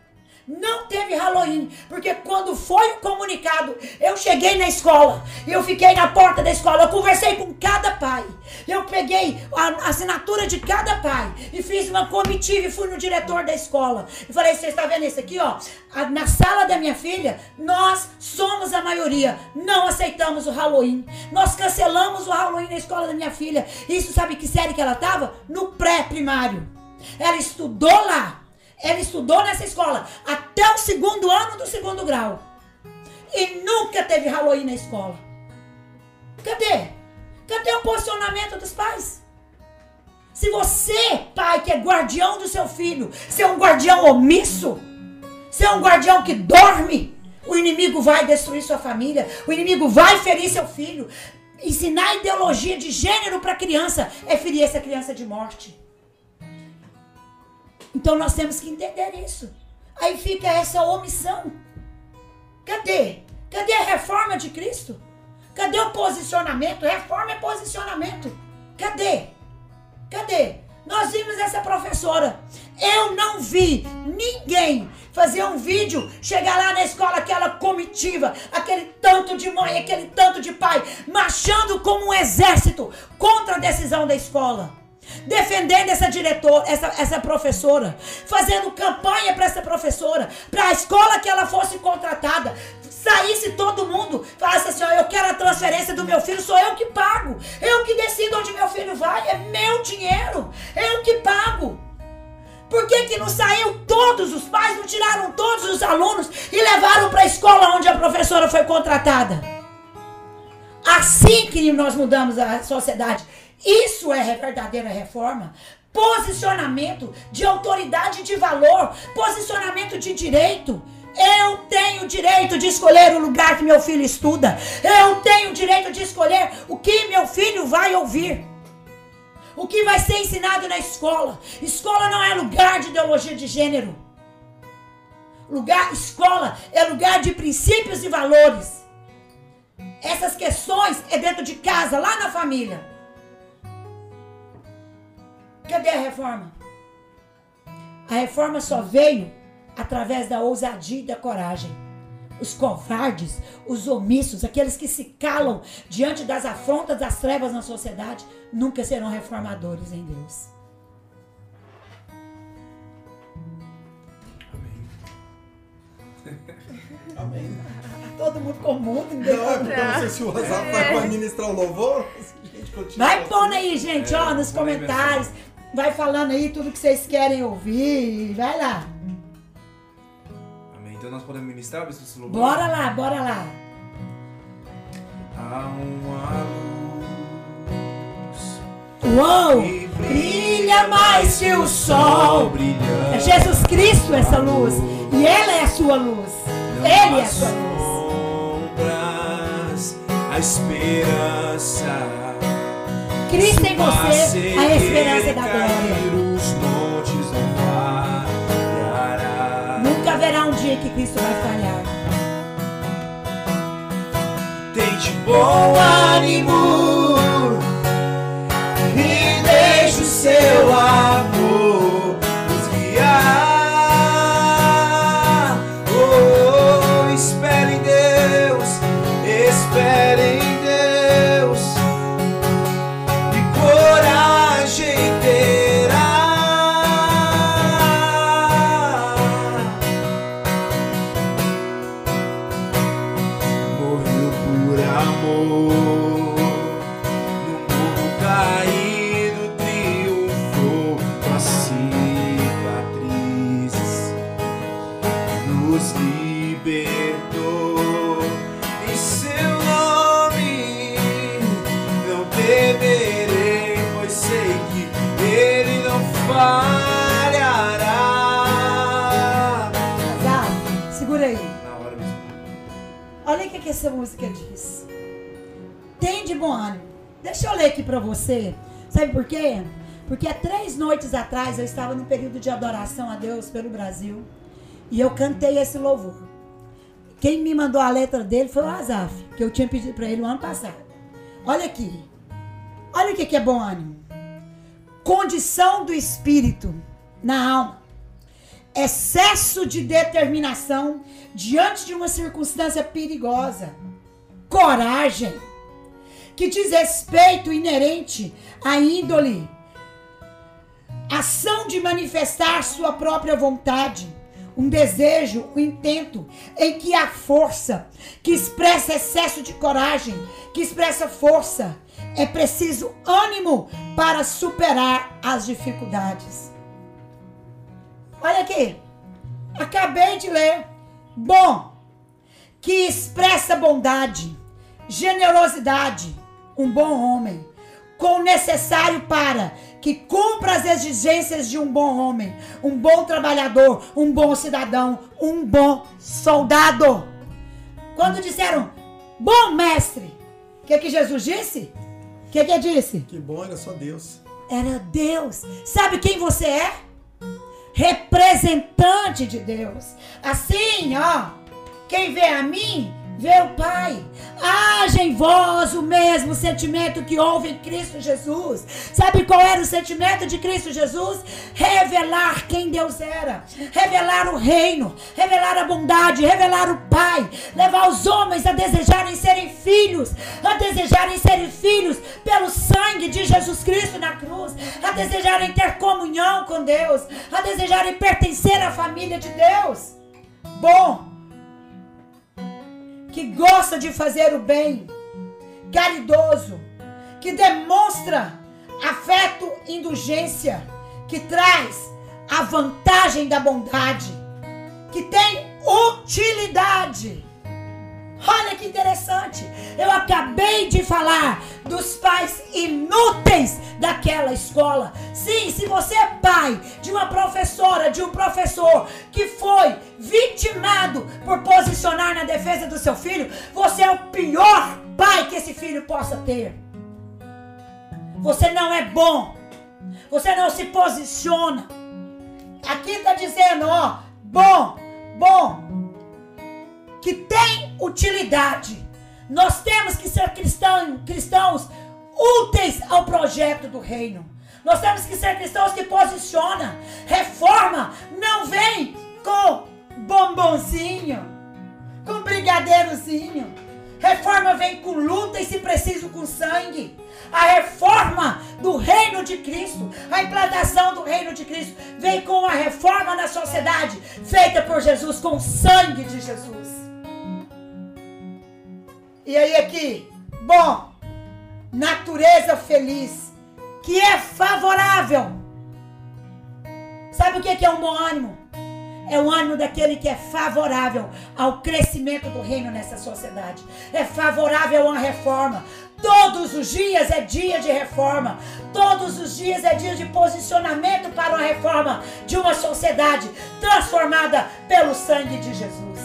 Não teve Halloween, porque quando foi o comunicado, eu cheguei na escola, eu fiquei na porta da escola, eu conversei com cada pai, eu peguei a assinatura de cada pai e fiz uma comitiva e fui no diretor da escola. E falei: Você está vendo isso aqui, ó? Na sala da minha filha, nós somos a maioria, não aceitamos o Halloween, nós cancelamos o Halloween na escola da minha filha. Isso sabe que série que ela estava? No pré-primário. Ela estudou lá. Ela estudou nessa escola até o segundo ano do segundo grau. E nunca teve Halloween na escola. Cadê? Cadê o posicionamento dos pais? Se você, pai, que é guardião do seu filho, se é um guardião omisso, se é um guardião que dorme, o inimigo vai destruir sua família, o inimigo vai ferir seu filho. Ensinar ideologia de gênero para criança é ferir essa criança de morte. Então nós temos que entender isso. Aí fica essa omissão. Cadê? Cadê a reforma de Cristo? Cadê o posicionamento? Reforma é posicionamento. Cadê? Cadê? Nós vimos essa professora. Eu não vi ninguém fazer um vídeo, chegar lá na escola, aquela comitiva, aquele tanto de mãe, aquele tanto de pai, marchando como um exército contra a decisão da escola defendendo essa diretora, essa, essa professora, fazendo campanha para essa professora, para a escola que ela fosse contratada, saísse todo mundo, falasse assim: ó, eu quero a transferência do meu filho, sou eu que pago, eu que decido onde meu filho vai, é meu dinheiro, eu que pago. Por que, que não saiu todos os pais, não tiraram todos os alunos e levaram para a escola onde a professora foi contratada? Assim que nós mudamos a sociedade. Isso é verdadeira reforma. Posicionamento de autoridade de valor, posicionamento de direito. Eu tenho direito de escolher o lugar que meu filho estuda. Eu tenho direito de escolher o que meu filho vai ouvir. O que vai ser ensinado na escola. Escola não é lugar de ideologia de gênero. Lugar, escola é lugar de princípios e valores. Essas questões é dentro de casa, lá na família. Cadê a reforma? A reforma só veio através da ousadia e da coragem. Os covardes, os omissos, aqueles que se calam diante das afrontas das trevas na sociedade, nunca serão reformadores em Deus. Amém. Amém. Todo mundo com mundo. Não, é porque eu não sei se o Azar vai é. ministrar o louvor. Vai pondo aí, gente, é, ó, nos comentários. Vai falando aí tudo que vocês querem ouvir. Vai lá. Amém. Então nós podemos ministrar esse louvor? Bora lá, bora lá. Há uma luz. Uou! Brilha mais que o sol. É Jesus Cristo essa luz. E Ele é a sua luz. Ele é a sua luz. Sombras, a esperança Cristo em você, a esperança da glória. Nunca haverá um dia que Cristo vai falhar. Tente bom ânimo essa música diz. Tem de bom ânimo. Deixa eu ler aqui para você. Sabe por quê? Porque há três noites atrás eu estava no período de adoração a Deus pelo Brasil. E eu cantei esse louvor. Quem me mandou a letra dele foi o Azaf, que eu tinha pedido para ele o ano passado. Olha aqui. Olha o que é bom ânimo. Condição do espírito na alma. Excesso de determinação diante de uma circunstância perigosa, coragem, que diz respeito inerente à índole, ação de manifestar sua própria vontade, um desejo, um intento em que há força, que expressa excesso de coragem, que expressa força. É preciso ânimo para superar as dificuldades. Olha aqui. Acabei de ler. Bom, que expressa bondade, generosidade, um bom homem, com o necessário para que cumpra as exigências de um bom homem, um bom trabalhador, um bom cidadão, um bom soldado. Quando disseram, bom mestre, o que, que Jesus disse? O que, que disse? Que bom era só Deus. Era Deus. Sabe quem você é? Representante de Deus. Assim, ó, quem vê a mim, vê o Pai. Haja em vós o mesmo sentimento que houve em Cristo Jesus. Sabe qual era o sentimento de Cristo Jesus? Revelar quem Deus era, revelar o reino, revelar a bondade, revelar o Pai, levar os homens a desejarem serem filhos, a desejarem serem filhos pelo sangue de Jesus Cristo na cruz, a desejarem ter comunhão com Deus, a desejarem pertencer à família de Deus. Bom, que gosta de fazer o bem, caridoso, que demonstra afeto, indulgência, que traz a vantagem da bondade, que tem utilidade. Olha que interessante. Eu acabei de falar dos pais inúteis daquela escola. Sim, se você é pai de uma professora, de um professor que foi vitimado por posicionar na defesa do seu filho, você é o pior pai que esse filho possa ter. Você não é bom. Você não se posiciona. Aqui está dizendo, ó, bom, bom, que tem utilidade. Nós temos que ser cristão, cristãos úteis ao projeto do reino. Nós temos que ser cristãos que posiciona. Reforma não vem com bombonzinho, com brigadeirozinho. Reforma vem com luta e, se preciso, com sangue. A reforma do reino de Cristo, a implantação do reino de Cristo, vem com a reforma na sociedade, feita por Jesus, com o sangue de Jesus. E aí aqui, bom, natureza feliz, que é favorável. Sabe o que é um bom ânimo? É o ânimo daquele que é favorável ao crescimento do reino nessa sociedade. É favorável a uma reforma. Todos os dias é dia de reforma. Todos os dias é dia de posicionamento para uma reforma de uma sociedade transformada pelo sangue de Jesus.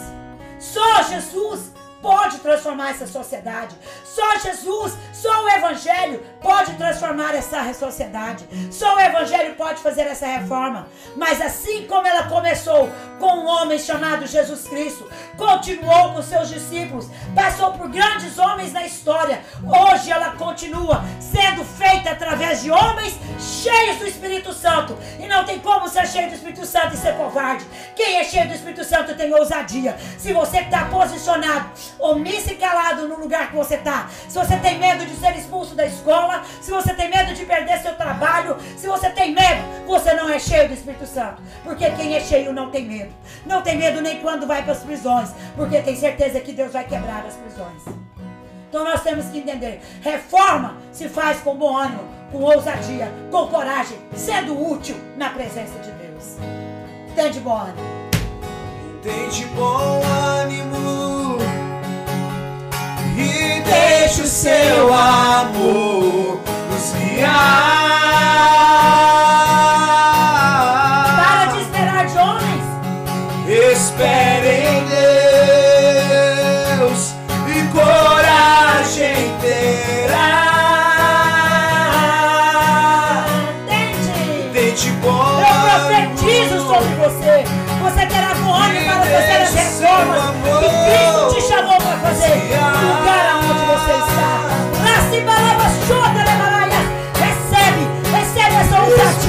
Só Jesus pode transformar essa sociedade. Só Jesus, só o Evangelho pode transformar essa sociedade. Só o Evangelho pode fazer essa reforma. Mas assim como ela começou com um homem chamado Jesus Cristo, continuou com seus discípulos, passou por grandes homens na história, hoje ela continua sendo feita através de homens cheios do Espírito Santo. E não tem como ser cheio do Espírito Santo e ser covarde. Quem é cheio do Espírito Santo tem ousadia. Se você está posicionado omisso e calado no lugar que você está, se você tem medo de ser expulso da escola, se você tem medo de perder seu trabalho, se você tem medo, você não é cheio do Espírito Santo. Porque quem é cheio não tem medo. Não tem medo nem quando vai para as prisões, porque tem certeza que Deus vai quebrar as prisões. Então nós temos que entender: reforma se faz com bom ânimo, com ousadia, com coragem, sendo útil na presença de Deus. Entende bom ânimo. Entende bom ânimo e deixe o seu amor nos guiar.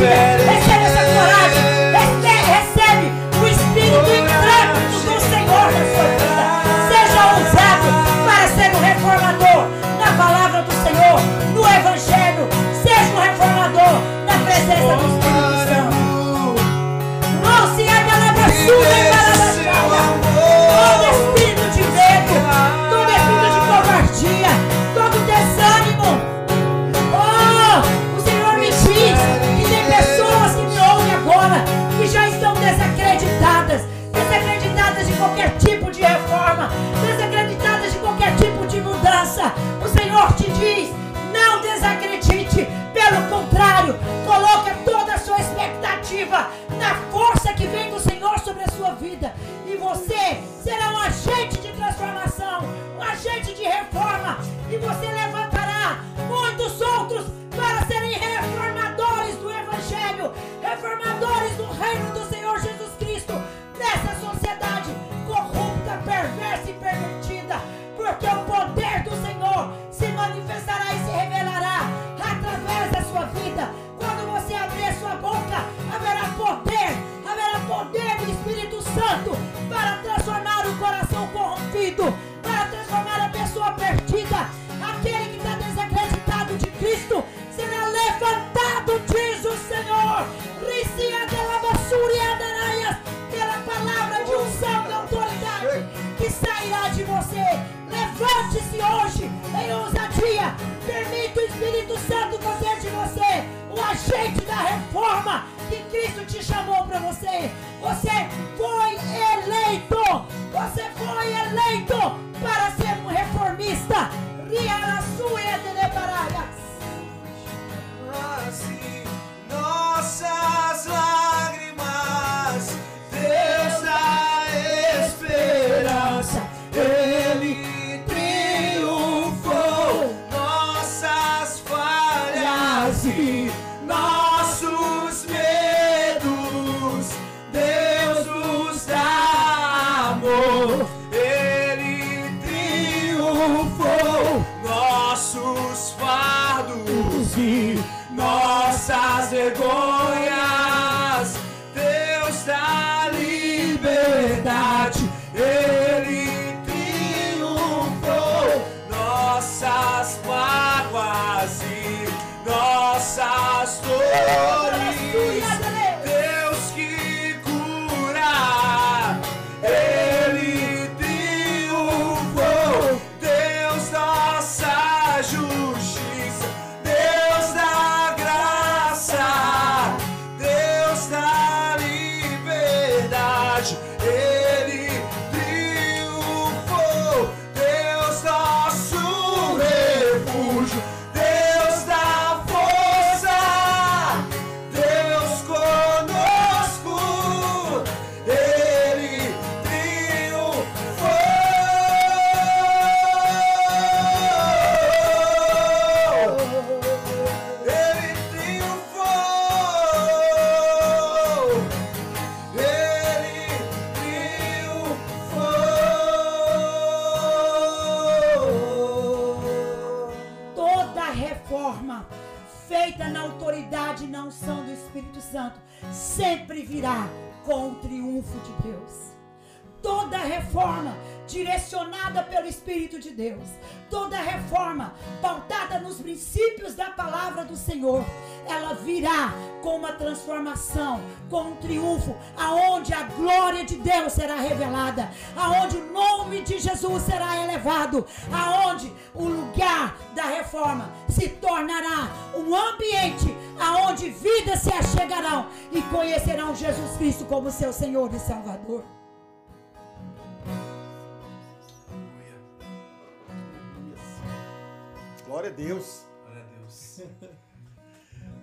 better. Te diz, não desacredite. Pelo contrário, coloca toda a sua expectativa na força que vem do Senhor sobre a sua vida. E você será um agente de transformação, um agente de reforma. E você levantará muitos outros para serem reformadores do Evangelho, reformadores do reino do Senhor Jesus Cristo nessa sociedade corrupta, perversa e pervertida. Porque o poder se manifestará e se revelará através da sua vida. Quando você abrir a sua boca, haverá poder, haverá poder do Espírito Santo para transformar o coração corrompido, para transformar a pessoa perdida. Aquele que está desacreditado de Cristo será levantado, diz o Senhor. Ricia de la basura adaraias, pela palavra de unção e autoridade que sairá de você. Levante-se hoje em ousadia. Permita o Espírito Santo fazer de você o agente da reforma que Cristo te chamou para você. Você foi eleito. Você foi eleito para ser um reformista. Assim, nossas lágrimas,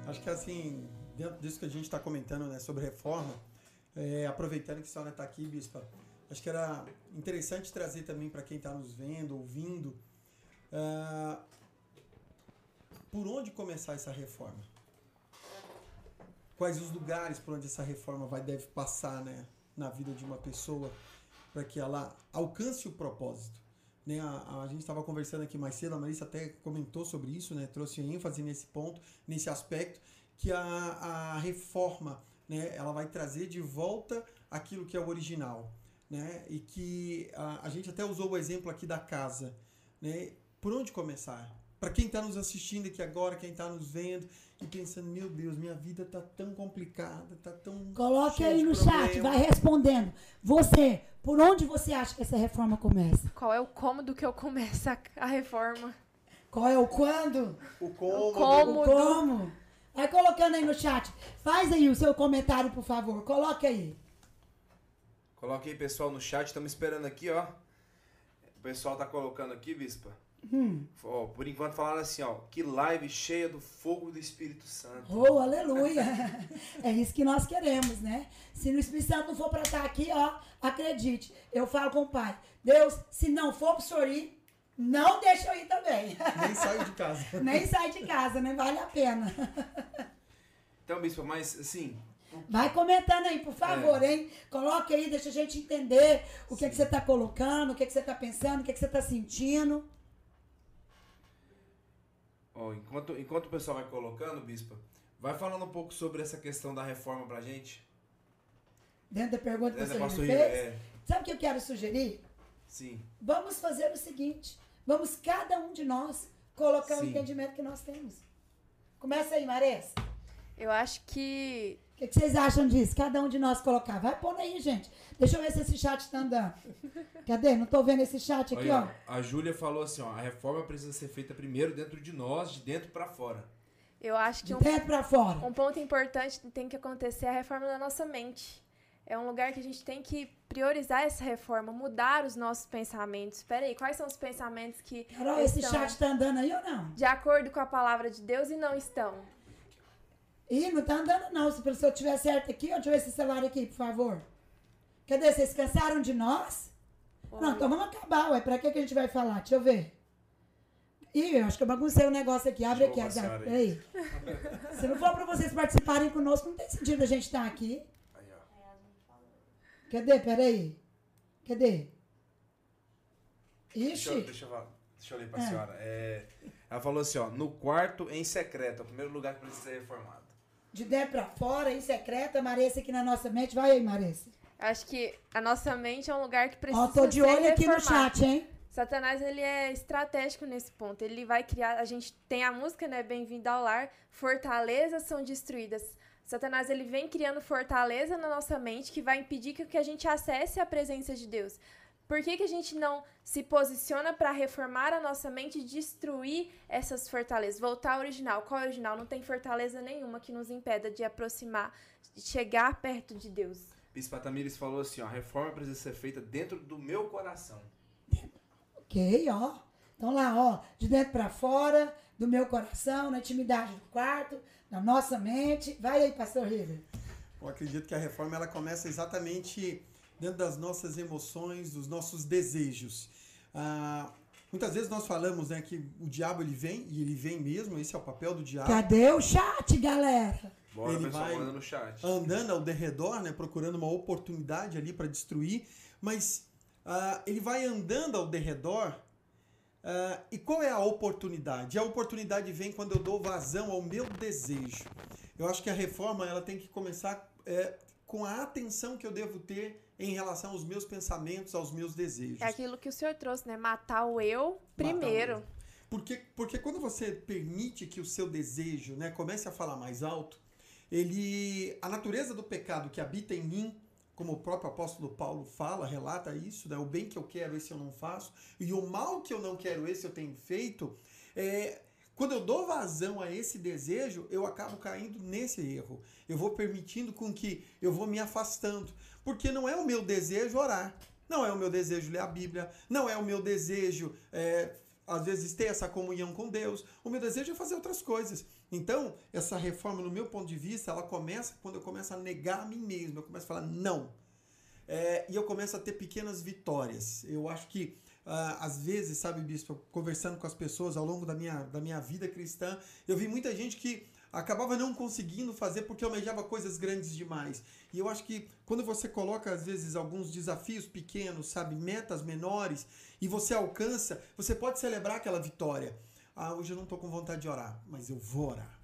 Acho que assim, dentro disso que a gente está comentando né, sobre reforma, é, aproveitando que a senhora está aqui, Bispa, acho que era interessante trazer também para quem está nos vendo, ouvindo, ah, por onde começar essa reforma? Quais os lugares por onde essa reforma vai deve passar né, na vida de uma pessoa para que ela alcance o propósito? Né, a, a gente estava conversando aqui mais cedo, a Marissa até comentou sobre isso, né, trouxe ênfase nesse ponto, nesse aspecto, que a, a reforma né, ela vai trazer de volta aquilo que é o original. Né, e que a, a gente até usou o exemplo aqui da casa. Né, por onde começar? Para quem está nos assistindo aqui agora, quem está nos vendo e pensando, meu Deus, minha vida tá tão complicada, tá tão. Coloque aí no problema. chat, vai respondendo. Você, por onde você acha que essa reforma começa? Qual é o cômodo que eu começo a, a reforma? Qual é o quando? O cômodo. como. O como? Vai colocando aí no chat. Faz aí o seu comentário, por favor. Coloque aí. Coloque aí, pessoal, no chat. Estamos esperando aqui, ó. O pessoal tá colocando aqui, Bispa. Hum. Ó, por enquanto falaram assim, ó, que live cheia do fogo do Espírito Santo. Oh, aleluia! é isso que nós queremos, né? Se o Espírito Santo não for para estar aqui, ó, acredite. Eu falo com o Pai, Deus, se não for para o senhor ir, não deixa eu ir também. Nem saio de casa. Nem sai de casa, nem vale a pena. então, bispo, mas assim, Vai comentando aí, por favor, é. hein? Coloque aí, deixa a gente entender o que, é que você está colocando, o que, é que você está pensando, o que, é que você está sentindo. Ó, enquanto, enquanto o pessoal vai colocando, Bispa, vai falando um pouco sobre essa questão da reforma pra gente. Dentro da pergunta que você me fez. É... Sabe o que eu quero sugerir? Sim. Vamos fazer o seguinte: vamos cada um de nós colocar Sim. o entendimento que nós temos. Começa aí, Maressa. Eu acho que o que, que, vocês acham disso? Cada um de nós colocar. Vai pondo aí, gente. Deixa eu ver se esse chat está andando. Cadê? Não estou vendo esse chat aqui, Olha, ó. A Júlia falou assim, ó. A reforma precisa ser feita primeiro dentro de nós, de dentro para fora. Eu acho que de um, dentro para fora. Um ponto importante tem que acontecer é a reforma da nossa mente. É um lugar que a gente tem que priorizar essa reforma, mudar os nossos pensamentos. Espera aí, quais são os pensamentos que Carol, esse chat está andando aí ou não? De acordo com a palavra de Deus e não estão. Ih, não tá andando não. Se, se eu tiver certo aqui, deixa eu ver esse celular aqui, por favor. Cadê? Vocês cansaram de nós? Oi. Não, então vamos acabar, ué. Pra que, que a gente vai falar? Deixa eu ver. Ih, eu acho que eu baguncei o um negócio aqui. Abre aqui, Agatha. Peraí. Se não for pra vocês participarem conosco, não tem sentido a gente estar tá aqui. Cadê? Peraí. Cadê? Ixi. Deixa eu, deixa eu, deixa eu ler pra é. senhora. É, ela falou assim, ó. No quarto, em secreto. É o primeiro lugar que precisa ser reformado de dentro para fora, em secreta, Maressa aqui na nossa mente. Vai aí, Maressa. Acho que a nossa mente é um lugar que precisa Ó, tô de olho aqui no chat, hein? Satanás ele é estratégico nesse ponto. Ele vai criar, a gente tem a música, né, Bem-vindo ao lar, fortalezas são destruídas. Satanás ele vem criando fortaleza na nossa mente que vai impedir que a gente acesse a presença de Deus. Por que, que a gente não se posiciona para reformar a nossa mente e destruir essas fortalezas? Voltar ao original. Qual é o original? Não tem fortaleza nenhuma que nos impeda de aproximar, de chegar perto de Deus. Bispo Tamires falou assim: ó, a reforma precisa ser feita dentro do meu coração. Ok, ó. Então lá, ó, de dentro para fora, do meu coração, na intimidade do quarto, na nossa mente. Vai aí, pastor River. Eu acredito que a reforma ela começa exatamente dentro das nossas emoções, dos nossos desejos. Ah, muitas vezes nós falamos né, que o diabo ele vem, e ele vem mesmo, esse é o papel do diabo. Cadê o chat, galera? Bora, ele vai no chat. andando ao derredor, né, procurando uma oportunidade ali para destruir, mas ah, ele vai andando ao derredor Uh, e qual é a oportunidade? A oportunidade vem quando eu dou vazão ao meu desejo. Eu acho que a reforma ela tem que começar é, com a atenção que eu devo ter em relação aos meus pensamentos, aos meus desejos. É aquilo que o senhor trouxe, né? Matar o eu primeiro. O eu. Porque, porque quando você permite que o seu desejo né, comece a falar mais alto, ele a natureza do pecado que habita em mim, como o próprio apóstolo Paulo fala, relata isso, né? O bem que eu quero, esse eu não faço, e o mal que eu não quero, esse eu tenho feito, é, quando eu dou vazão a esse desejo, eu acabo caindo nesse erro. Eu vou permitindo com que eu vou me afastando, porque não é o meu desejo orar, não é o meu desejo ler a Bíblia, não é o meu desejo é, às vezes ter essa comunhão com Deus. O meu desejo é fazer outras coisas. Então, essa reforma, no meu ponto de vista, ela começa quando eu começo a negar a mim mesmo. Eu começo a falar não. É, e eu começo a ter pequenas vitórias. Eu acho que Uh, às vezes, sabe, bispo, conversando com as pessoas ao longo da minha, da minha vida cristã, eu vi muita gente que acabava não conseguindo fazer porque almejava coisas grandes demais. E eu acho que quando você coloca, às vezes, alguns desafios pequenos, sabe, metas menores, e você alcança, você pode celebrar aquela vitória. Ah, hoje eu não estou com vontade de orar, mas eu vou orar.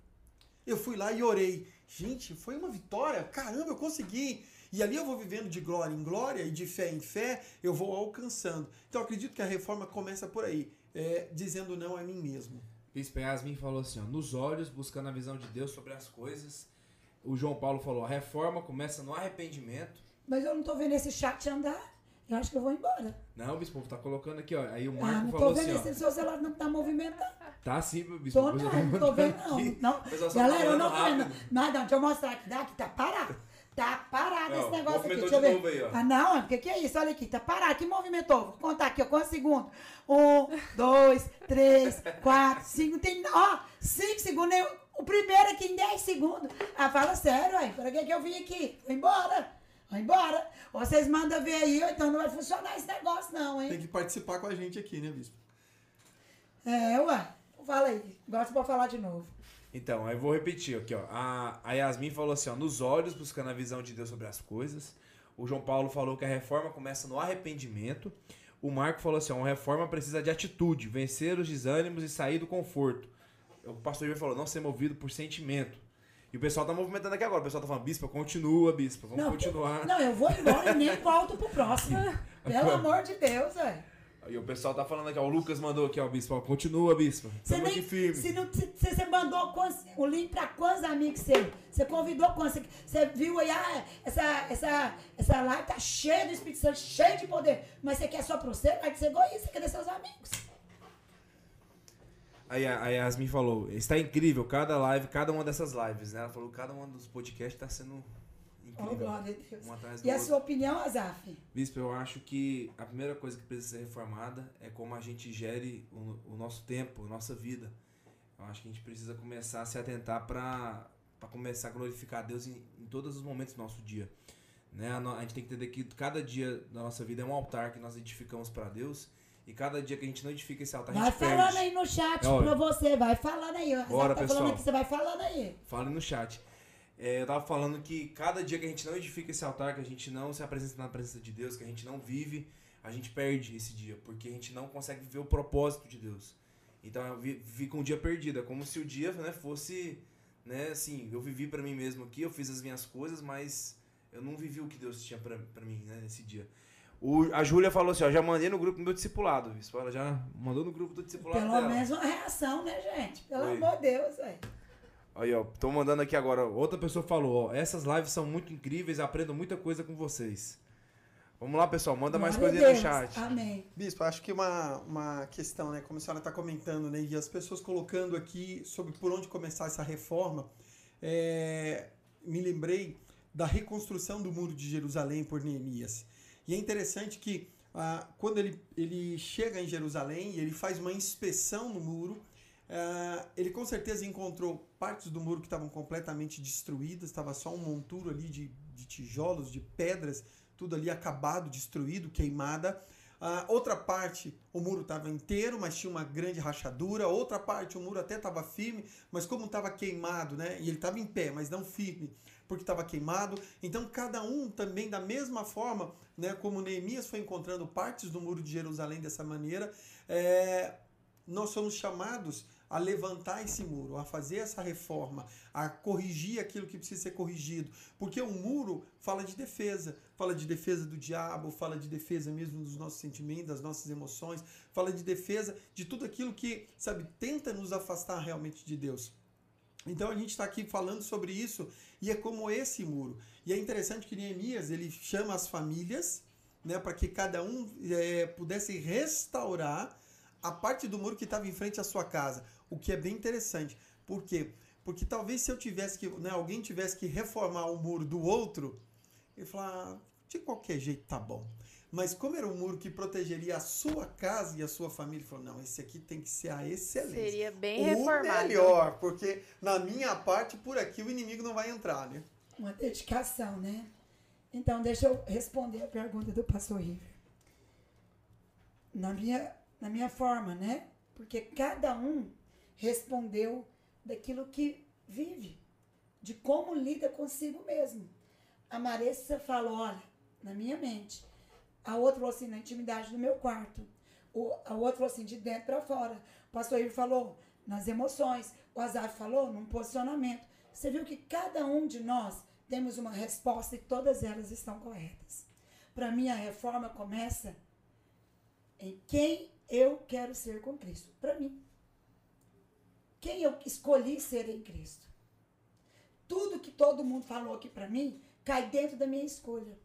Eu fui lá e orei. Gente, foi uma vitória. Caramba, eu consegui. E ali eu vou vivendo de glória em glória e de fé em fé, eu vou alcançando. Então acredito que a reforma começa por aí, é, dizendo não a mim mesmo. Bispo Yasmin falou assim: ó, nos olhos, buscando a visão de Deus sobre as coisas. O João Paulo falou: a reforma começa no arrependimento. Mas eu não tô vendo esse chat andar. Eu acho que eu vou embora. Não, bispo, tá colocando aqui, ó. Aí o Marco ah, não falou tô vendo assim, esse seu celular não tá movimentando. Tá sim, bispo. Tô não, não tô vendo não. não. Galera, eu não tô vendo. Não, não, deixa eu mostrar aqui. Daqui tá parado. Tá parado Ó, esse negócio aqui. Deixa eu ver. novo aí, ó. Ah, não, o que, que é isso? Olha aqui, tá parado. Que movimentou? Vou contar aqui, ó. Quantos segundos? Um, dois, três, quatro, cinco. Tem, ó, cinco segundos. O primeiro aqui em 10 segundos. Ah, fala sério, aí. Para que, que eu vim aqui? Vou embora. Vou embora. Vocês mandam ver aí, então não vai funcionar esse negócio, não, hein? Tem que participar com a gente aqui, né, Bispo? É, ué. Fala aí. Gosto pra falar de novo. Então, aí eu vou repetir aqui, ó. A, a Yasmin falou assim, ó, nos olhos, buscando a visão de Deus sobre as coisas. O João Paulo falou que a reforma começa no arrependimento. O Marco falou assim, ó, uma reforma precisa de atitude, vencer os desânimos e sair do conforto. O pastor Iver falou, não ser movido por sentimento. E o pessoal tá movimentando aqui agora. O pessoal tá falando, bispa, continua, bispa, vamos Não, continuar. Não, eu vou embora e nem volto pro próximo. Pelo amor de Deus, velho. E o pessoal tá falando aqui, ó, o Lucas mandou aqui, ó, bispa, ó, continua, bispa. Você nem. firme. Se, não, se, se você mandou quantos- o link pra quantos amigos seu? Você convidou quantos? Você, você viu aí, ah, essa, essa, essa live tá cheia do Espírito Santo, cheia de poder. Mas você quer só pra você? Vai ser egoísta, quer seus amigos. Aí a, a Yasmin falou, está incrível cada live, cada uma dessas lives, né? Ela falou, cada um dos podcasts tá sendo Oh, incrível. glória a Deus. um atrás do E a outro. sua opinião, Azaf? Bispo, eu acho que a primeira coisa que precisa ser reformada é como a gente gere o, o nosso tempo, a nossa vida. Eu acho que a gente precisa começar a se atentar para começar a glorificar a Deus em, em todos os momentos do nosso dia. Né? A, a gente tem que entender que cada dia da nossa vida é um altar que nós edificamos para Deus. E cada dia que a gente não edifica esse altar, a Vai gente falando perde. aí no chat É, pra você, vai falando aí. Bora, tá pessoal. falando aqui, você vai falando aí. Fale no chat. É, eu tava falando que cada dia que a gente não edifica esse altar, que a gente não se apresenta na presença de Deus, que a gente não vive, a gente perde esse dia, porque a gente não consegue viver o propósito de Deus. Então fica um dia perdido, é como se o dia né, fosse, né, assim, eu vivi pra mim mesmo aqui, eu fiz as minhas coisas, mas eu não vivi o que Deus tinha pra mim, né, nesse dia. O, a Júlia falou assim, ó, já mandei no grupo do meu discipulado, isso, ela já mandou no grupo do discipulado Pelo dela. menos uma reação, né, gente? Pelo Oi. amor de Deus, velho. Aí, ó, tô mandando aqui agora. Outra pessoa falou, ó, essas lives são muito incríveis, aprendo muita coisa com vocês. Vamos lá, pessoal, manda mais Glória coisa a aí no chat. Amém. Bispo, acho que uma, uma questão, né? Como a senhora está comentando, né? E as pessoas colocando aqui sobre por onde começar essa reforma, é, me lembrei da reconstrução do muro de Jerusalém por Neemias. E é interessante que ah, quando ele, ele chega em Jerusalém e ele faz uma inspeção no muro, ah, ele com certeza encontrou partes do muro que estavam completamente destruídas, estava só um monturo ali de, de tijolos, de pedras, tudo ali acabado, destruído, queimada. Ah, outra parte, o muro estava inteiro, mas tinha uma grande rachadura. Outra parte, o muro até estava firme, mas como estava queimado, né? E ele estava em pé, mas não firme, porque estava queimado. Então, cada um também, da mesma forma, né? Como Neemias foi encontrando partes do muro de Jerusalém dessa maneira, é, nós somos chamados a levantar esse muro, a fazer essa reforma, a corrigir aquilo que precisa ser corrigido. Porque o muro fala de defesa, fala de defesa do diabo, fala de defesa mesmo dos nossos sentimentos, das nossas emoções, fala de defesa de tudo aquilo que, sabe, tenta nos afastar realmente de Deus. Então a gente está aqui falando sobre isso e é como esse muro. E é interessante que Neemias ele chama as famílias, né, para que cada um eh, pudesse restaurar a parte do muro que estava em frente à sua casa, o que é bem interessante. Por quê? Porque talvez se eu tivesse que, né, alguém tivesse que reformar o muro do outro, ele falar, ah, de qualquer jeito tá bom. Mas como era um muro que protegeria a sua casa e a sua família, ele falou, não, esse aqui tem que ser a excelência. Seria bem o reformado. melhor, porque na minha parte, por aqui, o inimigo não vai entrar, né? Uma dedicação, né? Então, deixa eu responder a pergunta do pastor River. Na minha, na minha forma, né? Porque cada um respondeu daquilo que vive, de como lida consigo mesmo. A Marissa falou, olha, na minha mente. A outra falou assim, na intimidade do meu quarto. O, a outra falou assim, de dentro para fora. O pastor Ivo falou, nas emoções. O Azar falou, num posicionamento. Você viu que cada um de nós temos uma resposta e todas elas estão corretas. Para mim, a reforma começa em quem eu quero ser com Cristo. Para mim. Quem eu escolhi ser em Cristo. Tudo que todo mundo falou aqui para mim cai dentro da minha escolha.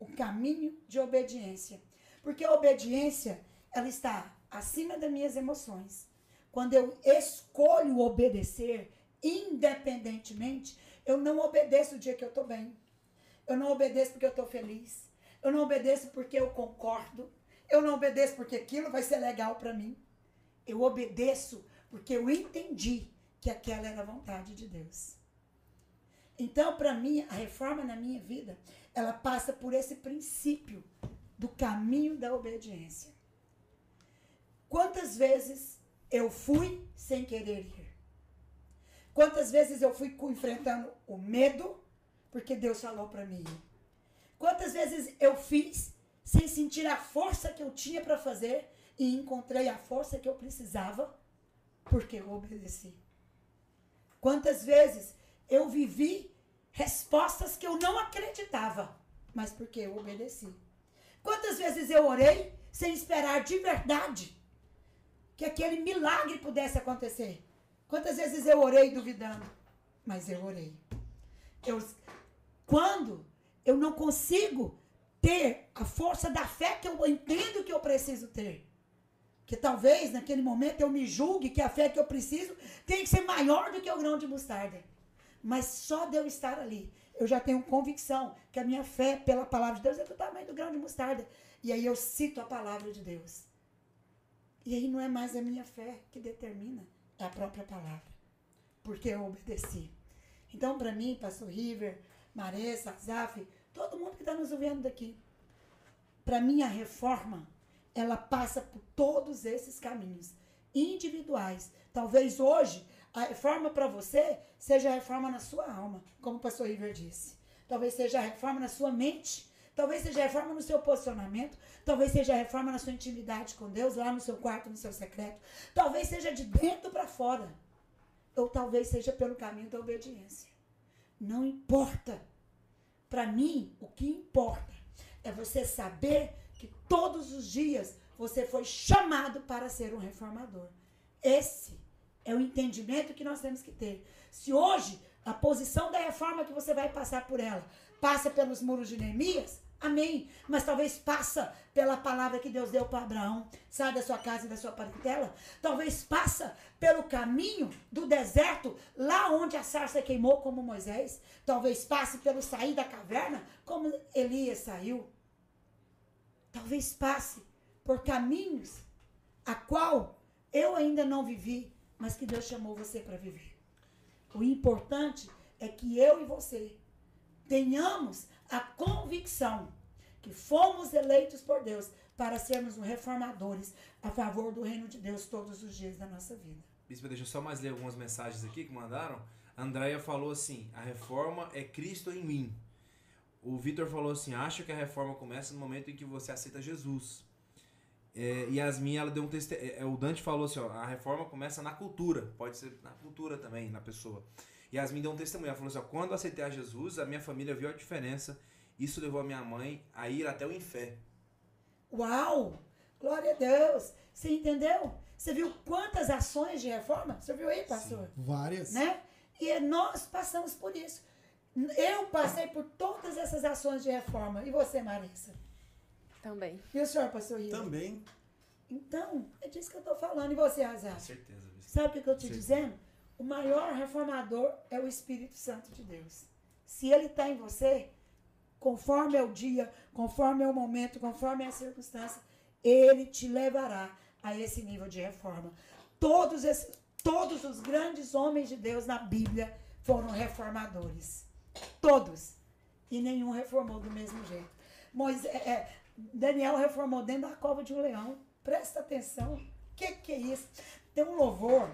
O caminho de obediência. Porque a obediência, ela está acima das minhas emoções. Quando eu escolho obedecer, independentemente, eu não obedeço o dia que eu estou bem. Eu não obedeço porque eu estou feliz. Eu não obedeço porque eu concordo. Eu não obedeço porque aquilo vai ser legal para mim. Eu obedeço porque eu entendi que aquela era a vontade de Deus. Então, para mim, a reforma na minha vida, ela passa por esse princípio do caminho da obediência. Quantas vezes eu fui sem querer ir? Quantas vezes eu fui enfrentando o medo porque Deus falou para mim? Quantas vezes eu fiz sem sentir a força que eu tinha para fazer e encontrei a força que eu precisava porque eu obedeci? Quantas vezes eu vivi respostas que eu não acreditava, mas porque eu obedeci? Quantas vezes eu orei sem esperar de verdade que aquele milagre pudesse acontecer? Quantas vezes eu orei duvidando, mas eu orei. Eu, quando eu não consigo ter a força da fé que eu entendo que eu preciso ter, que talvez naquele momento eu me julgue que a fé que eu preciso tem que ser maior do que o grão de mostarda. Mas só de eu estar ali, eu já tenho convicção que a minha fé pela palavra de Deus é do tamanho do grão de mostarda. E aí eu cito a palavra de Deus. E aí não é mais a minha fé que determina, é a própria palavra. Porque eu obedeci. Então, para mim, Pastor River, Maressa, Zaf, todo mundo que está nos ouvindo daqui, para mim a reforma ela passa por todos esses caminhos individuais. Talvez hoje a reforma para você seja a reforma na sua alma, como o pastor River disse. Talvez seja a reforma na sua mente. Talvez seja a reforma no seu posicionamento. Talvez seja a reforma na sua intimidade com Deus, lá no seu quarto, no seu secreto. Talvez seja de dentro para fora. Ou talvez seja pelo caminho da obediência. Não importa. Para mim, o que importa é você saber que todos os dias você foi chamado para ser um reformador. Esse é o entendimento que nós temos que ter. Se hoje a posição da reforma que você vai passar por ela passa pelos muros de Neemias, amém. Mas talvez passa pela palavra que Deus deu para Abraão, sai da sua casa e da sua parentela. Talvez passa pelo caminho do deserto, lá onde a sarça queimou como Moisés. Talvez passe pelo sair da caverna, como Elias saiu. Talvez passe por caminhos a qual eu ainda não vivi, mas que Deus chamou você para viver. O importante é que eu e você tenhamos a convicção que fomos eleitos por Deus para sermos reformadores a favor do reino de Deus todos os dias da nossa vida. Bispo, deixa eu só mais ler algumas mensagens aqui que mandaram. A Andréia falou assim: a reforma é Cristo em mim. O Vitor falou assim: acho que a reforma começa no momento em que você aceita Jesus. É, Yasmin, ela deu um texto. É, o Dante falou assim: ó, a reforma começa na cultura, pode ser na cultura também, na pessoa. Yasmin deu um testemunho, ela falou assim: ó, quando eu aceitei a Jesus, a minha família viu a diferença. Isso levou a minha mãe a ir até o inferno. Uau! Glória a Deus! Você entendeu? Você viu quantas ações de reforma? Você viu aí, pastor? Sim, várias. Né? E nós passamos por isso. Eu passei por todas essas ações de reforma. E você, Marissa? Também. E o senhor, pastor Rio? Também. Então, é disso que eu estou falando. E você, Azar? Com certeza. Sabe o que, que eu estou te dizendo? O maior reformador é o Espírito Santo de Deus. Se ele está em você, conforme é o dia, conforme é o momento, conforme é a circunstância, ele te levará a esse nível de reforma. Todos, esses, todos os grandes homens de Deus na Bíblia foram reformadores. Todos. E nenhum reformou do mesmo jeito. Moisés, é, Daniel reformou dentro da cova de um leão. Presta atenção. O que, que é isso? Tem um louvor.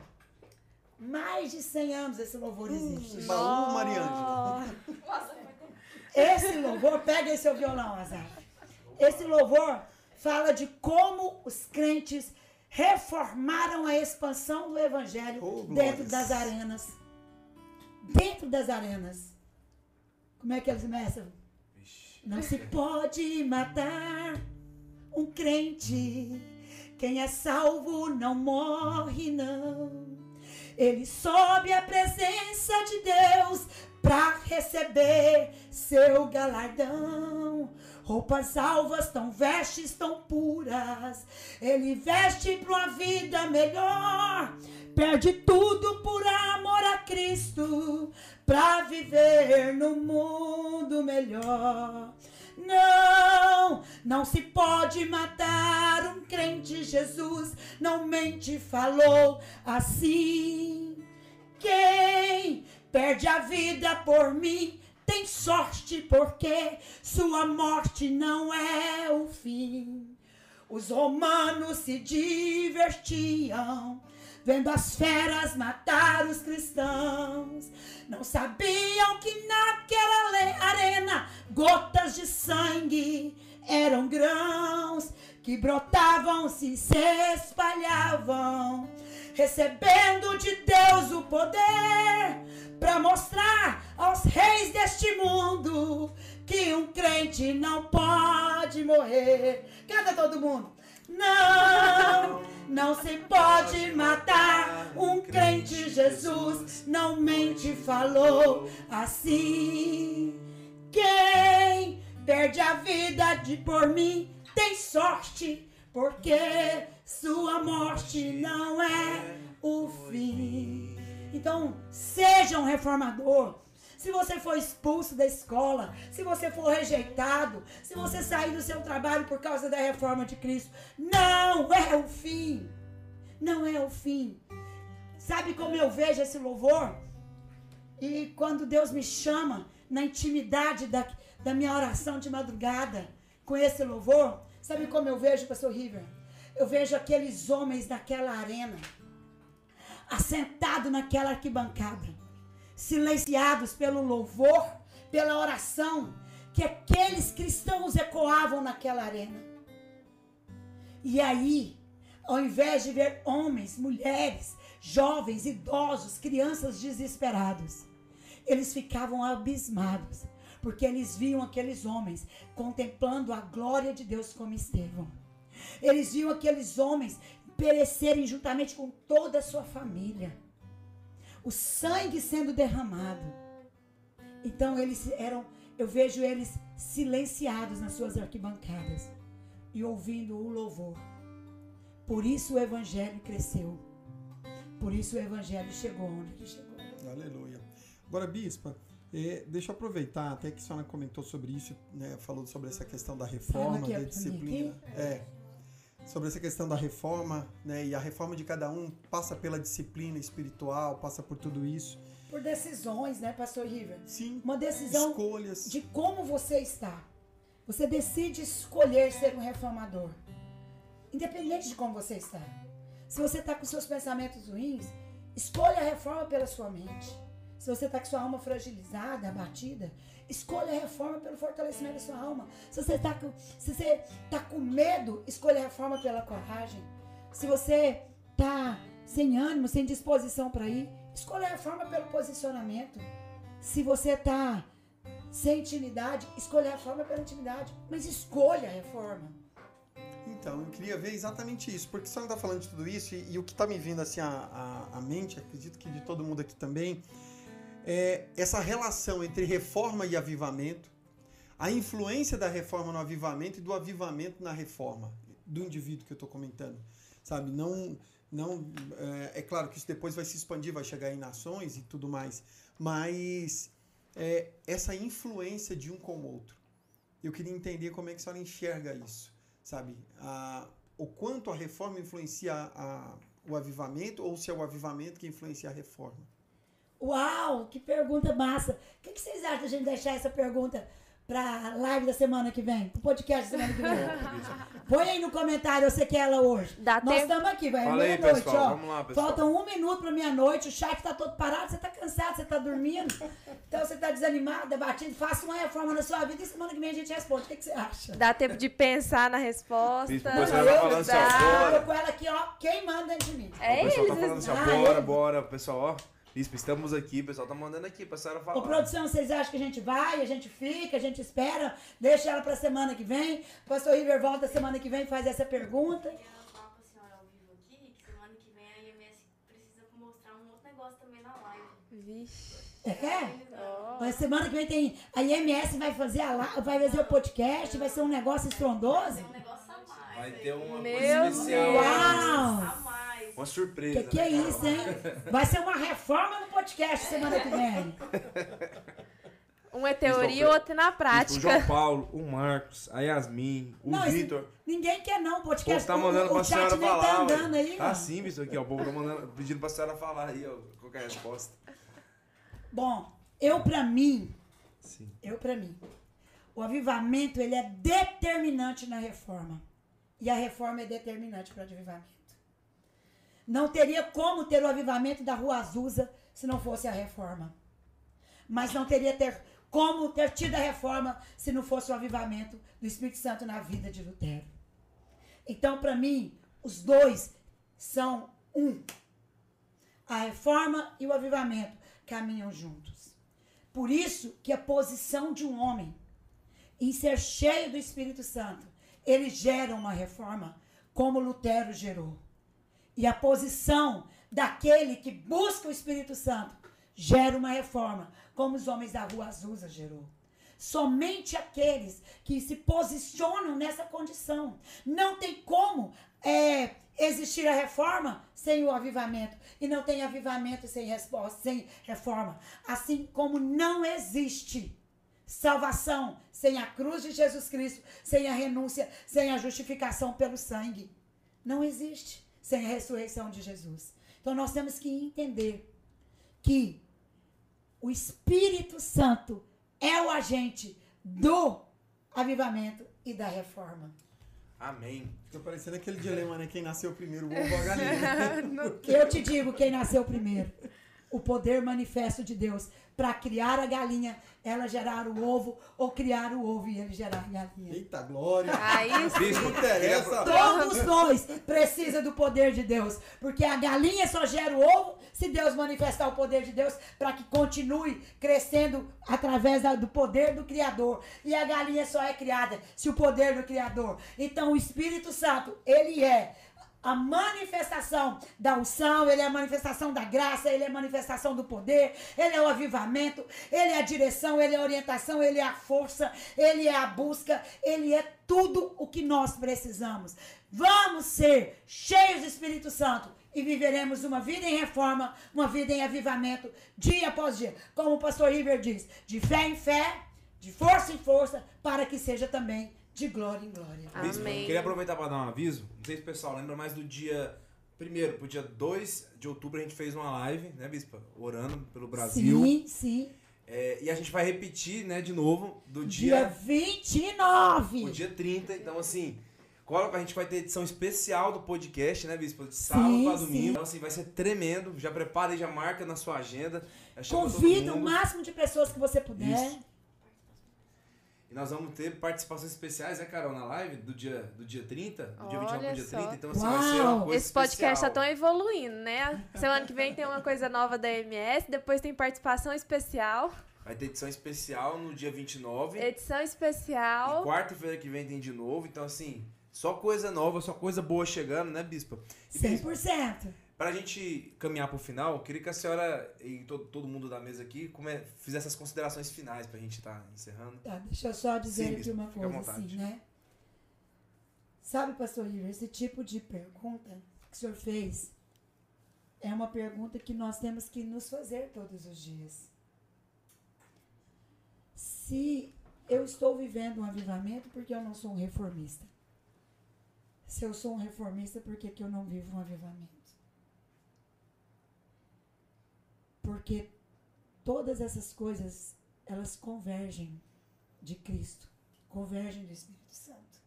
Mais de 100 anos esse louvor hum, existe. Hum, Baú Mariângela. Esse louvor, pega esse seu violão, Azar. Esse louvor fala de como os crentes reformaram a expansão do evangelho oh, dentro das arenas. Dentro das arenas. Como é que eles começam? Não se pode matar um crente. Quem é salvo não morre, não. Ele sobe à presença de Deus para receber seu galardão. Roupas alvas, tão vestes tão puras. Ele veste para uma vida melhor. Perde tudo por amor a Cristo, para viver no mundo melhor. Não, não se pode matar um crente. Jesus não mente, falou assim. Quem perde a vida por mim tem sorte, porque sua morte não é o fim. Os romanos se divertiam vendo as feras matar os cristãos. Não sabiam que naquela arena gotas de sangue eram grãos que brotavam se se espalhavam, recebendo de Deus o poder para mostrar aos reis deste mundo que um crente não pode morrer. Canta todo mundo. Não, não se pode matar um crente. Jesus não mente, falou assim. Quem perde a vida de por mim tem sorte, porque sua morte não é o fim. Então, seja um reformador se você for expulso da escola, se você for rejeitado, se você sair do seu trabalho por causa da reforma de Cristo, não é o fim. Não é o fim. Sabe como eu vejo esse louvor? E quando Deus me chama na intimidade da, da minha oração de madrugada com esse louvor, sabe como eu vejo, pastor River? Eu vejo aqueles homens naquela arena, assentado naquela arquibancada silenciados pelo louvor, pela oração que aqueles cristãos ecoavam naquela arena. E aí, ao invés de ver homens, mulheres, jovens, idosos, crianças desesperados, eles ficavam abismados, porque eles viam aqueles homens contemplando a glória de Deus como Estevão. Eles viam aqueles homens perecerem juntamente com toda a sua família o sangue sendo derramado. Então eles eram, eu vejo eles silenciados nas suas arquibancadas e ouvindo o louvor. Por isso o evangelho cresceu. Por isso o evangelho chegou onde ele chegou. Aleluia. Agora, bispa, é, deixa eu aproveitar, até que a senhora comentou sobre isso, né, falou sobre essa questão da reforma, da disciplina. É sobre essa questão da reforma, né? E a reforma de cada um passa pela disciplina espiritual, passa por tudo isso. Por decisões, né, Pastor River? Sim. Uma decisão escolhas. de como você está. Você decide escolher ser um reformador. Independente de como você está. Se você está com seus pensamentos ruins, escolha a reforma pela sua mente. Se você está com sua alma fragilizada, abatida, escolha a reforma pelo fortalecimento da sua alma. Se você está com, se você tá com medo, escolha a reforma pela coragem. Se você está sem ânimo, sem disposição para ir, escolha a reforma pelo posicionamento. Se você está sem intimidade, escolha a reforma pela intimidade. Mas escolha a reforma. Então, eu queria ver exatamente isso, porque você está falando de tudo isso e, e o que está me vindo assim à, à, à mente, acredito que de todo mundo aqui também, é, essa relação entre reforma e avivamento, a influência da reforma no avivamento e do avivamento na reforma do indivíduo que eu estou comentando, sabe? Não, não é, é, claro que isso depois vai se expandir, vai chegar em nações e tudo mais, mas é, essa influência de um com o outro. Eu queria entender como é que a senhora enxerga isso, sabe? A, o quanto a reforma influencia a, o avivamento ou se é o avivamento que influencia a reforma. Uau, que pergunta massa. O que, que vocês acham da gente deixar essa pergunta pra live da semana que vem? Pro podcast da semana que vem? Põe aí no comentário você quer ela hoje. Dá Nós tempo. estamos aqui, vai. Fala aí, Meia-noite, pessoal. ó. Vamos lá, pessoal. Faltam um minuto pra meia-noite. O chat tá todo parado. Você tá cansado, você tá dormindo. Então você tá desanimado, abatido. Faça uma reforma na sua vida e semana que vem a gente responde. O que, que você acha? Dá tempo de pensar na resposta. Você vai falando assim, ó, bora. Com ela aqui, ó, queimando dentro de mim. É o pessoal tá eles. falando assim, ó, bora, é. bora, pessoal, ó. Bispo, estamos aqui, o pessoal tá mandando aqui pra senhora falar. Ô, produção, vocês acham que a gente vai, a gente fica, a gente espera, deixa ela pra semana que vem. Pastor River volta semana que vem e faz essa pergunta. Eu queria falar com a senhora ao vivo aqui, que semana que vem a IMS precisa mostrar um outro negócio também na live. Vixe. É? Olha, semana que vem tem. A IMS vai fazer, a, la- vai fazer o podcast, vai ser um negócio estrondoso. Tem um negócio a mais. Vai ter uma Meu coisa especial. Uau! Uma surpresa. Que que é né, Carol? isso, hein? Vai ser uma reforma no podcast semana que vem. Um é teoria, o outro é na O João prática. Paulo, o Marcos, a Yasmin, o Não, Vitor. Ninguém quer não, O povo podcast. tá mandando o, pra o chat senhora nem falar. tá andando aí, Tá sim, isso aqui, ó. O povo tá mandando, pedindo pra senhora falar aí, ó. Qual que é a resposta? Bom, eu pra mim, Sim. eu pra mim, o avivamento ele é determinante na reforma. E a reforma é determinante para o avivamento. Não teria como ter o avivamento da Rua Azusa se não fosse a reforma. Mas não teria ter como ter tido a reforma se não fosse o avivamento do Espírito Santo na vida de Lutero. Então, para mim, os dois são um. A reforma e o avivamento caminham juntos. Por isso que a posição de um homem em ser cheio do Espírito Santo, ele gera uma reforma, como Lutero gerou. E a posição daquele que busca o Espírito Santo gera uma reforma, como os homens da Rua Azusa gerou. Somente aqueles que se posicionam nessa condição. Não tem como é, existir a reforma sem o avivamento. E não tem avivamento sem resposta, sem reforma. Assim como não existe salvação sem a cruz de Jesus Cristo, sem a renúncia, sem a justificação pelo sangue. Não existe sem a ressurreição de Jesus. Então nós temos que entender que o Espírito Santo é o agente do avivamento e da reforma. Amém. Fica parecendo aquele dilema, né? Quem nasceu primeiro, o ovo ou a galinha. Eu te digo quem nasceu primeiro. O poder manifesto de Deus para criar a galinha, ela gerar o ovo, ou criar o ovo e ele gerar a galinha. Eita glória! Aí Não interessa. Todos nós precisam do poder de Deus, porque a galinha só gera o ovo se Deus manifestar o poder de Deus para que continue crescendo através da- do poder do Criador. E a galinha só é criada se o poder do Criador. Então o Espírito Santo, ele é a manifestação da unção, ele é a manifestação da graça, ele é a manifestação do poder, ele é o avivamento, ele é a direção, ele é a orientação, ele é a força, ele é a busca, ele é tudo o que nós precisamos. Vamos ser cheios do Espírito Santo e viveremos uma vida em reforma, uma vida em avivamento, dia após dia. Como o pastor River diz, de fé em fé, de força em força, para que seja também de glória em glória. Bispo, Amém. queria aproveitar para dar um aviso. Não sei se o pessoal lembra, mas do dia. Primeiro, pro dia 2 de outubro a gente fez uma live, né, Bispa? Orando pelo Brasil. Sim, sim. É, e a gente vai repetir, né, de novo, do Dia dia, 29. o dia 30. Então, assim, que a gente vai ter edição especial do podcast, né, Bispa? De sábado Sim, para domingo. sim. Então, assim, vai ser tremendo. Já prepara e já marca na sua agenda. Convida o máximo de pessoas que você puder. Isso. E nós vamos ter participações especiais, né, Carol, na live do dia, do dia 30, do dia 29 Olha pro dia só. 30. Então, assim, vai ser Uau! uma coisa Esse podcast tá especial. tão evoluindo, né? Semana que vem tem uma coisa nova da MS, depois tem participação especial, Vai ter edição especial no dia 29. edição E especial. quarta-feira que vem tem de novo. Então, assim, só coisa nova, só coisa boa chegando, né, Bispa? E, Bispa, 100%. pra gente caminhar pro final, eu queria que a senhora e todo, todo mundo da mesa aqui come, fizesse as considerações finais pra gente estar encerrando. Tá, deixa eu só dizer Sim, aqui uma coisa, assim, né? Sabe, pastor River, esse tipo de pergunta que o senhor fez é uma pergunta que nós temos que nos fazer todos os dias. Se eu estou vivendo um avivamento, porque eu não sou um reformista? Se eu sou um reformista, por que, que eu não vivo um avivamento? Porque todas essas coisas, elas convergem de Cristo, convergem do Espírito Santo.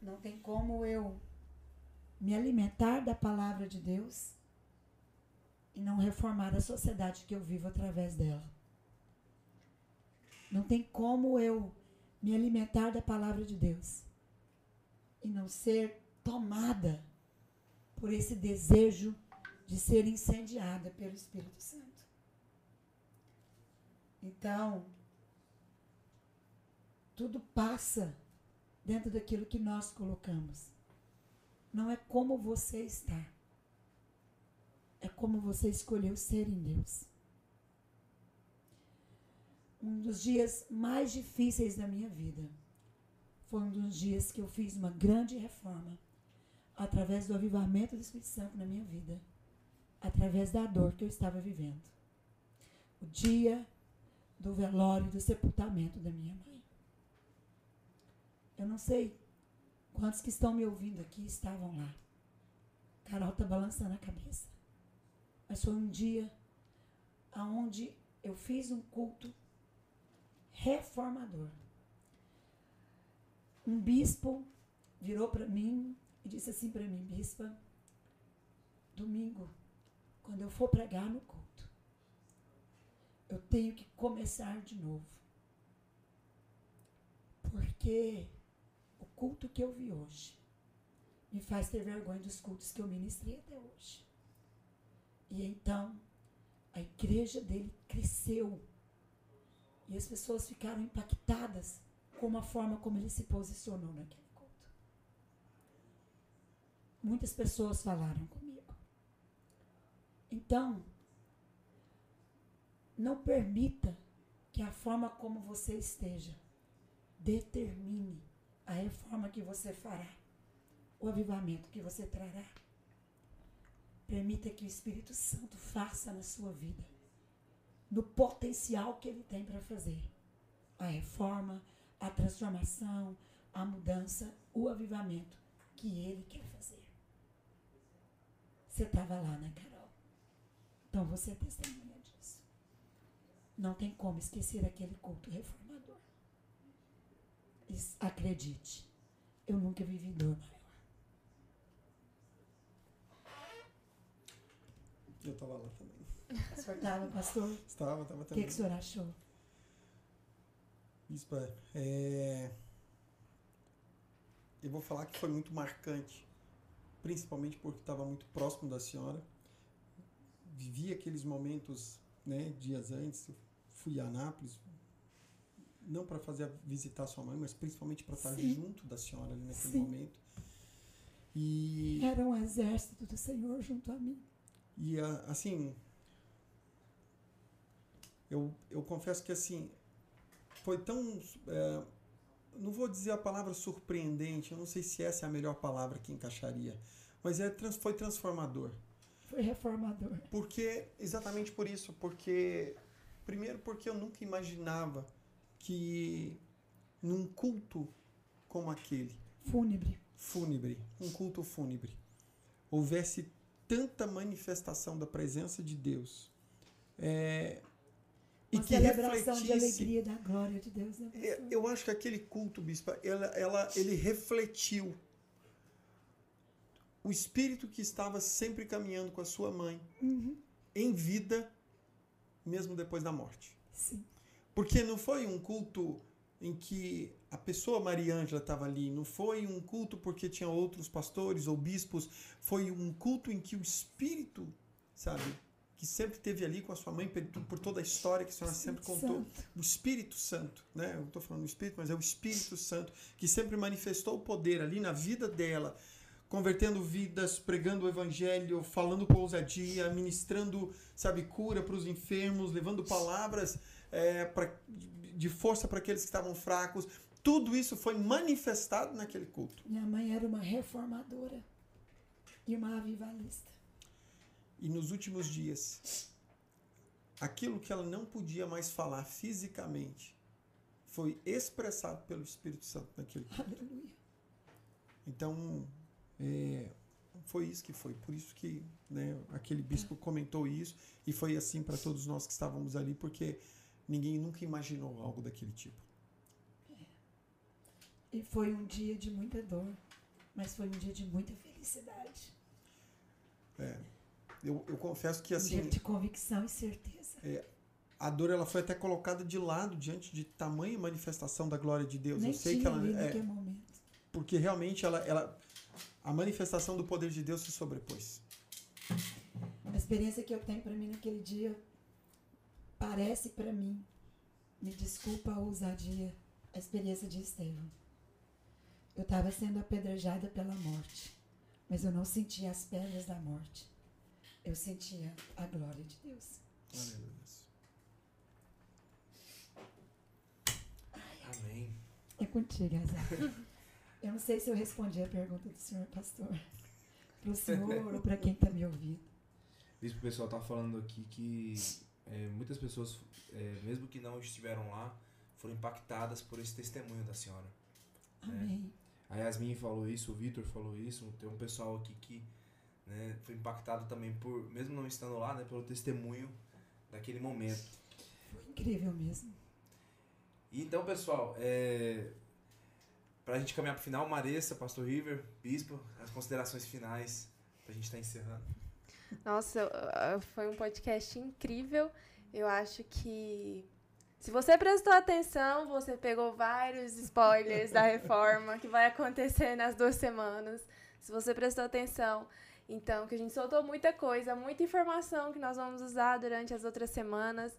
Não tem como eu me alimentar da palavra de Deus e não reformar a sociedade que eu vivo através dela. Não tem como eu me alimentar da palavra de Deus e não ser tomada por esse desejo de ser incendiada pelo Espírito Santo. Então, tudo passa dentro daquilo que nós colocamos. Não é como você está. É como você escolheu ser em Deus. um dos dias mais difíceis da minha vida. Foi um dos dias que eu fiz uma grande reforma através do avivamento do Espírito Santo na minha vida, através da dor que eu estava vivendo. O dia do velório e do sepultamento da minha mãe. Eu não sei quantos que estão me ouvindo aqui estavam lá. Carol está balançando a cabeça. Mas foi um dia aonde eu fiz um culto reformador. Um bispo virou para mim e disse assim para mim, bispa, domingo, quando eu for pregar no culto, eu tenho que começar de novo. Porque o culto que eu vi hoje me faz ter vergonha dos cultos que eu ministrei até hoje. E então, a igreja dele cresceu. E as pessoas ficaram impactadas com a forma como ele se posicionou naquele culto. Muitas pessoas falaram comigo. Então, não permita que a forma como você esteja determine a reforma que você fará, o avivamento que você trará. Permita que o Espírito Santo faça na sua vida, no potencial que ele tem para fazer. A reforma, a transformação, a mudança, o avivamento que ele quer fazer. Você estava lá, né, Carol? Então você é testemunha disso. Não tem como esquecer aquele culto reformador. Acredite, eu nunca vivi dor maior. Eu estava lá também. O senhor estava, pastor? Estava, estava O que, também. que o senhor achou? Bispa, é... eu vou falar que foi muito marcante, principalmente porque estava muito próximo da senhora. Vivi aqueles momentos, né, dias antes, fui a Anápolis, não para fazer visitar sua mãe, mas principalmente para estar junto da senhora ali naquele Sim. momento. E Era um exército do Senhor junto a mim. E a- assim, eu, eu confesso que assim, foi tão. é, não vou dizer a palavra surpreendente, eu não sei se essa é a melhor palavra que encaixaria, mas é, foi transformador. Foi reformador. Porque, exatamente por isso, porque. Primeiro, porque eu nunca imaginava que num culto como aquele, Fúnebre. fúnebre, um culto fúnebre, houvesse tanta manifestação da presença de Deus é, e Uma que celebração de alegria da glória de Deus. Né, É? Eu acho que aquele culto, bispa, ela, ela, ele refletiu o espírito que estava sempre caminhando com a sua mãe Uhum. em vida, mesmo depois da morte. Sim. Porque não foi um culto em que a pessoa Mariângela estava ali, não foi um culto porque tinha outros pastores ou bispos, foi um culto em que o Espírito, sabe, que sempre esteve ali com a sua mãe por toda a história que a senhora sempre contou, Santo. o Espírito Santo, né? Eu estou falando do Espírito, mas é o Espírito Santo que sempre manifestou o poder ali na vida dela, convertendo vidas, pregando o evangelho, falando com ousadia, ministrando, sabe, cura para os enfermos, levando palavras é, pra, de força para aqueles que estavam fracos. Tudo isso foi manifestado naquele culto. Minha mãe era uma reformadora e uma avivalista. E nos últimos dias, aquilo que ela não podia mais falar fisicamente foi expressado pelo Espírito Santo naquele culto. Aleluia. Então, é, foi isso que foi. Por isso que né, aquele bispo comentou isso. E foi assim para todos nós que estávamos ali, porque ninguém nunca imaginou algo daquele tipo. E foi um dia de muita dor, mas foi um dia de muita felicidade. É, eu, eu confesso que um assim, dia de convicção e certeza. a dor ela foi até colocada de lado diante de tamanha manifestação da glória de Deus. Nem eu sei que ela é, momento. porque realmente ela, ela a manifestação do poder de Deus se sobrepôs. A experiência que eu tenho para mim naquele dia parece para mim, me desculpa a ousadia, a experiência de Estevão. Eu estava sendo apedrejada pela morte, mas eu não sentia as pedras da morte. Eu sentia a glória de Deus. Aleluia. contigo, Azar. Eu não sei se eu respondi a pergunta do senhor pastor. Para o senhor ou para quem está me ouvindo. Isso o pessoal tá falando aqui que é, muitas pessoas, é, mesmo que não estiveram lá, foram impactadas por esse testemunho da senhora. Amém. A Yasmin falou isso, o Vitor falou isso, tem um pessoal aqui que né, foi impactado também por, mesmo não estando lá, né, pelo testemunho daquele momento. Foi incrível mesmo. Então, pessoal, é, pra gente caminhar pro final, Maressa, Pastor River, Bispo, as considerações finais pra gente estar encerrando. Nossa, foi um podcast incrível. Eu acho que se você prestou atenção, você pegou vários spoilers da reforma que vai acontecer nas duas semanas. Se você prestou atenção, então, que a gente soltou muita coisa, muita informação que nós vamos usar durante as outras semanas.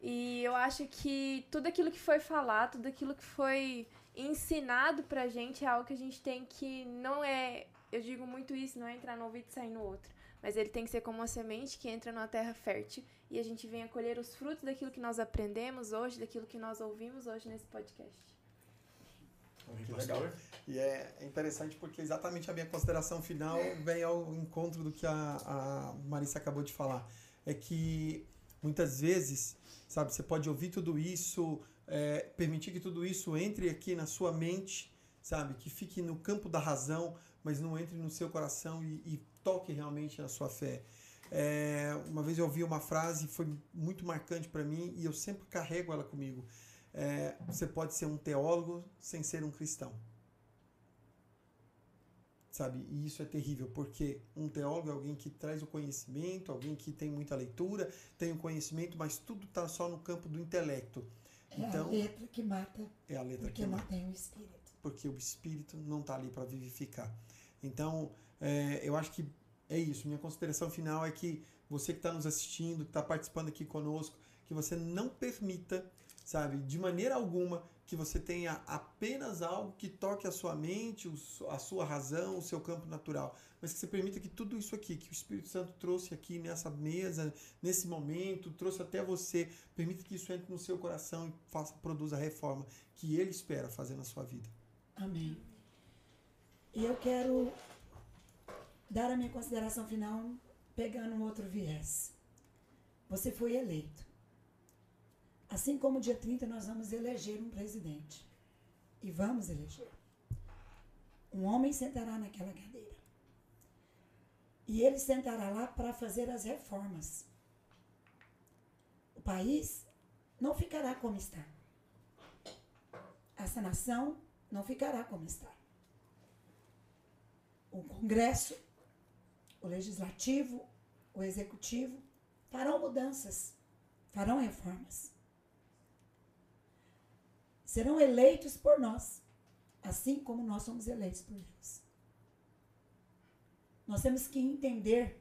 E eu acho que tudo aquilo que foi falado, tudo aquilo que foi ensinado pra gente é algo que a gente tem que não é, eu digo muito isso, não é entrar no ouvido e sair no outro, mas ele tem que ser como uma semente que entra numa terra fértil e a gente venha colher os frutos daquilo que nós aprendemos hoje, daquilo que nós ouvimos hoje nesse podcast. Que legal. E é interessante porque exatamente a minha consideração final vem ao encontro do que a, a Marissa acabou de falar. É que muitas vezes, sabe, você pode ouvir tudo isso, é, permitir que tudo isso entre aqui na sua mente, sabe, que fique no campo da razão, mas não entre no seu coração e, e toque realmente na sua fé. É, uma vez eu ouvi uma frase, foi muito marcante para mim e eu sempre carrego ela comigo é, você pode ser um teólogo sem ser um cristão. Sabe? E isso é terrível, porque um teólogo é alguém que traz o conhecimento, alguém que tem muita leitura, tem o conhecimento, mas tudo está só no campo do intelecto. É então, a letra que mata. É a letra porque que não mata. tem o espírito. Porque o espírito não está ali para vivificar. Então, é, eu acho que é isso. Minha consideração final é que você que está nos assistindo, que está participando aqui conosco, que você não permita sabe? De maneira alguma que você tenha apenas algo que toque a sua mente, a sua razão, o seu campo natural, mas que você permita que tudo isso aqui, que o Espírito Santo trouxe aqui nessa mesa, nesse momento, trouxe até você, permita que isso entre no seu coração e faça, produza a reforma que Ele espera fazer na sua vida. Amém. E eu quero dar a minha consideração final pegando um outro viés. Você foi eleito. Assim como dia 30 nós vamos eleger um presidente. E vamos eleger. Um homem sentará naquela cadeira. E ele sentará lá para fazer as reformas. O país não ficará como está. Essa nação não ficará como está. O Congresso, o Legislativo, o Executivo farão mudanças, farão reformas serão eleitos por nós, assim como nós somos eleitos por Deus. Nós temos que entender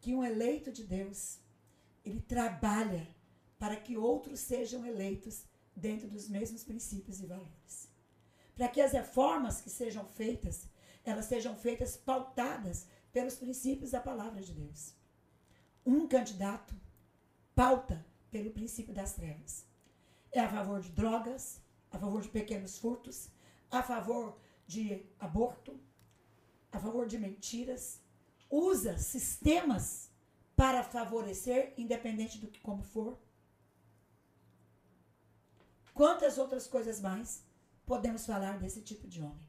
que um eleito de Deus, ele trabalha para que outros sejam eleitos dentro dos mesmos princípios e valores. Para que as reformas que sejam feitas, elas sejam feitas pautadas pelos princípios da palavra de Deus. Um candidato pauta pelo princípio das trevas é a favor de drogas, a favor de pequenos furtos, a favor de aborto, a favor de mentiras, usa sistemas para favorecer, independente do que como for. Quantas outras coisas mais podemos falar desse tipo de homem?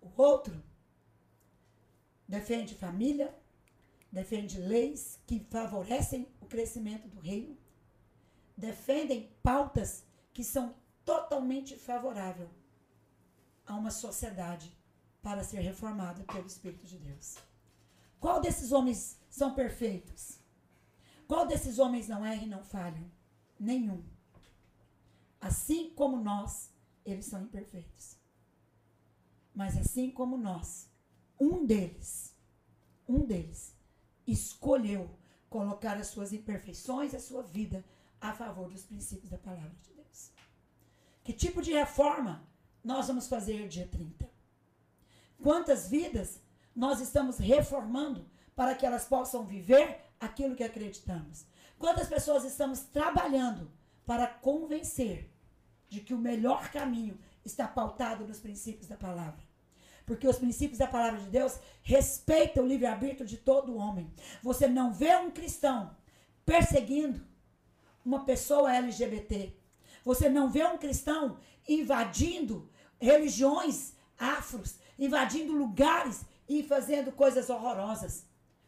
O outro defende família, defende leis que favorecem o crescimento do reino, defendem pautas que são totalmente favoráveis a uma sociedade para ser reformada pelo Espírito de Deus. Qual desses homens são perfeitos? Qual desses homens não erra e não falham? Nenhum. Assim como nós, eles são imperfeitos. Mas assim como nós, um deles, um deles, escolheu colocar as suas imperfeições, a sua vida a favor dos princípios da palavra de Deus. Que tipo de reforma nós vamos fazer dia 30? Quantas vidas nós estamos reformando para que elas possam viver aquilo que acreditamos? Quantas pessoas estamos trabalhando para convencer de que o melhor caminho está pautado nos princípios da palavra. Porque os princípios da palavra de Deus respeitam o livre-arbítrio de todo homem. Você não vê um cristão perseguindo uma pessoa LGBT. Você não vê um cristão invadindo religiões afros, invadindo lugares e fazendo coisas horrorosas.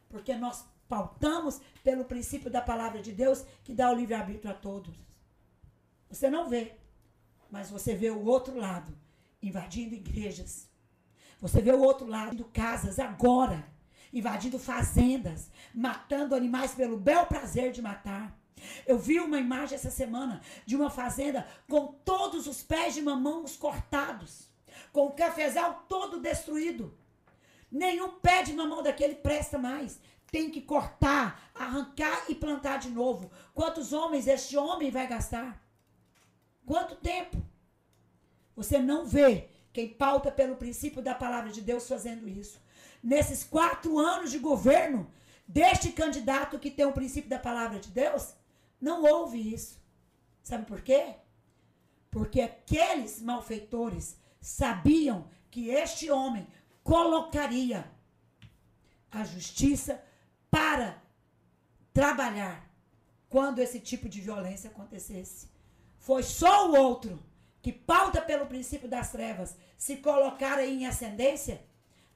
Porque nós pautamos pelo princípio da palavra de Deus que dá o livre-arbítrio a todos. Você não vê, mas você vê o outro lado invadindo igrejas. Você vê o outro lado invadindo casas agora, invadindo fazendas, matando animais pelo bel prazer de matar. Eu vi uma imagem essa semana de uma fazenda com todos os pés de mamãos cortados, com o cafezal todo destruído. Nenhum pé de mamão daquele presta mais. Tem que cortar, arrancar e plantar de novo. Quantos homens este homem vai gastar? Quanto tempo? Você não vê quem pauta pelo princípio da palavra de Deus fazendo isso. Nesses quatro anos de governo deste candidato que tem o princípio da palavra de Deus, não houve isso. Sabe por quê? Porque aqueles malfeitores sabiam que este homem colocaria a justiça para trabalhar quando esse tipo de violência acontecesse. Foi só o outro que pauta pelo princípio das trevas se colocar em ascendência,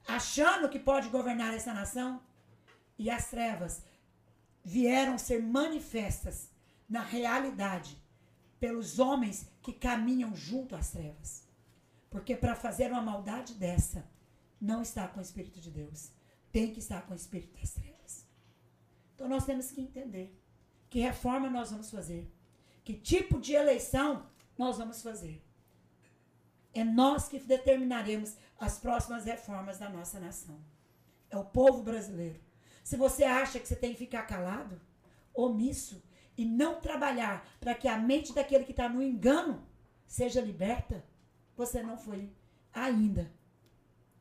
achando que pode governar essa nação, e as trevas vieram ser manifestas na realidade pelos homens que caminham junto às trevas. Porque para fazer uma maldade dessa, não está com o Espírito de Deus. Tem que estar com o Espírito das trevas. Então nós temos que entender que reforma nós vamos fazer. Que tipo de eleição nós vamos fazer. É nós que determinaremos as próximas reformas da nossa nação. É o povo brasileiro. Se você acha que você tem que ficar calado, omisso, e não trabalhar para que a mente daquele que está no engano seja liberta, você não foi ainda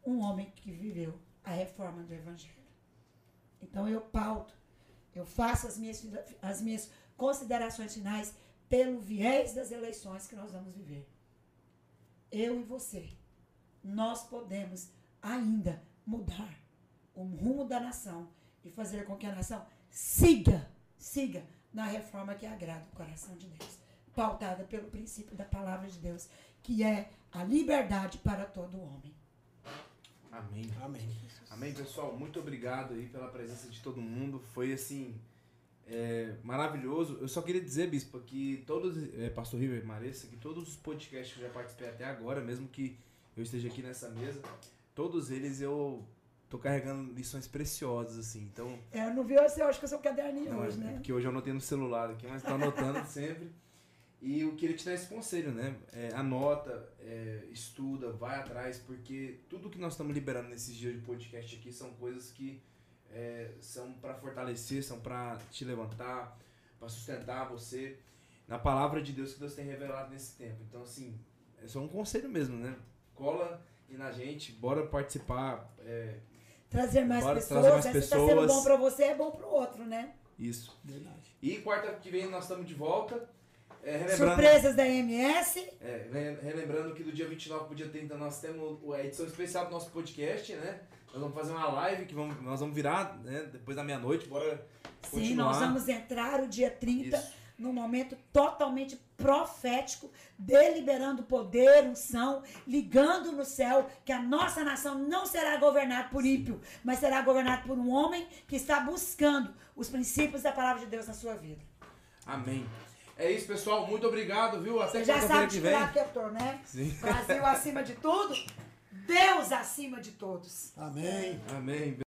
um homem que viveu a reforma do Evangelho. Então eu pauto, eu faço as minhas, as minhas considerações finais pelo viés das eleições que nós vamos viver. Eu e você, nós podemos ainda mudar o rumo da nação e fazer com que a nação siga, siga na reforma que agrada o coração de Deus, pautada pelo princípio da palavra de Deus, que é a liberdade para todo homem. Amém. Amém. Amém, pessoal. Muito obrigado aí pela presença de todo mundo. Foi assim é, maravilhoso. Eu só queria dizer, Bispo, que todos, é, Pastor River Maressa, que todos os podcasts que eu já participei até agora, mesmo que eu esteja aqui nessa mesa, todos eles eu tô carregando lições preciosas, assim. Então. É, não vi você, eu acho que eu sou caderninho Não, hoje, é né? porque hoje eu anotei no celular aqui, mas tô anotando sempre. E eu queria te dar esse conselho, né? É, anota, é, estuda, vai atrás, porque tudo que nós estamos liberando nesses dias de podcast aqui são coisas que é, são para fortalecer, são para te levantar, para sustentar você na palavra de Deus que Deus tem revelado nesse tempo. Então, assim, é só um conselho mesmo, né? Cola e na gente, bora participar. é, Trazer mais Bora pessoas, trazer mais né? Se tá sendo pessoas. bom para você, é bom para o outro, né? isso. Verdade. E quarta que vem nós estamos de volta. É, Surpresas da MS. É, re- relembrando que do dia 29 pro dia 30 nós temos a edição especial do nosso podcast, né? Nós vamos fazer uma live que vamos, nós vamos virar, né? Depois da meia-noite, bora Sim, continuar. nós vamos entrar o dia 30 Isso. num momento totalmente profético, deliberando poder, unção, ligando no céu que a nossa nação não será governada por ímpio, mas será governada por um homem que está buscando os princípios da palavra de Deus na sua vida. Amém. É isso, pessoal. Muito obrigado, viu? Até Você já sabe que vem. tô, né? Sim. Brasil acima de tudo, Deus acima de todos. Amém. Amém.